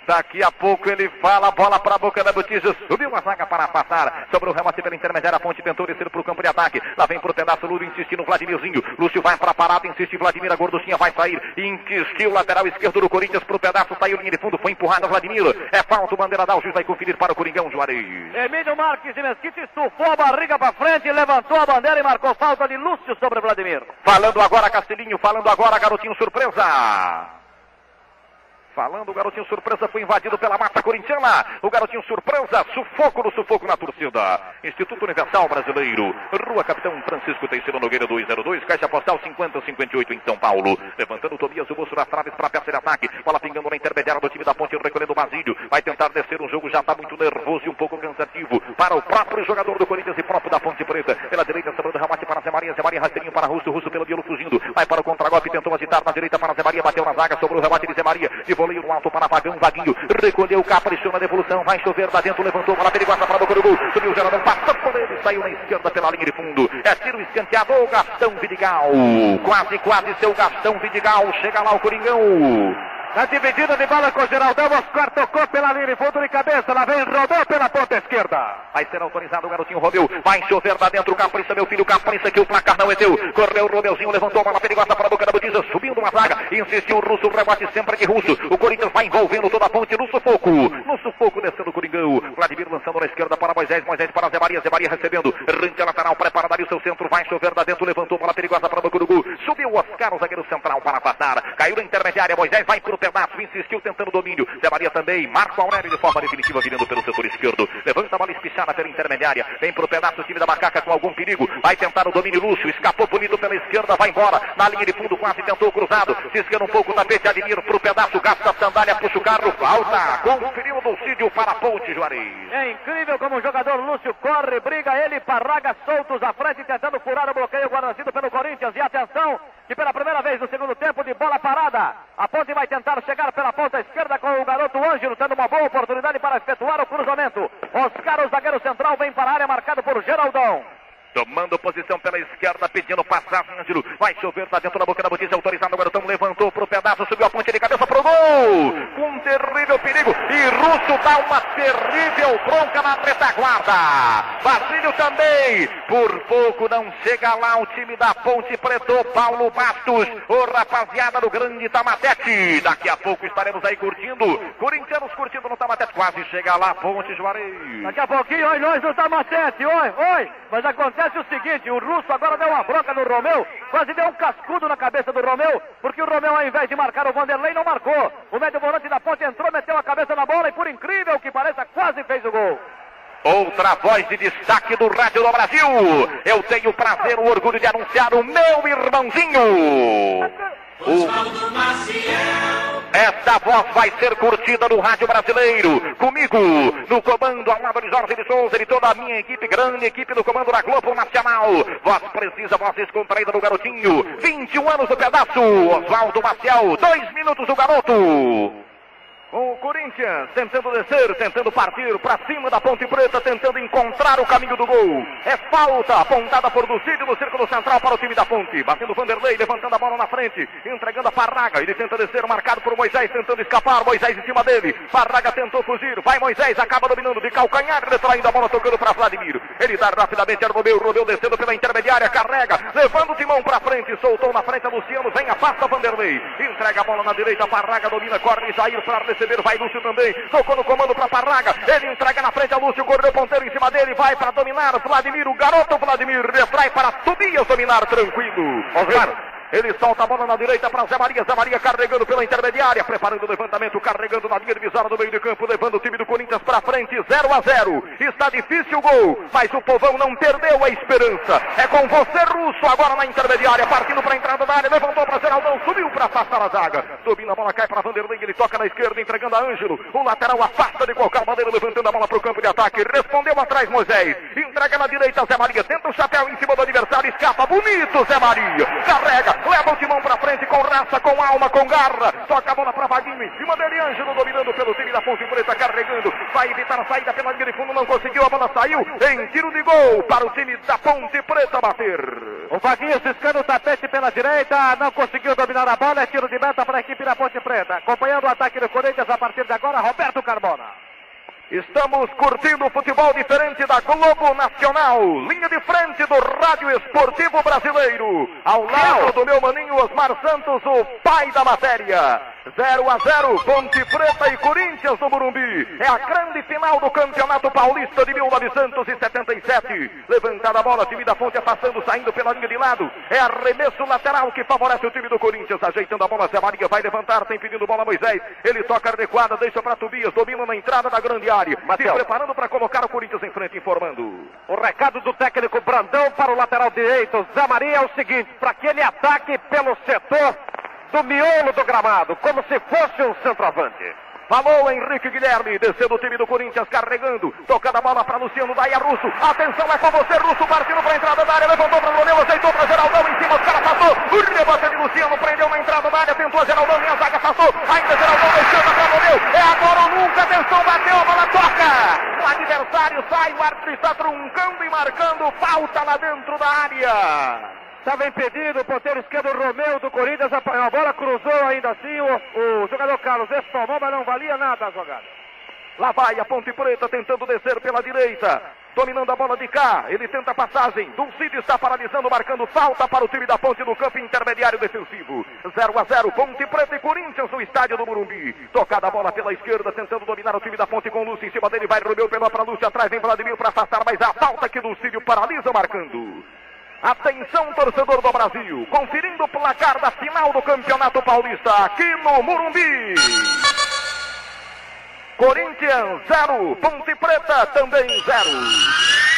Daqui a pouco ele fala, bola para a boca da Botija, subiu a zaga para passar, sobre o remate pela intermediária, a ponte tentou descer para o campo de ataque, lá vem para o pedaço, Lúcio insiste no Vladimirzinho, Lúcio vai para a parada, insiste Vladimir, a gorduchinha vai sair, insistiu, lateral esquerdo do Corinthians para o pedaço, saiu linha de fundo, foi empurrado Vladimir, é falta, o bandeira dá, o juiz vai conferir para o Coringão, Juarez. Emílio Marques de Mesquita estufou a barriga para frente, levantou a bandeira e marcou falta de Lúcio sobre Vladimir. Falando agora Castelinho, falando agora garotinho surpresa. Falando, o garotinho surpresa foi invadido pela massa corintiana. O garotinho surpresa, sufoco no sufoco na torcida. Instituto Universal Brasileiro, Rua Capitão Francisco Teixeira Nogueira 202, Caixa Postal 5058 em São Paulo. Levantando o Tobias, o bolso das traves para a peça de ataque. Bola pingando na intermediária do time da ponte, recolhendo o Basílio. Vai tentar descer o jogo, já está muito nervoso e um pouco cansativo. Para o próprio jogador do Corinthians e próprio da Ponte Preta. Pela direita, sobrando remate para Zé Maria. Zé Maria rasteirinho para Russo, Russo pelo Bielo fugindo. Vai para o contragolpe, tentou agitar na direita para Zé Maria, bateu na zaga, sobrou o remate de Zé Maria. De voleio no alto para Vagão, Vaguinho, recolheu, caprichou na devolução, vai chover lá dentro, levantou, bola perigosa para boca do gol, subiu o Geraldão, passou por ele, saiu na esquerda pela linha de fundo, é tiro escanteado, Gastão Vidigal, quase, quase seu Gastão Vidigal, chega lá o Coringão. Na dividida de bola com Geraldão, Oscar tocou pela linha de fundo de cabeça, lá vem, rodou pela ponta esquerda. Vai ser autorizado o garotinho Romeu, vai chover lá dentro, Capriça, meu filho, Capriça, que o placar não é teu. Correu o Romeuzinho, levantou a bola perigosa para a boca da Butiza, subindo uma zaga, insistiu o Russo, o rebote sempre de Russo. O Corinthians vai envolvendo toda a ponte no sufoco, no sufoco descendo o Coringão. Vladimir lançando na esquerda para Moisés, Moisés para Zé Maria, Zé Maria recebendo, rente a lateral, preparado ali o seu centro, vai chover lá dentro, levantou bola perigosa para a boca do. Subiu o Oscar, o zagueiro central para passar, caiu na intermediária, Moisés vai para o pedaço, insistiu tentando domínio. Zé Maria também. Marco Aurélio de forma definitiva virando pelo setor esquerdo. Levanta a bola espichada pela intermediária. Vem pro pedaço o time da macaca com algum perigo. Vai tentar o domínio Lúcio. Escapou bonito pela esquerda. Vai embora. Na linha de fundo quase tentou cruzado. Ciscando um pouco o tapete. Admiro pro pedaço. Gasta a sandália. Puxa o carro. Falta. Conferiu o Dulcídio para a ponte, Juarez. É incrível como o jogador Lúcio corre, briga ele, Parraga soltos à frente, tentando furar o bloqueio guarnecido pelo Corinthians. E atenção, que pela primeira vez no segundo tempo de bola parada, a ponte vai tentar chegar pela ponta esquerda com o garoto Ângelo, tendo uma boa oportunidade para efetuar o cruzamento. Oscar, o zagueiro central, vem para a área, marcado por Geraldão. Tomando posição pela esquerda, pedindo passagem, Ângelo. Vai chover, tá dentro da boca da botija, autorizado. O garotão levantou pro pedaço, subiu a ponte de cabeça pro gol. Com um terrível perigo. E Russo dá uma terrível bronca na retaguarda. Basílio também. Por pouco não chega lá o time da Ponte Preto. Paulo Bastos, o rapaziada do grande Tamatete. Daqui a pouco estaremos aí curtindo. Corintianos curtindo no Tamatete. Quase chega lá Ponte Juarez. Daqui a pouquinho, oi, nós no Tamatete. Oi, oi. Mas acontece o seguinte, o Russo agora deu uma bronca no Romeu, quase deu um cascudo na cabeça do Romeu, porque o Romeu ao invés de marcar o Vanderlei não marcou. O médio volante da ponte entrou, meteu a cabeça na bola e por incrível que pareça, quase fez o gol. Outra voz de destaque do Rádio do Brasil. Eu tenho o prazer, o orgulho de anunciar o meu irmãozinho. Maciel. Esta voz vai ser curtida no rádio brasileiro. Comigo, no comando, ao lado de Jorge de Souza e toda a minha equipe, grande equipe do comando da Globo Nacional. Voz precisa, voz descontraída do garotinho. 21 anos do pedaço. Oswaldo Maciel, dois minutos do garoto. O Corinthians tentando descer, tentando partir para cima da Ponte Preta, tentando encontrar o caminho do gol. É falta apontada por Lucídio no círculo central para o time da Ponte. Batendo Vanderlei, levantando a bola na frente, entregando a Parraga. Ele tenta descer, marcado por Moisés, tentando escapar. Moisés em cima dele. Parraga tentou fugir. Vai Moisés, acaba dominando de calcanhar, retraindo a bola, tocando para Vladimir. Ele dá rapidamente a Romeu, Romeu descendo pela intermediária, carrega, levando o timão para frente, soltou na frente a Luciano, vem, afasta Vanderlei. Entrega a bola na direita, Parraga domina, corre Jair para receber receber, vai Lúcio também, tocou no comando para Parraga, ele entrega na frente a Lúcio, correu ponteiro em cima dele, vai para dominar, Vladimir, o garoto Vladimir, retrai para Tobias dominar, tranquilo. Osmar. Ele solta a bola na direita para Zé Maria. Zé Maria carregando pela intermediária, preparando o levantamento, carregando na linha divisória do meio de campo, levando o time do Corinthians para frente, 0 a 0. Está difícil o gol, mas o povão não perdeu a esperança. É com você, Russo, agora na intermediária, partindo para a entrada da área, levantou para Geraldão, subiu para afastar a zaga. Domina a bola, cai para Vanderlei, ele toca na esquerda, entregando a Ângelo. O lateral afasta de qualquer maneira, levantando a bola para o campo de ataque. Respondeu atrás Moisés. Entrega na direita, Zé Maria. Tenta o chapéu em cima do adversário, escapa. Bonito, Zé Maria. Carrega, leva o timão para frente com raça, com alma, com garra. Toca a bola para Vaguinho em cima dele, Ângelo dominando pelo time da Ponte Preta, carregando. Vai evitar a saída pela linha de fundo, não conseguiu. A bola saiu em tiro de gol para o time da Ponte Preta bater. O Vaguinho ciscando o tapete pela direita, não conseguiu dominar a bola, é tiro de meta para a equipe da Ponte Preta. Acompanhando o ataque do Corinthians a partir de agora, Roberto Carbona. Estamos curtindo o futebol diferente da Globo Nacional. Linha de frente do Rádio Esportivo Brasileiro. Ao lado do meu maninho Osmar Santos, o pai da matéria. 0 a 0, Ponte Preta e Corinthians no Morumbi. É a grande final do Campeonato Paulista de 1977. Levantada a bola, time da Ponte afastando, saindo pela linha de lado. É arremesso lateral que favorece o time do Corinthians. Ajeitando a bola, Zé Maria vai levantar, tem pedindo bola Moisés. Ele toca adequada, deixa para Tobias, domina na entrada da grande área. Se preparando para colocar o Corinthians em frente, informando. O recado do técnico Brandão para o lateral direito, Zé Maria, é o seguinte: para que ele ataque pelo setor do miolo do gramado, como se fosse um centroavante. Falou Henrique Guilherme, descendo o time do Corinthians, carregando, tocando a bola para Luciano Daia Russo. Atenção, é com você, Russo, partindo para a entrada da área, levantou para o Romeu, aceitou para Geraldão, em cima, os caras passou. O rebote de Luciano, prendeu na entrada da área, tentou a Geraldão, e a zaga passou. Ainda Geraldão deixando para Romeu. É agora ou nunca, atenção, bateu, a bola toca. O adversário sai, o árbitro está truncando e marcando falta lá dentro da área. Estava impedido, o ponteiro esquerdo Romeu do Corinthians apanhou a bola, cruzou ainda assim, o, o jogador Carlos espalmou, mas não valia nada a jogada. Lá vai a Ponte Preta tentando descer pela direita. Dominando a bola de cá, ele tenta a passagem. Dulcide está paralisando, marcando falta para o time da Ponte no campo intermediário defensivo. 0 a 0, Ponte Preta e Corinthians no estádio do Morumbi. Tocada a bola pela esquerda, tentando dominar o time da Ponte com Lúcio em cima dele. Vai Romeu pela para Lúcio, atrás vem Vladimir para afastar, mas a falta que Dulcídio paralisa marcando. Atenção, torcedor do Brasil, conferindo o placar da final do Campeonato Paulista aqui no Morumbi. Corinthians 0, Ponte Preta também 0.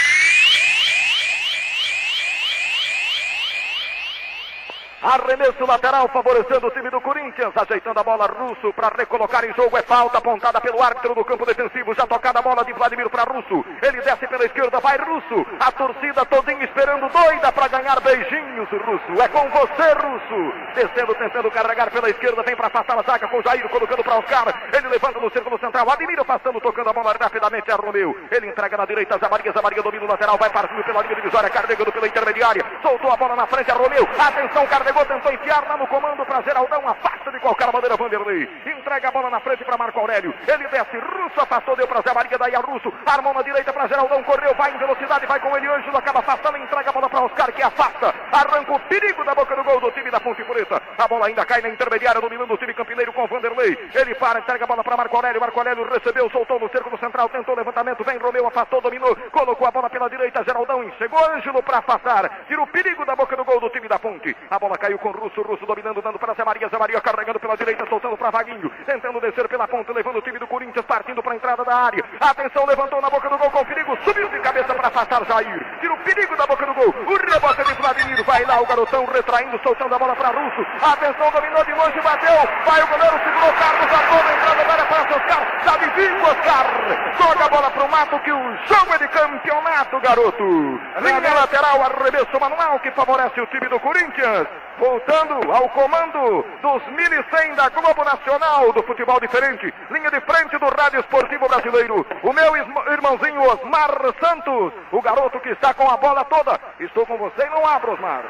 Arremesso lateral favorecendo o time do Corinthians, ajeitando a bola Russo para recolocar em jogo. É falta apontada pelo árbitro do campo defensivo. Já tocada a bola de Vladimir para Russo. Ele desce pela esquerda, vai Russo. A torcida todinha esperando doida para ganhar beijinhos, Russo. É com você, Russo. Descendo, tentando carregar pela esquerda, vem para afastar a zaga com Jair, colocando para Oscar. Ele levanta no círculo central. Admira afastando, tocando a bola rapidamente a Romeu. Ele entrega na direita, Zamaria, Zamaria domina o lateral, vai partindo pela linha divisória, carregando pela intermediária. Soltou a bola na frente a Romeu. Atenção, pegou, tentou enfiar lá no comando para Geraldão, afasta de qualquer maneira Vanderlei. Entrega a bola na frente para Marco Aurélio. Ele desce, Russo afastou, deu para Zé Maria, daí a Russo. Armou na direita para Geraldão, correu, vai em velocidade, vai com ele, Ângelo acaba afastando, entrega a bola para Oscar, que afasta. Arranca o perigo da boca do gol do time da Ponte Preta. A bola ainda cai na intermediária, dominando o time campineiro com Vanderlei. Ele para, entrega a bola para Marco Aurélio. Marco Aurélio recebeu, soltou no cerco do central, tentou levantamento, vem Romeu, afastou, dominou, colocou a bola pela direita, Geraldão, chegou Ângelo para afastar. Tira o perigo da boca do gol do time da Ponte. A bola caiu com o Russo, Russo dominando, dando para Zé Maria, Zé Maria carregando pela direita, soltando para Vaguinho, tentando descer pela ponta, levando o time do Corinthians, partindo para a entrada da área. Atenção, levantou na boca do gol com perigo, subiu de cabeça para afastar Jair. Tira o perigo da boca do gol. O rebote de Vladimir, vai lá o garotão retraindo, soltando a bola para Russo. Atenção, dominou de longe, bateu. Vai o goleiro, segurou Carlos, a bola entrada da área para Oscar. Sabe vindo, Oscar. Joga a bola pro mato que o jogo é de campeonato, garoto. Linha lateral, arremesso manual que favorece o time do Corinthians. Voltando ao comando dos 1.100 da Globo Nacional do futebol diferente. Linha de frente do Rádio Esportivo Brasileiro. O meu irmãozinho Osmar Santos, o garoto que está com a bola toda. Estou com você e não abro, Osmar.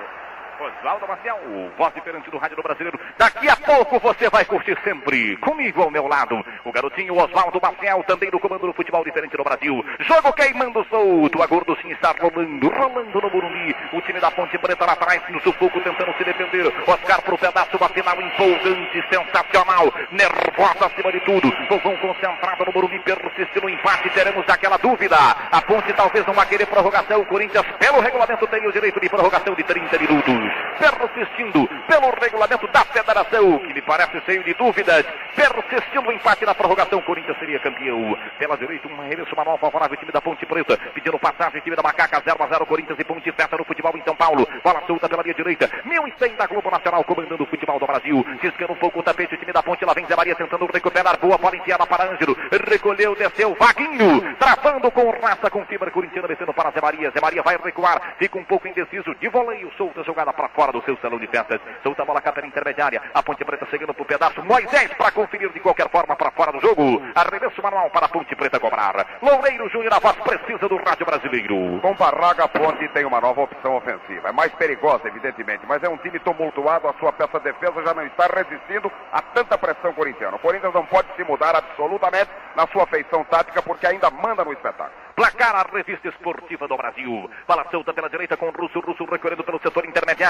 Oswaldo Marcel, voz diferente do rádio do brasileiro. Daqui a pouco você vai curtir sempre. Comigo ao meu lado, o garotinho Oswaldo Marcel, também no comando do futebol diferente do Brasil. Jogo queimando solto, a Gorducinha está rolando, rolando no Burumbi. O time da Ponte Preta lá atrás, no sufoco, tentando se defender. Oscar pro pedaço, uma final empolgante, sensacional, nervosa acima de tudo. Vovão concentrado no Burumbi, persistindo no empate, teremos aquela dúvida. A Ponte talvez não vai querer prorrogação. O Corinthians, pelo regulamento, tem o direito de prorrogação de 30 minutos persistindo pelo regulamento da federação, que me parece cheio de dúvidas, persistindo o empate na prorrogação, Corinthians seria campeão. Pela direita, um arremesso manual favorável, time da Ponte Preta, pedindo passagem, time da Macaca, 0 a 0 Corinthians e Ponte Preta no futebol em São Paulo. Bola solta pela linha direita, 1100 da Globo Nacional, comandando o futebol do Brasil. Ciscando um pouco o tapete, o time da Ponte, lá vem Zé Maria tentando recuperar, boa bola enfiada para Ângelo, recolheu, desceu, Vaguinho, travando com raça, com fibra corintiana, descendo para Zé Maria. Zé Maria vai recuar, fica um pouco indeciso, de voleio, solta jogada para fora do seu salão de festas. Solta a bola cá pela intermediária. A Ponte Preta chegando pro pedaço. Moisés para conferir de qualquer forma para fora do jogo. Arremesso manual para a Ponte Preta cobrar. Loureiro Júnior, a voz precisa do rádio brasileiro. Com Barraga, a Ponte tem uma nova opção ofensiva. É mais perigosa, evidentemente, mas é um time tumultuado. A sua peça de defesa já não está resistindo a tanta pressão corintiana. O Corinthians não pode se mudar absolutamente na sua feição tática porque ainda manda no espetáculo. Placar a revista esportiva do Brasil. Bola solta pela direita com o Russo. Russo recorrendo pelo setor intermediário.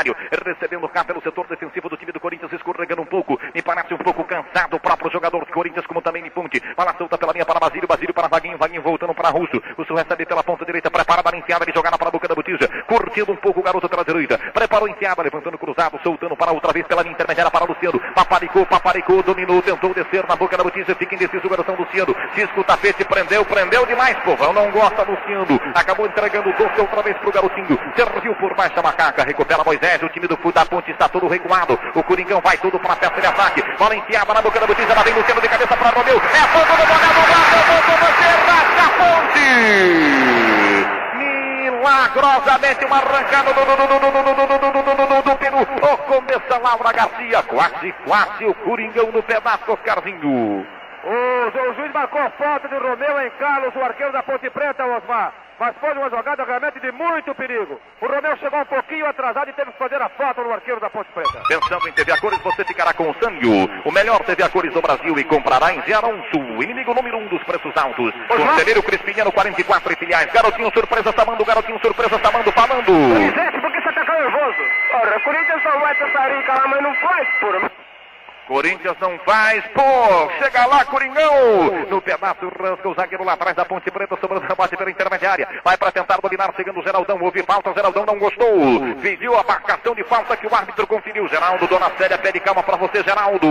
Recebendo cá pelo setor defensivo do time do Corinthians. Escorregando um pouco. Me parece um pouco cansado o próprio jogador do Corinthians, como também me ponte. Bola solta pela linha para Basílio. Basílio para Vaguinho. Vaguinho voltando para Russo. Russo recebe pela ponta direita. Preparada a enfiada de jogar para a boca da botija. Curtindo um pouco o garoto pela direita. Preparou a enfiada. Levantando cruzado. Soltando para outra vez pela linha intermediária para Luciano. Paparicou, paparicou. Dominou. Tentou descer na boca da botija. Fica indeciso o garotão Luciano. Cisco o tapete. Prendeu. Prendeu demais, povão. Não gosta Luciano. Acabou entregando o doce outra vez pro garotinho. Serviu por baixo a macaca. Recupera Moisés. O time do da Ponte está todo recuado. O Coringão vai tudo para a peça de ataque. Bola enfiada na boca da botija. Lá vem Luciano de cabeça para Romeu. É fogo do Bogado. Guarda, você rasga a ponte. Milagrosamente uma arrancada do, do, do, do, do, do, do, do, do, do, do, do Peru. O começa Laura Garcia. Quase, quase o Coringão no pedaço, Oscarzinho. O, o juiz marcou a falta de Romeu em Carlos, o arqueiro da Ponte Preta, Osmar. Mas foi uma jogada realmente de muito perigo. O Romeu chegou um pouquinho atrasado e teve que fazer a falta no arqueiro da Ponte Preta. Pensando em TV a cores, você ficará com o Sanyo, o melhor TV a cores do Brasil e comprará em Gerão Sul, inimigo número um dos preços altos. Conselheiro Crispiniano 44 e filiais. Garotinho surpresa, Samando, garotinho surpresa, Samando, falando. Por que você tá tão nervoso? Ora, o Corinthians não vai tentar lá, mas não faz, porra. Corinthians não faz, pô, chega lá, Coringão, no pedaço, rasga o zagueiro lá atrás da Ponte Preta, sobrando rebote pela intermediária, vai para tentar dominar, seguindo o Geraldão, houve falta, o Geraldão não gostou, pediu a marcação de falta que o árbitro conferiu, Geraldo, Dona Célia, pede calma para você, Geraldo,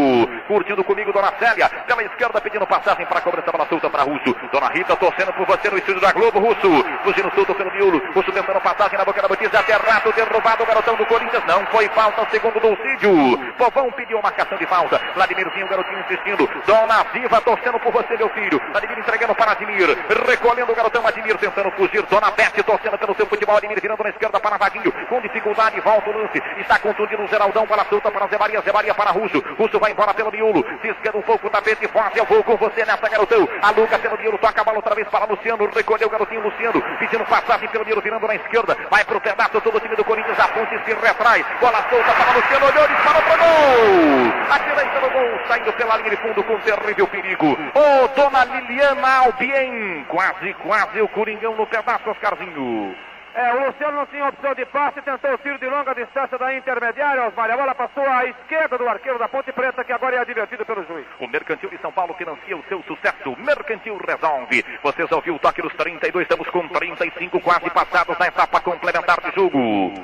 curtindo comigo, Dona Célia, pela esquerda pedindo passagem para a cobrança, bola solta para Russo, Dona Rita torcendo por você no estúdio da Globo, Russo, fugindo solto pelo miolo, Russo tentando passagem na boca da botija, até rato, derrubado o garotão do Corinthians, não foi falta, segundo o Dulcídio, Povão pediu marcação de falta, Vladimirzinho, garotinho insistindo. Dona Viva torcendo por você, meu filho. Vladimir entregando para Admir. Recolhendo o garotão Admir, tentando fugir. Dona Bete torcendo pelo seu futebol. Admir virando na esquerda para Vaguinho. Com dificuldade, volta o lance. Está contundindo o Geraldão. Bola solta para Zé Maria. Zé Maria para Russo. Russo vai embora pelo miolo. Ciscando um pouco o tapete. Forte, eu vou com você nessa, garotão. A Luca pelo miolo. Toca a bola outra vez para Luciano. Recolheu o garotinho Luciano. Pedindo passagem pelo miolo, virando na esquerda. Vai pro pedaço todo o time do Corinthians. A ponte se retrai. Bola solta para Luciano. Olhou, disparou pro gol. A direita do gol saindo pela linha de fundo com terrível perigo. Ô, oh, dona Liliana Albien, quase, quase o Coringão no pedaço, Oscarzinho. É, o Luciano não tinha opção de passe, tentou o tiro de longa distância da intermediária, Osmar. A bola passou à esquerda do arqueiro da Ponte Preta, que agora é advertido pelo juiz. O Mercantil de São Paulo financia o seu sucesso. Mercantil resolve. Vocês ouviram o toque dos 32, estamos com 35 quase passados na etapa complementar de jogo.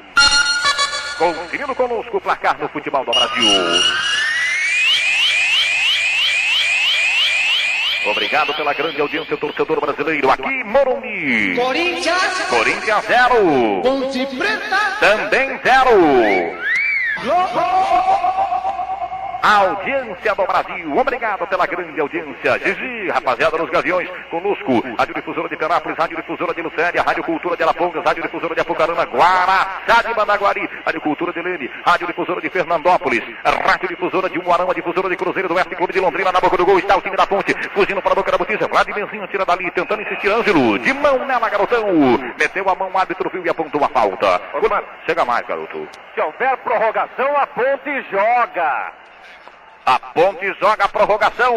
Conferindo conosco o placar no futebol do Brasil. Obrigado pela grande audiência, torcedor brasileiro. Aqui, Morumbi. Corinthians. Corinthians 0. Ponte Preta. Também 0. Audiência do Brasil, obrigado pela grande audiência. Gigi, rapaziada dos Gaviões, conosco. Rádio Difusora de Penápolis, Rádio Difusora de Lucélia, Rádio Cultura de Alapongas, Rádio Difusora de Apucarana, Guaraçá de Mandaguari, Rádio Cultura de Leme, Rádio Difusora de Fernandópolis, Rádio Difusora de Umuarama, Difusora de Cruzeiro do Oeste, Clube de Londrina, na boca do gol, está o time da ponte, fugindo para a boca da botija, Vladimirzinho tira dali, tentando insistir, Ângelo, de mão nela, garotão, meteu a mão, o árbitro viu e apontou a falta. Chega mais, garoto. Se houver prorrogação, a ponte joga. A Ponte joga a prorrogação.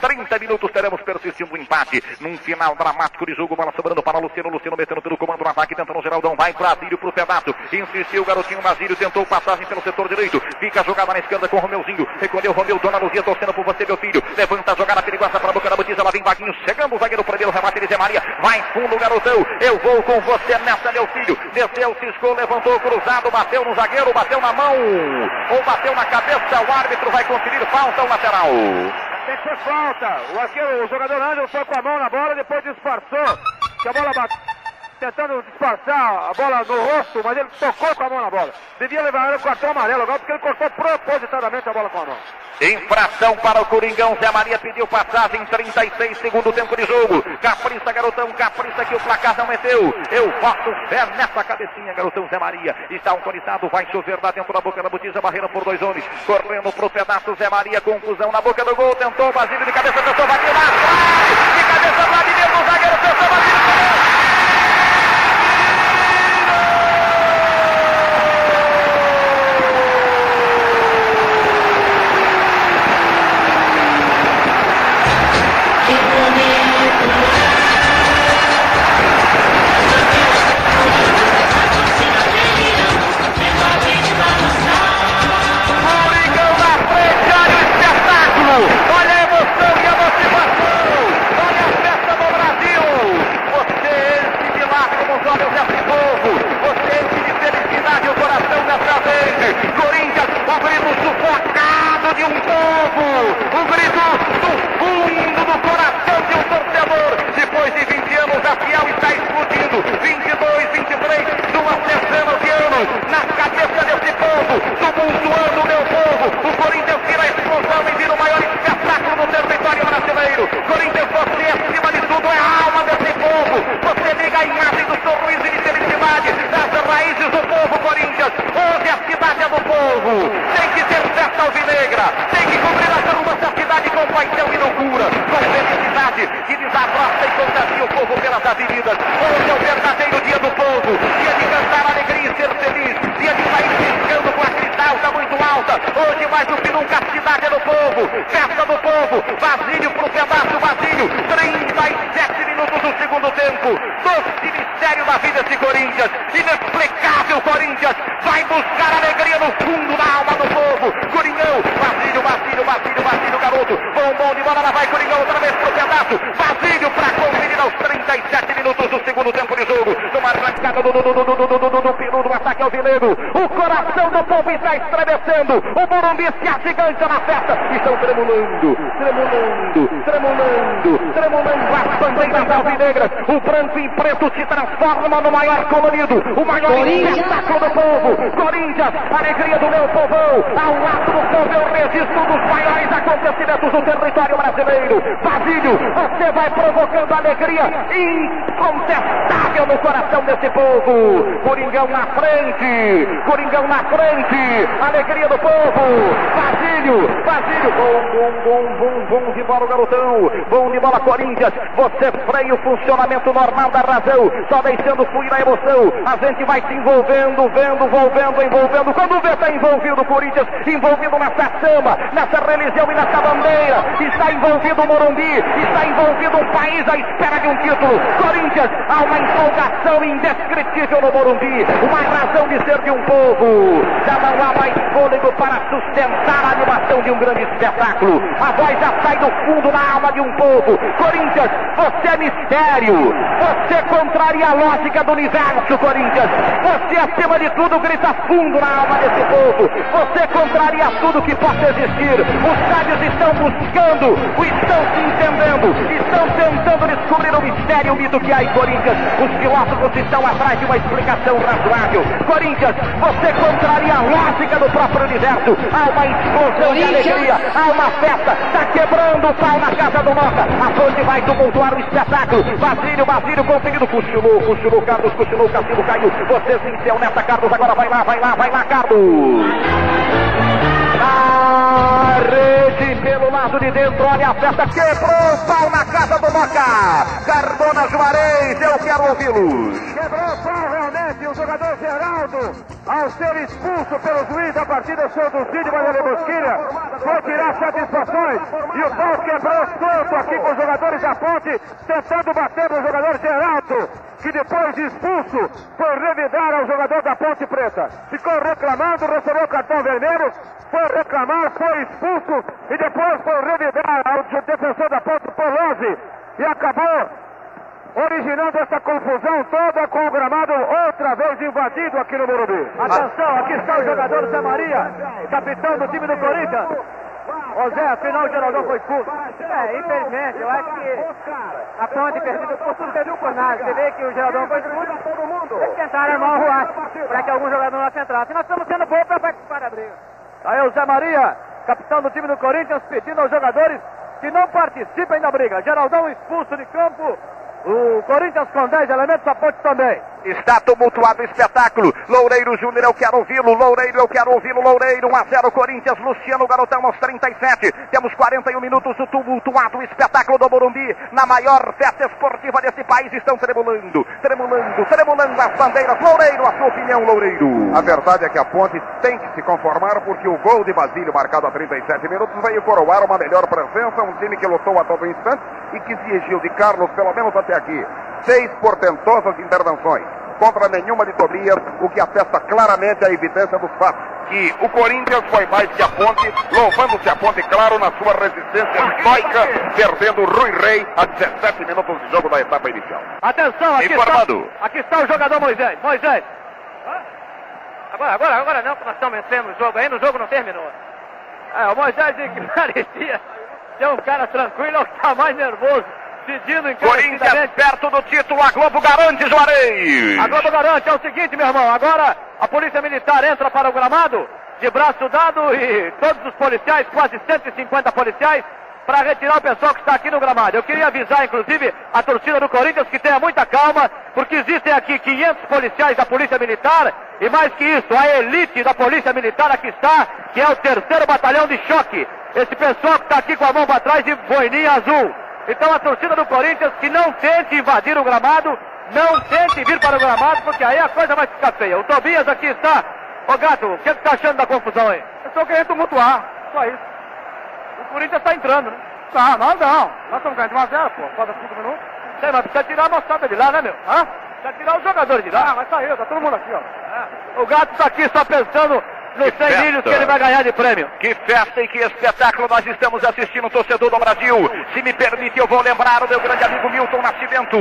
30 minutos teremos persistindo o empate. Num final dramático de jogo, bola sobrando para Luciano. Luciano metendo pelo comando no ataque, tentando o Geraldão. Vai para Adílio pro pedaço. Insistiu o garotinho Basílio, tentou passagem pelo setor direito. Fica jogada na esquerda com o Romeuzinho. Recolheu o Romeu, Dona Luzia torcendo por você, meu filho. Levanta a jogada perigosa para a boca da botija. Lá vem Vaguinho, chegando o zagueiro primeiro. Remate de Zé Maria. Vai fundo, garotão. Eu vou com você nessa, meu filho. Desceu, ciscou, levantou cruzado, bateu no zagueiro, bateu na mão. Ou bateu na cabeça. O árbitro vai conferir falta o lateral. Tem que ser falta. O, arqueiro, o jogador Ângelo foi com a mão na bola, depois disfarçou. Que a bola bateu. Tentando disfarçar a bola no rosto, mas ele tocou com a mão na bola. Devia levar o cartão amarelo agora, porque ele cortou propositadamente a bola com a mão. Infração para o Coringão. Zé Maria pediu passagem. 36 segundo tempo de jogo. Capriça, garotão. Capriça que o placar não meteu. Eu boto fé nessa cabecinha, garotão Zé Maria. Está autorizado. Vai chover lá dentro da boca da botija. Barreira por dois homens. Correndo pro pedaço. Zé Maria. Confusão na boca do gol. Tentou. Basílio de cabeça. Tentou. Atrás. De cabeça lá de dentro. O zagueiro tentou. Basílio. Está explodindo. 22, 23, duas dezenas de anos na cabeça desse povo, tumultuando meu povo. O Corinthians vira a explosão e vira o maior espetáculo do território brasileiro. Corinthians, você acima de tudo é a alma desse povo. Você liga a imagem do sorriso e de felicidade das raízes do povo Corinthians. Hoje a cidade é do povo. Tem que ter festa alvinegra. Tem que cobrir a da cidade com paixão e loucura. Com felicidade que desabrocha e contagia o povo pelas avenidas. Hoje é o verdadeiro dia do povo. Dia de cantar alegria e ser feliz. Dia de sair piscando com a cristalta muito alta. Hoje mais do que nunca a cidade é do povo. Festa do povo. Basílio pro pedaço, Basílio. 37 minutos do segundo tempo. Doce mistério da vida esse Corinthians. Inexplicável Corinthians. Vai buscar alegria no fundo da alma do povo. Coringão. Basílio, Basílio, garoto. Bom, bola. Lá vai Coringão outra vez pro pedaço. Basílio pra conferir aos 37 minutos do segundo tempo de jogo. Numa arrancada do, do, do, do, do, do, do, do, do peru do ataque ao Vileiro. O coração do povo está estremecendo. O Morumbi se agiganta na festa. Estão tremulando, tremulando, tremulando, tremulando as bandeiras alvinegras. O branco e preto se transforma no maior colorido. O maior espetáculo do povo. Corinthians, alegria do meu povão. Ao lado do povo eu registro dos maiores acontecimentos do território brasileiro. Basílio, você vai provocando alegria incontestável no coração desse povo. Coringão na frente, Coringão na frente, alegria do povo. Basílio, Basílio, bom, bom, bom, bom, bom de bola, garotão. Bom de bola, Corinthians. Você freia o funcionamento normal da razão, só deixando fluir a emoção. A gente vai se envolvendo, vendo, envolvendo, envolvendo. Quando vê, está envolvido o Corinthians, envolvido nessa samba, nessa religião e nessa bandeira. Está envolvido o Morumbi, está envolvido um país à espera de um título. Corinthians, há uma empolgação indescritível no Morumbi, uma razão de ser de um povo. Já não há mais fôlego para sustentar a animação de um grande espetáculo. A voz já sai do fundo na alma de um povo. Corinthians, você é mistério. Você contraria a lógica do universo, Corinthians. Você, acima de tudo, grita fundo na alma desse povo. Você contraria tudo que possa existir. Os sábios estão buscando, estão se entendendo. tentando descobrir o mistério, o mito que há em Corinthians. Os filósofos estão atrás de uma explicação razoável. Corinthians, você contraria a lógica do próprio universo. Há uma explosão de alegria, há uma festa. Está quebrando o pau na casa do Mota. A fonte vai tumultuar o espetáculo. Basílio, Basílio conseguindo. Cochilou, cochilou, Carlos, cochilou, Cassino caiu. Você venceu nessa, Carlos. Agora vai lá, vai lá, vai lá, Carlos. Na rede pelo lado de dentro, olha a festa, quebrou o pau na casa do Moca. Cardona Juarez, eu quero ouvi-los. Quebrou o pau realmente o jogador Geraldo, ao ser expulso pelo juiz da partida Souducídio Vanderlei Bosquilha, foi tirar satisfações e o pau quebrou solto aqui com os jogadores da ponte, tentando bater no jogador Geraldo, que depois de expulso foi revidar ao jogador da Ponte Preta. Ficou reclamando, recebeu cartão vermelho, foi reclamar, foi expulso e depois foi revidar ao defensor da Ponte Polozzi e acabou originando essa confusão toda com o gramado outra vez invadido aqui no Morumbi. Atenção, aqui está o jogador Zé Maria, capitão do time do Corinthians. Ô Zé, afinal o Geraldão foi expulso. É, infelizmente, eu acho que a ponte perdida por tudo serviu por nada. Você vê que o Geraldão foi expulso. Eles tentaram armar o ruaço para que algum jogador não entrasse. Nós estamos sendo bons para participar da briga. Aí o Zé Maria, capitão do time do Corinthians, pedindo aos jogadores que não participem da briga. Geraldão expulso de campo. O Corinthians com 10 elementos, a ponte também. Está tumultuado o espetáculo. Loureiro Júnior, eu quero ouvi-lo. Loureiro, eu quero ouvi-lo. Loureiro, 1 a 0 Corinthians. Luciano Garotão aos 37. Temos 41 minutos do tumultuado espetáculo do Morumbi. Na maior festa esportiva desse país estão tremulando, tremulando, tremulando as bandeiras. Loureiro, a sua opinião, Loureiro. A verdade é que a Ponte tem que se conformar porque o gol de Basílio marcado a 37 minutos veio coroar uma melhor presença, um time que lutou a todo instante e que exigiu de Carlos pelo menos até aqui. Seis portentosas intervenções contra nenhuma de Tobias, o que atesta claramente a evidência dos fatos. Que o Corinthians foi mais que a ponte, louvando-se a ponte, claro, na sua resistência estoica, perdendo o Rui Rei a 17 minutos de jogo da etapa inicial. Atenção, aqui Informado. está, aqui está o jogador Moisés. Moisés. Agora, agora, agora não, que nós estamos vencendo o jogo ainda, o jogo não terminou. É, o Moisés que parecia ser um cara tranquilo, é o que está mais nervoso, pedindo Corinthians encarecidamente. perto do título, a Globo garante, Juarez. A Globo garante, é o seguinte, meu irmão, agora a Polícia Militar entra para o gramado, de braço dado, e todos os policiais, quase 150 policiais, para retirar o pessoal que está aqui no gramado. Eu queria avisar, inclusive, a torcida do Corinthians que tenha muita calma, porque existem aqui 500 policiais da Polícia Militar, e mais que isso, a elite da Polícia Militar aqui está, que é o terceiro batalhão de choque. Esse pessoal que está aqui com a mão para trás de boininha azul. Então a torcida do Corinthians que não tente invadir o gramado, não tente vir para o gramado, porque aí a coisa vai ficar feia. O Tobias aqui está. Ô gato, o que você está achando da confusão aí? Eu estou querendo tumultuar, só isso. O Corinthians está entrando, né? Não, nós não. Nós estamos ganhando de 1 a 0, pô. Falta 5 minutos. Sei, mas precisa tirar a moçada de lá, né, meu? Hã? Precisa tirar os jogadores de lá. Ah, mas saiu, tá todo mundo aqui, ó. O gato está aqui só pensando nos 100 festa. milhos que ele vai ganhar de prêmio. Que festa e que espetáculo nós estamos assistindo, torcedor do Brasil. Se me permite, eu vou lembrar o meu grande amigo Milton Nascimento.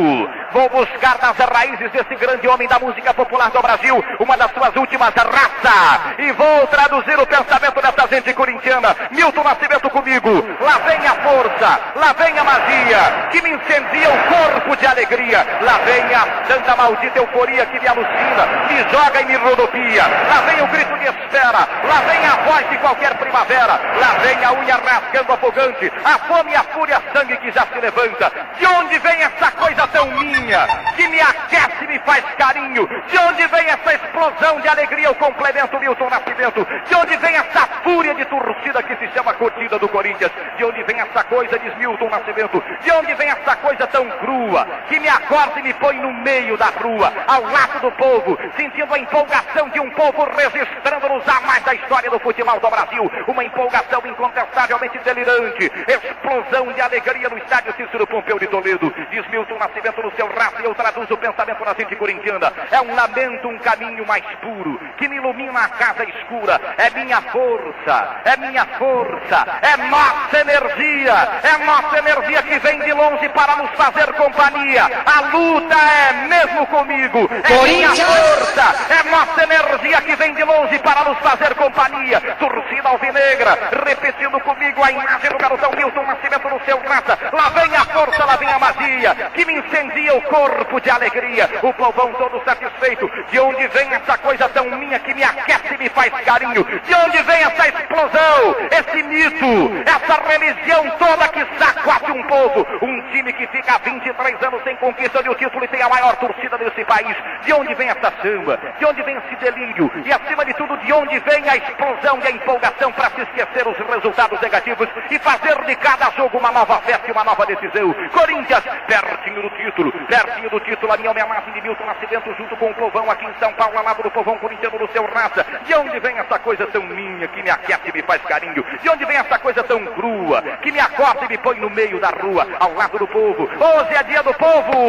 Vou buscar nas raízes desse grande homem da música popular do Brasil, uma das suas últimas raça. E vou traduzir o pensamento dessa gente corintiana. Milton Nascimento comigo. Lá vem a força, lá vem a magia, que me incendia o corpo de alegria. Lá vem a santa maldita euforia que me alucina, me joga e me rodopia. Lá vem o grito de espera, lá vem a voz de qualquer primavera. Lá vem a unha rasgando afogante, a fome, a fúria, sangue que já se levanta. De onde vem essa coisa tão minha, que me aquece me faz carinho? De onde vem essa explosão de alegria, o complemento Milton Nascimento? De onde vem essa fúria de torcida que se chama curtida do Corinthians? De onde vem essa coisa, diz Milton Nascimento? De onde vem essa coisa tão crua, que me acorda e me põe no meio da rua, ao lado do povo, sentindo a empolgação de um povo registrando nos anais da história do futebol do Brasil? Uma empolgação incontestavelmente delirante, explosão de alegria no estádio Cícero Pompeu de Toledo. Diz Milton Nascimento no seu rato e eu traduzo o pensamento na gente corintiana. É um lamento, um caminho mais puro, que me ilumina a casa escura. É minha força, é minha força, é nossa energia, é nossa energia que vem de longe para nos fazer companhia. A luta é mesmo comigo, é minha força, é nossa energia que vem de longe para nos fazer companhia. Torcida alvinegra, repetindo comigo a imagem do garotão Milton Nascimento no seu raça. Lá vem a força, lá vem a magia. que me incendia o corpo de alegria. O povão todo satisfeito. De onde vem essa coisa tão minha que me aquece e me faz carinho? De onde vem essa explosão, esse mito, essa religião toda que sacode um povo? Um time que fica há 23 anos sem conquista de um título e tem a maior torcida desse país. De onde vem essa samba? De onde vem esse delírio? E acima de tudo, de onde vem a explosão e a empolgação para se esquecer os resultados negativos e fazer de cada jogo uma nova festa e uma nova decisão? Corinthians, pertinho do título, pertinho do título, a minha homenagem de Milton Nascimento junto com o povão aqui em São Paulo, ao lado do povão corintiano do seu raça. De onde vem essa coisa tão minha que me aquece e me faz carinho? De onde vem essa coisa tão crua que me acorda e me põe no meio da rua, ao lado do povo? Hoje é dia do povo!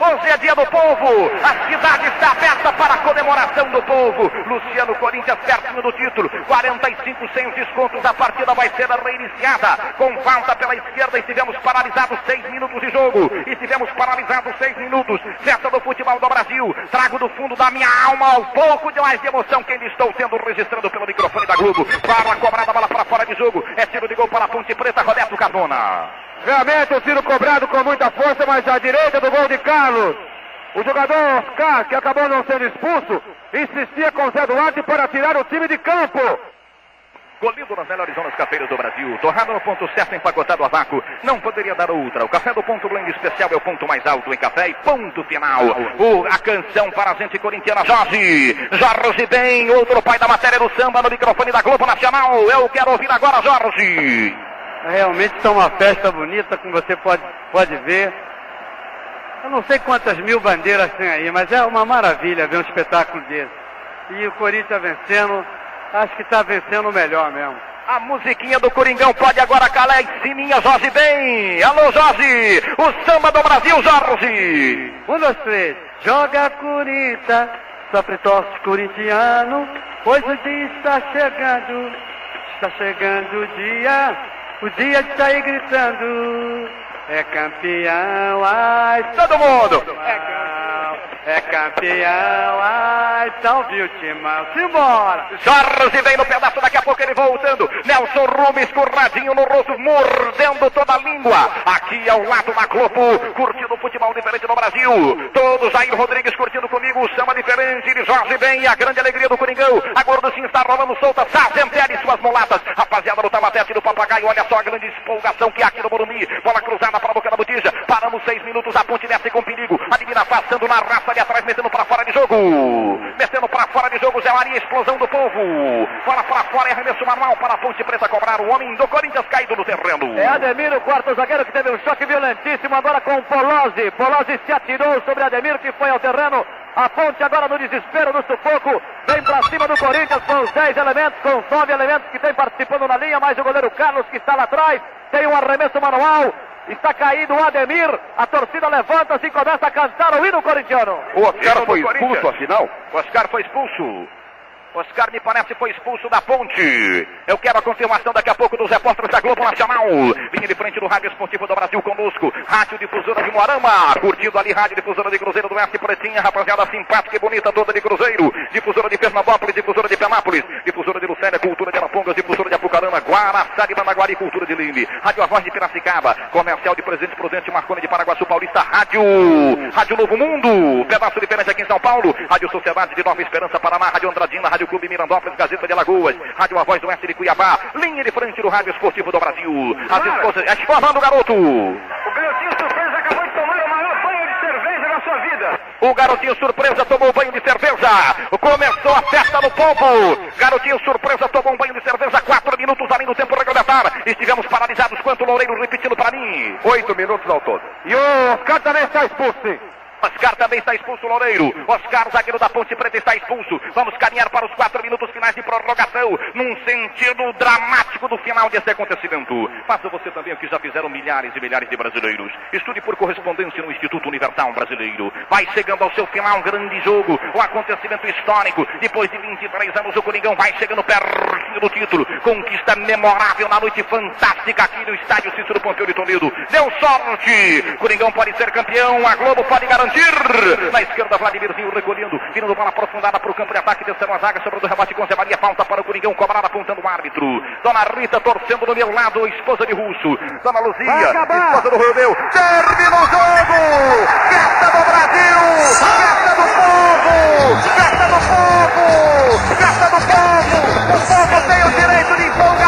Hoje é dia do povo! A cidade está aberta para a comemoração do povo. Luciano Corinthians pertinho do título. 45 sem os descontos. A partida vai ser reiniciada. Com falta pela esquerda. Estivemos paralisados seis minutos de jogo. Estivemos paralisados seis minutos. Festa do futebol do Brasil. Trago do fundo da minha alma um pouco de mais de emoção que estou sendo registrando pelo microfone da Globo. Para a cobrada, bola para fora de jogo. É tiro de gol para a Ponte Preta. Roberto Cardona. Realmente o tiro cobrado com muita força, mas à direita do gol de Carlos. O jogador Oscar, que acabou não sendo expulso, insistia com Zé Duarte para tirar o time de campo. Colhido nas melhores zonas cafeiras do Brasil. Torrado no ponto certo, empacotado a vácuo. Não poderia dar outra. O café do ponto blend especial é o ponto mais alto em café e ponto final. O, a canção para a gente corintiana, Jorge. Jorge bem, outro pai da matéria do samba no microfone da Globo Nacional. Eu quero ouvir agora, Jorge. Realmente está uma festa bonita, como você pode, pode ver. Eu não sei quantas mil bandeiras tem aí, mas é uma maravilha ver um espetáculo desse. E o Corinthians vencendo, acho que está vencendo o melhor mesmo. A musiquinha do Coringão pode agora calar em cima, Jorge bem. Alô, Jorge. O samba do Brasil, Jorge. Um, dois, três. Joga Corinthians, sofre torce corintiano, pois o dia está chegando, está chegando o dia, o dia de sair gritando. É campeão, ai, todo mundo. É campeão, é campeão, ai, salve o timão. Simbora! Jorge vem no pedaço, daqui a pouco ele voltando. Nelson Rubens escorradinho no rosto, mordendo toda a língua. Aqui ao lado da Globo, curtindo o futebol diferente no Brasil. Todos aí, Rodrigues curtindo comigo, o samba diferente de Jorge vem e a grande alegria do Coringão. A gorducinha está rolando solta, Sazentele e suas mulatas. Rapaziada do Tamatete do Papagaio, olha só a grande empolgação que há aqui no Morumbi. Bola cruzada para a boca da botija. Paramos seis minutos, a ponte desce com perigo. A divina passando na raça ali atrás, metendo para fora de jogo. Metendo para fora de jogo, Zé Maria, explosão do povo. Bola para fora, é arremesso manual para a ponte preta cobrar. O homem do Corinthians caído no terreno. É Ademir, o quarto zagueiro, que teve um choque violentíssimo agora com o Polozzi. Polozzi se atirou sobre Ademir, que foi ao terreno. A ponte agora no desespero, no sufoco, vem para cima do Corinthians com os 10 elementos, com os 9 elementos que tem participando na linha, mais o goleiro Carlos que está lá atrás, tem um arremesso manual, está caído o Ademir, a torcida levanta-se e começa a cantar o hino corintiano. O Oscar foi expulso, afinal? Oscar foi expulso. Oscar me parece foi expulso da ponte. Eu quero a confirmação daqui a pouco dos repórteres da Globo Nacional. Linha de frente do Rádio Esportivo do Brasil conosco. Rádio Difusora de Moarama. Curtindo ali, Rádio Difusora de Cruzeiro do Oeste Pretinha. Rapaziada simpática e bonita toda de Cruzeiro. Difusora de Pernambucos, difusora de Penápolis. Difusora de Lucélia, Cultura de Arapongas, difusora de Apucarana, Guaraçá de Managuari, Cultura de Lime. Rádio A Voz de Piracicaba. Comercial de Presidente Prudente, Marconi de Paraguaçu Paulista. Rádio. Rádio Novo Mundo. Pedaço diferente aqui em São Paulo. Rádio Sociedade de Nova Esperança, Paraná. Rádio Andradina, Rádio Clube Mirandópolis, Gazeta de Alagoas, Rádio A Voz do Oeste de Cuiabá, linha de frente do Rádio Esportivo do Brasil. As esposas, é formando, garoto. O garotinho surpresa acabou de tomar o maior banho de cerveja da sua vida. O garotinho surpresa tomou banho de cerveja. Começou a festa no povo. Garotinho surpresa tomou um banho de cerveja. Quatro minutos além do tempo regulamentar. Estivemos paralisados. Quanto Loureiro repetindo para mim. Oito minutos ao todo. E o Oscar também está expulso. Oscar também está expulso, Loureiro. Oscar, zagueiro da Ponte Preta, está expulso. Vamos caminhar para os quatro minutos finais de prorrogação, num sentido dramático do final desse acontecimento. Faça você também o que já fizeram milhares e milhares de brasileiros. Estude por correspondência no Instituto Universal Brasileiro. Vai chegando ao seu final um grande jogo, um acontecimento histórico. Depois de 23 anos, o Coringão vai chegando pertinho do título. Conquista memorável na noite fantástica aqui no estádio Cícero Pompeu de Toledo. Deu sorte. Coringão pode ser campeão, a Globo pode garantir Na esquerda, Vladimirzinho recolhendo, virando bola aprofundada para o campo de ataque, descendo a zaga, sobre o rebote com Zé Maria, falta para o Coringão, cobrada apontando o árbitro. Dona Rita torcendo do meu lado, esposa de Russo. Dona Luzia, esposa do Romeu. Termina o jogo! Festa do Brasil! Festa do povo! Festa do povo! Festa do povo! O povo tem o direito de empolgação!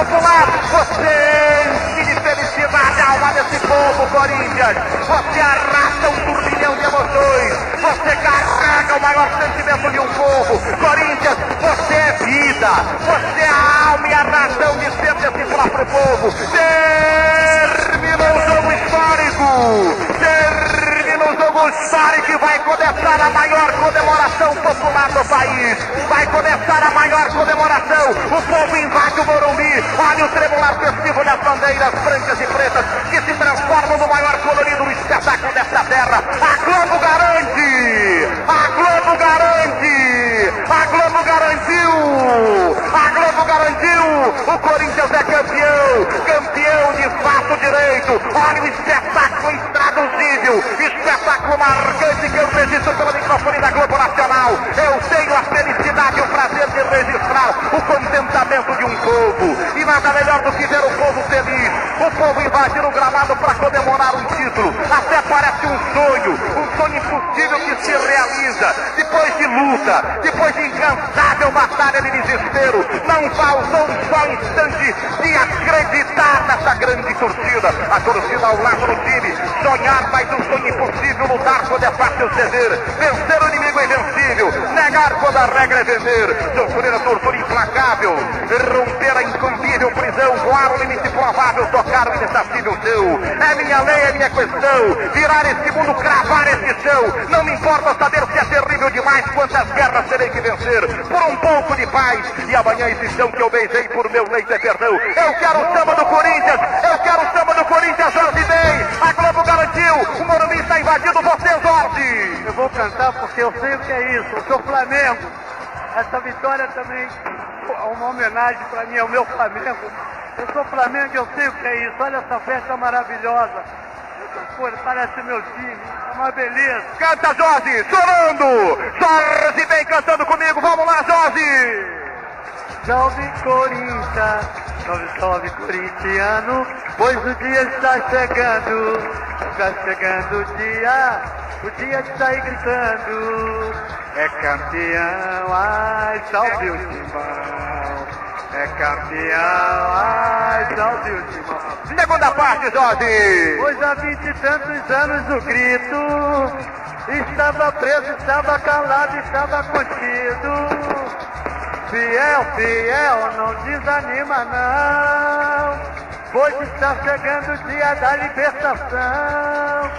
Manifestação popular! Você de felicidade a alma desse povo, Corinthians! Você arrasta um turbilhão de emoções! Você carrega o maior sentimento de um povo! Corinthians, você é vida! Você é a alma e a razão de ser desse próprio povo! Terminou o jogo histórico! Terminou o jogo histórico e vai começar a maior comemoração popular do país! Vai começar a maior comemoração! O povo invade o Morumbi! Olha o tremular festivo das bandeiras brancas e pretas que se transformam no maior colorido espetáculo desta terra! A Globo garante! A Globo garante! A Globo garantiu! A Globo garantiu! O Corinthians é campeão! Campeão de fato direito! Olha o espetáculo intraduzível! Espetáculo marcante que eu registro pelo microfone da Globo Nacional! Eu tenho a felicidade e o prazer de registrar o contentamento de um povo! E nada melhor do que ver o povo feliz! O povo invadir o gramado para comemorar um título! Até parece um sonho! Um sonho impossível que se realiza! Depois de luta, depois de incansável batalha de desespero, não faltou um só instante de acreditar nessa grande torcida. A torcida ao lado do time, sonhar, mas um sonho impossível, lutar quando é fácil ceder, vencer o inimigo invencível, negar quando a regra é vencer, sofrer a tortura implacável, romper a incompível prisão, voar o limite provável, tocar o inacessível seu. É minha lei, é minha questão, virar esse mundo, cravar esse chão. Não me importa saber se é terrível demais, quantas guerras terei que vencer, por um pouco de paz. E amanhã chão que eu beijei por meu leito é perdão. Eu quero o samba do Corinthians, eu quero o samba do Corinthians, Jorge Bem. A Globo garantiu, o Morumbi está invadido, você, Jorge. Eu vou cantar porque eu sei o que é isso. Eu sou Flamengo. Essa vitória também é uma homenagem para mim, ao meu Flamengo. Eu sou Flamengo e eu sei o que é isso. Olha essa festa maravilhosa. Pô, parece meu time. É uma beleza. Canta, Jorge, chorando. Jorge vem cantando comigo. Vamos lá, Jorge. Salve Corinthians, salve, salve corintiano, pois o dia está chegando, está chegando o dia, o dia de sair gritando, é campeão, ai, salve o timão, é campeão, ai, o timão. Segunda parte, Jorge. Pois há vinte e tantos anos o grito, estava preso, estava calado, estava contido. Fiel, fiel, não desanima não, pois está chegando o dia da libertação.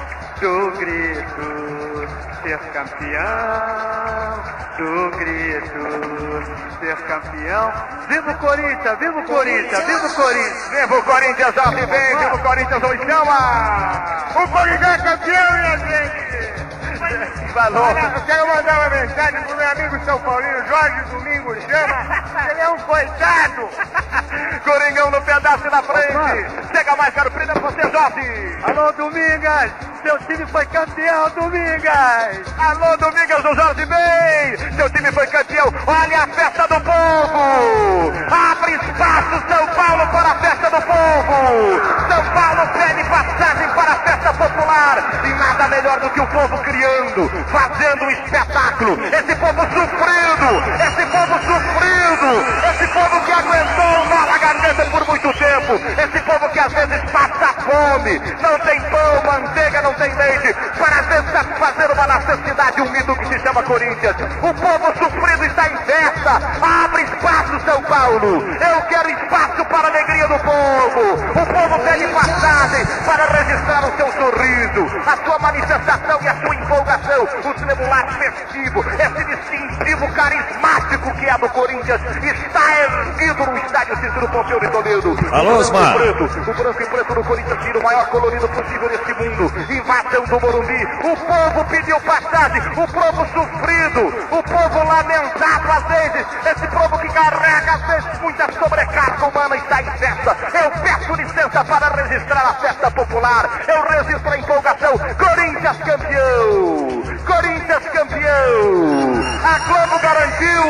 Do grito, ser campeão, do grito, ser campeão. Viva o Corinthians, viva o Corinthians, viva o Corinthians. Viva o Corinthians, vem, viva o Corinthians, o chama. O Corinthians é campeão, minha gente. Valor. Olha, eu quero mandar uma mensagem pro meu amigo São Paulino, Jorge Domingo Chama. Ele é um coitado. Coringão no pedaço na frente. Chega mais, caro é você, Jorge. Alô, Domingas, seu time foi campeão, Domingas. Alô, Domingas do Jorge Bem. Seu time foi campeão. Olha a festa do povo. Abre espaço, São Paulo, para a festa do povo. São Paulo pede passagem para a festa popular. E nada melhor do que o povo criando, fazendo um espetáculo. Esse povo sofrendo, esse povo sofrendo, esse povo que aguentou mal a garganta por muito tempo, esse povo que às vezes passa fome, não tem pão, manteiga, não tem leite, para satisfazer uma necessidade, um mito que se chama Corinthians. O povo sofrido está em festa, abre espaço, São Paulo. Eu quero espaço para a alegria do povo. O povo pede passagem para registrar o seu sorriso, a sua manifestação e a sua empolgação, o tremular festivo, esse distintivo carismático que é do Corinthians está erguido no estádio Cícero Pompeu de Toledo. Alô, Osmar. O branco, e preto, o branco e preto do Corinthians vira o maior colorido possível neste mundo. Invasão do Morumbi. O povo pediu passagem, o povo sofrido, o povo lamentado às vezes. Esse povo que carrega às vezes muita sobrecarga humana está em festa. Eu peço licença para registrar a festa popular. Eu registro a empolgação. Corinthians campeão! A Globo garantiu!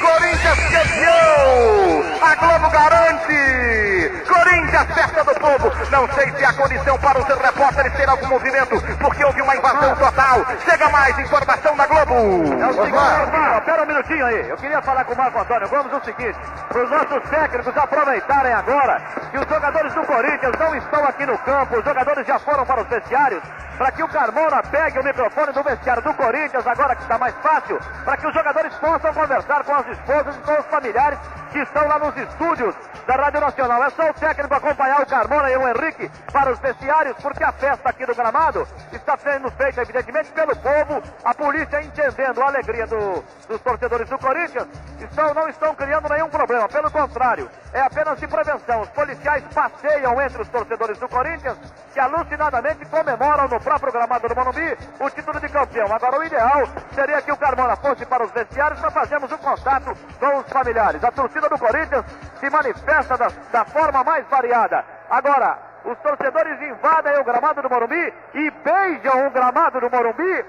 Corinthians campeão! A Globo garante! Corinthians, festa do povo! Não sei se há condição para os repórteres ter algum movimento, porque houve uma invasão total. Chega mais informação da Globo! É o seguinte, Osmar, pera um minutinho aí. Eu queria falar com o Marco Antônio Gomes o seguinte: para os nossos técnicos aproveitarem agora que os jogadores do Corinthians não estão aqui no campo, os jogadores já foram para os vestiários, para que o Carmona pegue o microfone do vestiário do Corinthians, agora que está mais fácil, para que os jogadores possam conversar com as esposas e com os familiares que estão lá nos estúdios da Rádio Nacional. É só o técnico acompanhar o Carmona e o Henrique para os vestiários, porque a festa aqui do gramado está sendo feita, evidentemente, pelo povo, a polícia entendendo a alegria do- dos torcedores do Corinthians, estão, não estão criando nenhum problema, pelo contrário, é apenas de prevenção. Os policiais passeiam entre os torcedores do Corinthians, que alucinadamente comemoram no próprio gramado do Morumbi o título de campeão. Agora, o ideal seria que o Carmona fosse para os vestiários para fazermos um contato com os familiares. A torcida do Corinthians se manifesta da, da forma mais variada. Agora, os torcedores invadem o gramado do Morumbi e beijam o gramado do Morumbi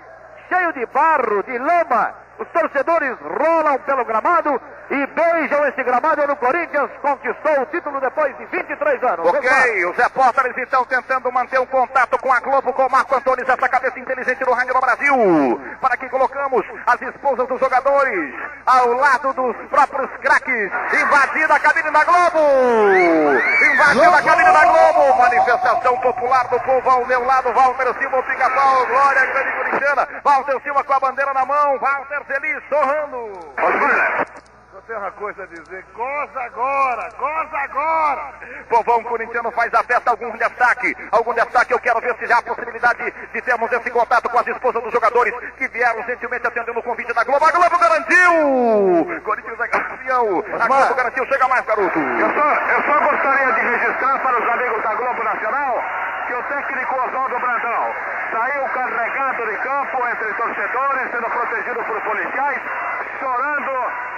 cheio de barro, de lama. Os torcedores rolam pelo gramado e beijam esse gramado. E o Corinthians conquistou o título depois de 23 anos. Ok, os repórteres então tentando manter um contato com a Globo, com o Marco Antônio, essa cabeça inteligente do Rádio no Brasil. Para que colocamos as esposas dos jogadores ao lado dos próprios craques, invadindo a cabine da Globo. Invadindo a cabine da Globo. Manifestação popular do povo ao meu lado, Walter Silva, o pica-pau, Glória Grande Corintiana. Walter Silva com a bandeira na mão, Walter Feliz, sorrando. Tem uma coisa a dizer, goza agora, goza agora! Povão corintiano faz a festa, algum destaque, algum destaque, eu quero ver se já há possibilidade de termos esse contato com as esposas dos jogadores que vieram gentilmente atendendo o convite da Globo. A Globo garantiu! Corinthians é campeão! A Globo garantiu, chega mais, garoto! Eu só, eu só gostaria de registrar para os amigos da Globo Nacional que o técnico Oswaldo Brandão saiu carregado de campo entre torcedores, sendo protegido por policiais, chorando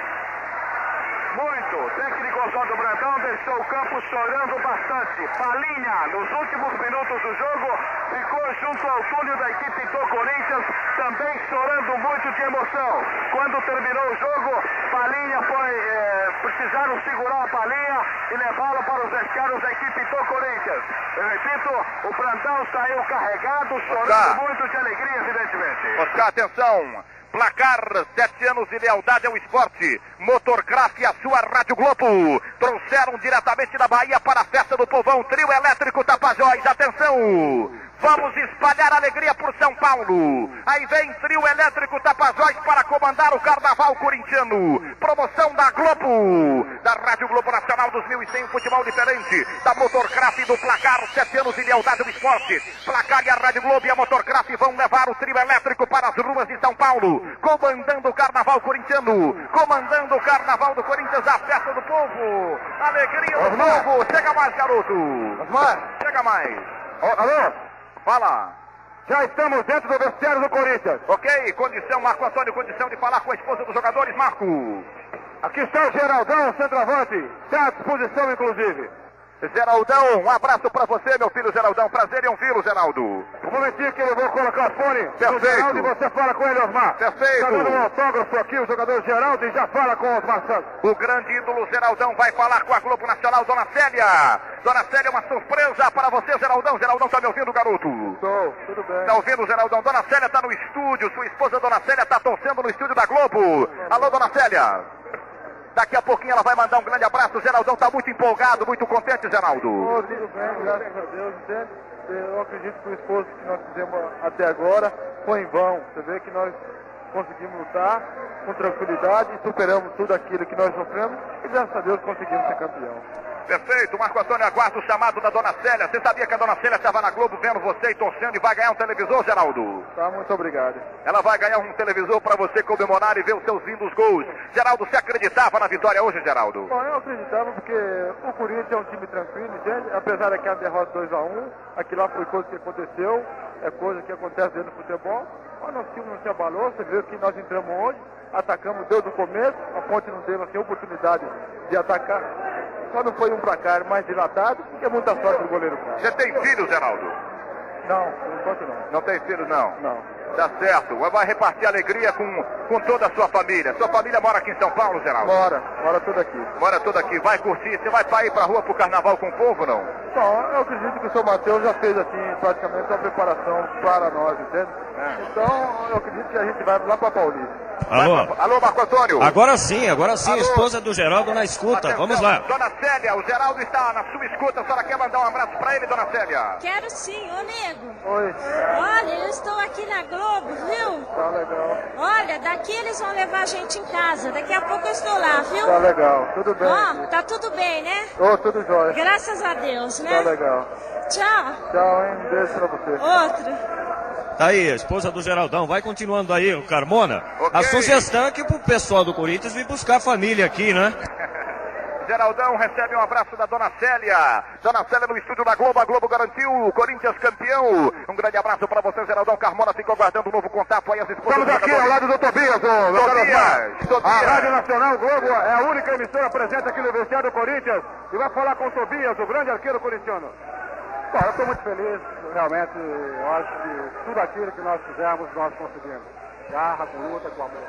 muito. Técnico Oswaldo Brandão deixou o campo chorando bastante. Palinha, nos últimos minutos do jogo, ficou junto ao túnel da equipe do Corinthians, também chorando muito de emoção. Quando terminou o jogo, Palinha foi. eh, precisaram segurar a Palinha e levá-lo para os vestiários da equipe do Corinthians. Eu repito, o Brandão saiu carregado, chorando Oscar. muito de alegria, evidentemente. Oscar, atenção! Placar, sete anos de lealdade ao esporte. Motorcraft e a sua Rádio Globo. Trouxeram diretamente da Bahia para a festa do povão. Trio elétrico Tapajós. Atenção! Vamos espalhar alegria por São Paulo. Aí vem trio elétrico Tapajós para comandar o carnaval corintiano. Promoção da Globo, da Rádio Globo Nacional 2001, um futebol diferente. Da Motorcraft e do Placar, sete anos de lealdade ao esporte. Placar e a Rádio Globo e a Motorcraft vão levar o trio elétrico para as ruas de São Paulo. Comandando o carnaval corintiano. Comandando o carnaval do Corinthians, a festa do povo. Alegria do Osmar. povo. Chega mais, garoto. Osmar. Chega mais. alô? Fala. Já estamos dentro do vestiário do Corinthians. Ok, condição, Marco Antônio, condição de falar com a esposa dos jogadores, Marco. Aqui está o Geraldão, centroavante. Está à disposição, inclusive. Geraldão, um abraço pra você, meu filho Geraldão. Prazer em ouvi-lo, Geraldo. Um momentinho que eu vou colocar o fone Perfeito. Geraldo e você fala com ele, Osmar. Perfeito. Está dando um autógrafo aqui, o jogador Geraldo, e já fala com o Osmar Santos. O grande ídolo Geraldão vai falar com a Globo Nacional, Dona Célia. Dona Célia, uma surpresa para você, Geraldão. Geraldão, tá me ouvindo, garoto? Estou, tudo bem. Tá ouvindo, Geraldão? Dona Célia tá no estúdio. Sua esposa, Dona Célia, tá torcendo no estúdio da Globo. Alô, Dona Célia. Daqui a pouquinho ela vai mandar um grande abraço. O Geraldão tá muito empolgado, muito contente, Geraldo. Oh, tudo bem, graças a Deus. Eu acredito que o esforço que nós fizemos até agora foi em vão. Você vê que nós conseguimos lutar com tranquilidade e superamos tudo aquilo que nós sofremos e graças a Deus conseguimos ser campeão. Perfeito, Marco Antônio aguarda o chamado da Dona Célia. Você sabia que a Dona Célia estava na Globo vendo você e torcendo e vai ganhar um televisor, Geraldo? Tá, muito obrigado. Ela vai ganhar um televisor para você comemorar e ver os seus lindos gols. Geraldo, você acreditava na vitória hoje, Geraldo? Bom, eu acreditava porque o Corinthians é um time tranquilo, entende? Apesar daquela derrota 2x1, aquilo lá foi coisa que aconteceu, é coisa que acontece dentro do futebol. Mas nosso time não se abalou, você viu que nós entramos hoje, atacamos desde o começo, a ponte não teve assim, oportunidade de atacar. Só não foi um placar mais dilatado, porque é muita sorte do goleiro. Você tem filho, Geraldo? Não, por enquanto não. Não tem filho, não? Não. Tá certo. Vai repartir alegria com, com toda a sua família. Sua família mora aqui em São Paulo, Geraldo? Mora, mora tudo aqui. Mora toda aqui. Vai curtir. Você vai para ir pra rua pro carnaval com o povo, não? Bom, eu acredito que o São Mateus já fez assim praticamente uma preparação para nós, entende? Então eu acredito que a gente vai lá para Paulista. Alô? Alô, Marco Antônio? Agora sim, agora sim, Alô? esposa do Geraldo na escuta. Atenção, Vamos lá. Dona Célia, o Geraldo está na sua escuta. A senhora quer mandar um abraço pra ele, Dona Célia? Quero sim, ô nego. Oi. Olha, eu estou aqui na Globo, viu? Tá legal. Olha, daqui eles vão levar a gente em casa. Daqui a pouco eu estou lá, viu? Tá legal, tudo bem. Ó, tá tudo bem, né? Ô, tudo jóia. Graças a Deus, Tá né? legal. Tchau. Tchau, hein? Um beijo pra você. Outro. Tá aí, a esposa do Geraldão. Vai continuando aí, o Carmona. Ok. A sugestão é que pro pessoal do Corinthians vir buscar a família aqui, né? Geraldão recebe um abraço da Dona Célia. Dona Célia no estúdio da Globo. A Globo garantiu o Corinthians campeão. Um grande abraço para você, Geraldão. Carmona ficou aguardando um novo contato aí. As esposas Estamos do aqui ao lado do Tobias, Osmar. Tobias, Tobias. A Rádio Nacional Globo é a única emissora presente aqui no vestiário do Corinthians e vai falar com o Tobias, o grande arqueiro corintiano. Bom, eu estou muito feliz, realmente, eu acho que tudo aquilo que nós fizemos, nós conseguimos. Garra, com luta, com amor.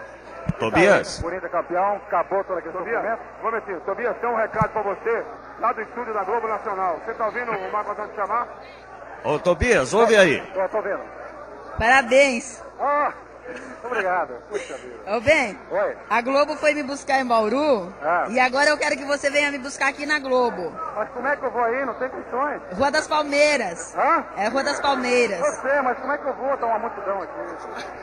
Tobias? Tá Corinthians campeão, acabou toda a questão. Tobias, momentinho, Tobias, tem um recado para você, lá do estúdio da Globo Nacional. Você está ouvindo o Marco Antônio chamar? Ô, Tobias, ouve aí. Eu tô vendo. Parabéns. Ah, obrigado. Puxa vida. Ô, bem, Oi. a Globo foi me buscar em Bauru Ah. e agora eu quero que você venha me buscar aqui na Globo. Mas como é que eu vou aí? Não tem condições. Rua das Palmeiras. Hã? É Rua das Palmeiras. Eu sei, mas como é que eu vou? Tá uma multidão aqui.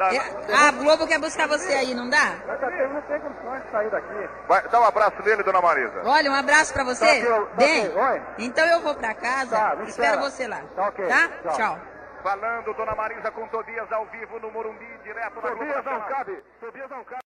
É, a Globo quer buscar você aí, não dá? Eu tenho- não tem condições de sair daqui. Vai, dá um abraço nele, Dona Marisa. Olha, um abraço pra você. Tá aqui, tá Bem, aqui, oi. então eu vou pra casa. Tá, espero espera. você lá. Tá ok, Tá? tchau. Tchau. Falando, Dona Marisa com Tobias ao vivo no Morumbi, direto da Globo Tobias não cabe. Tobias não cabe.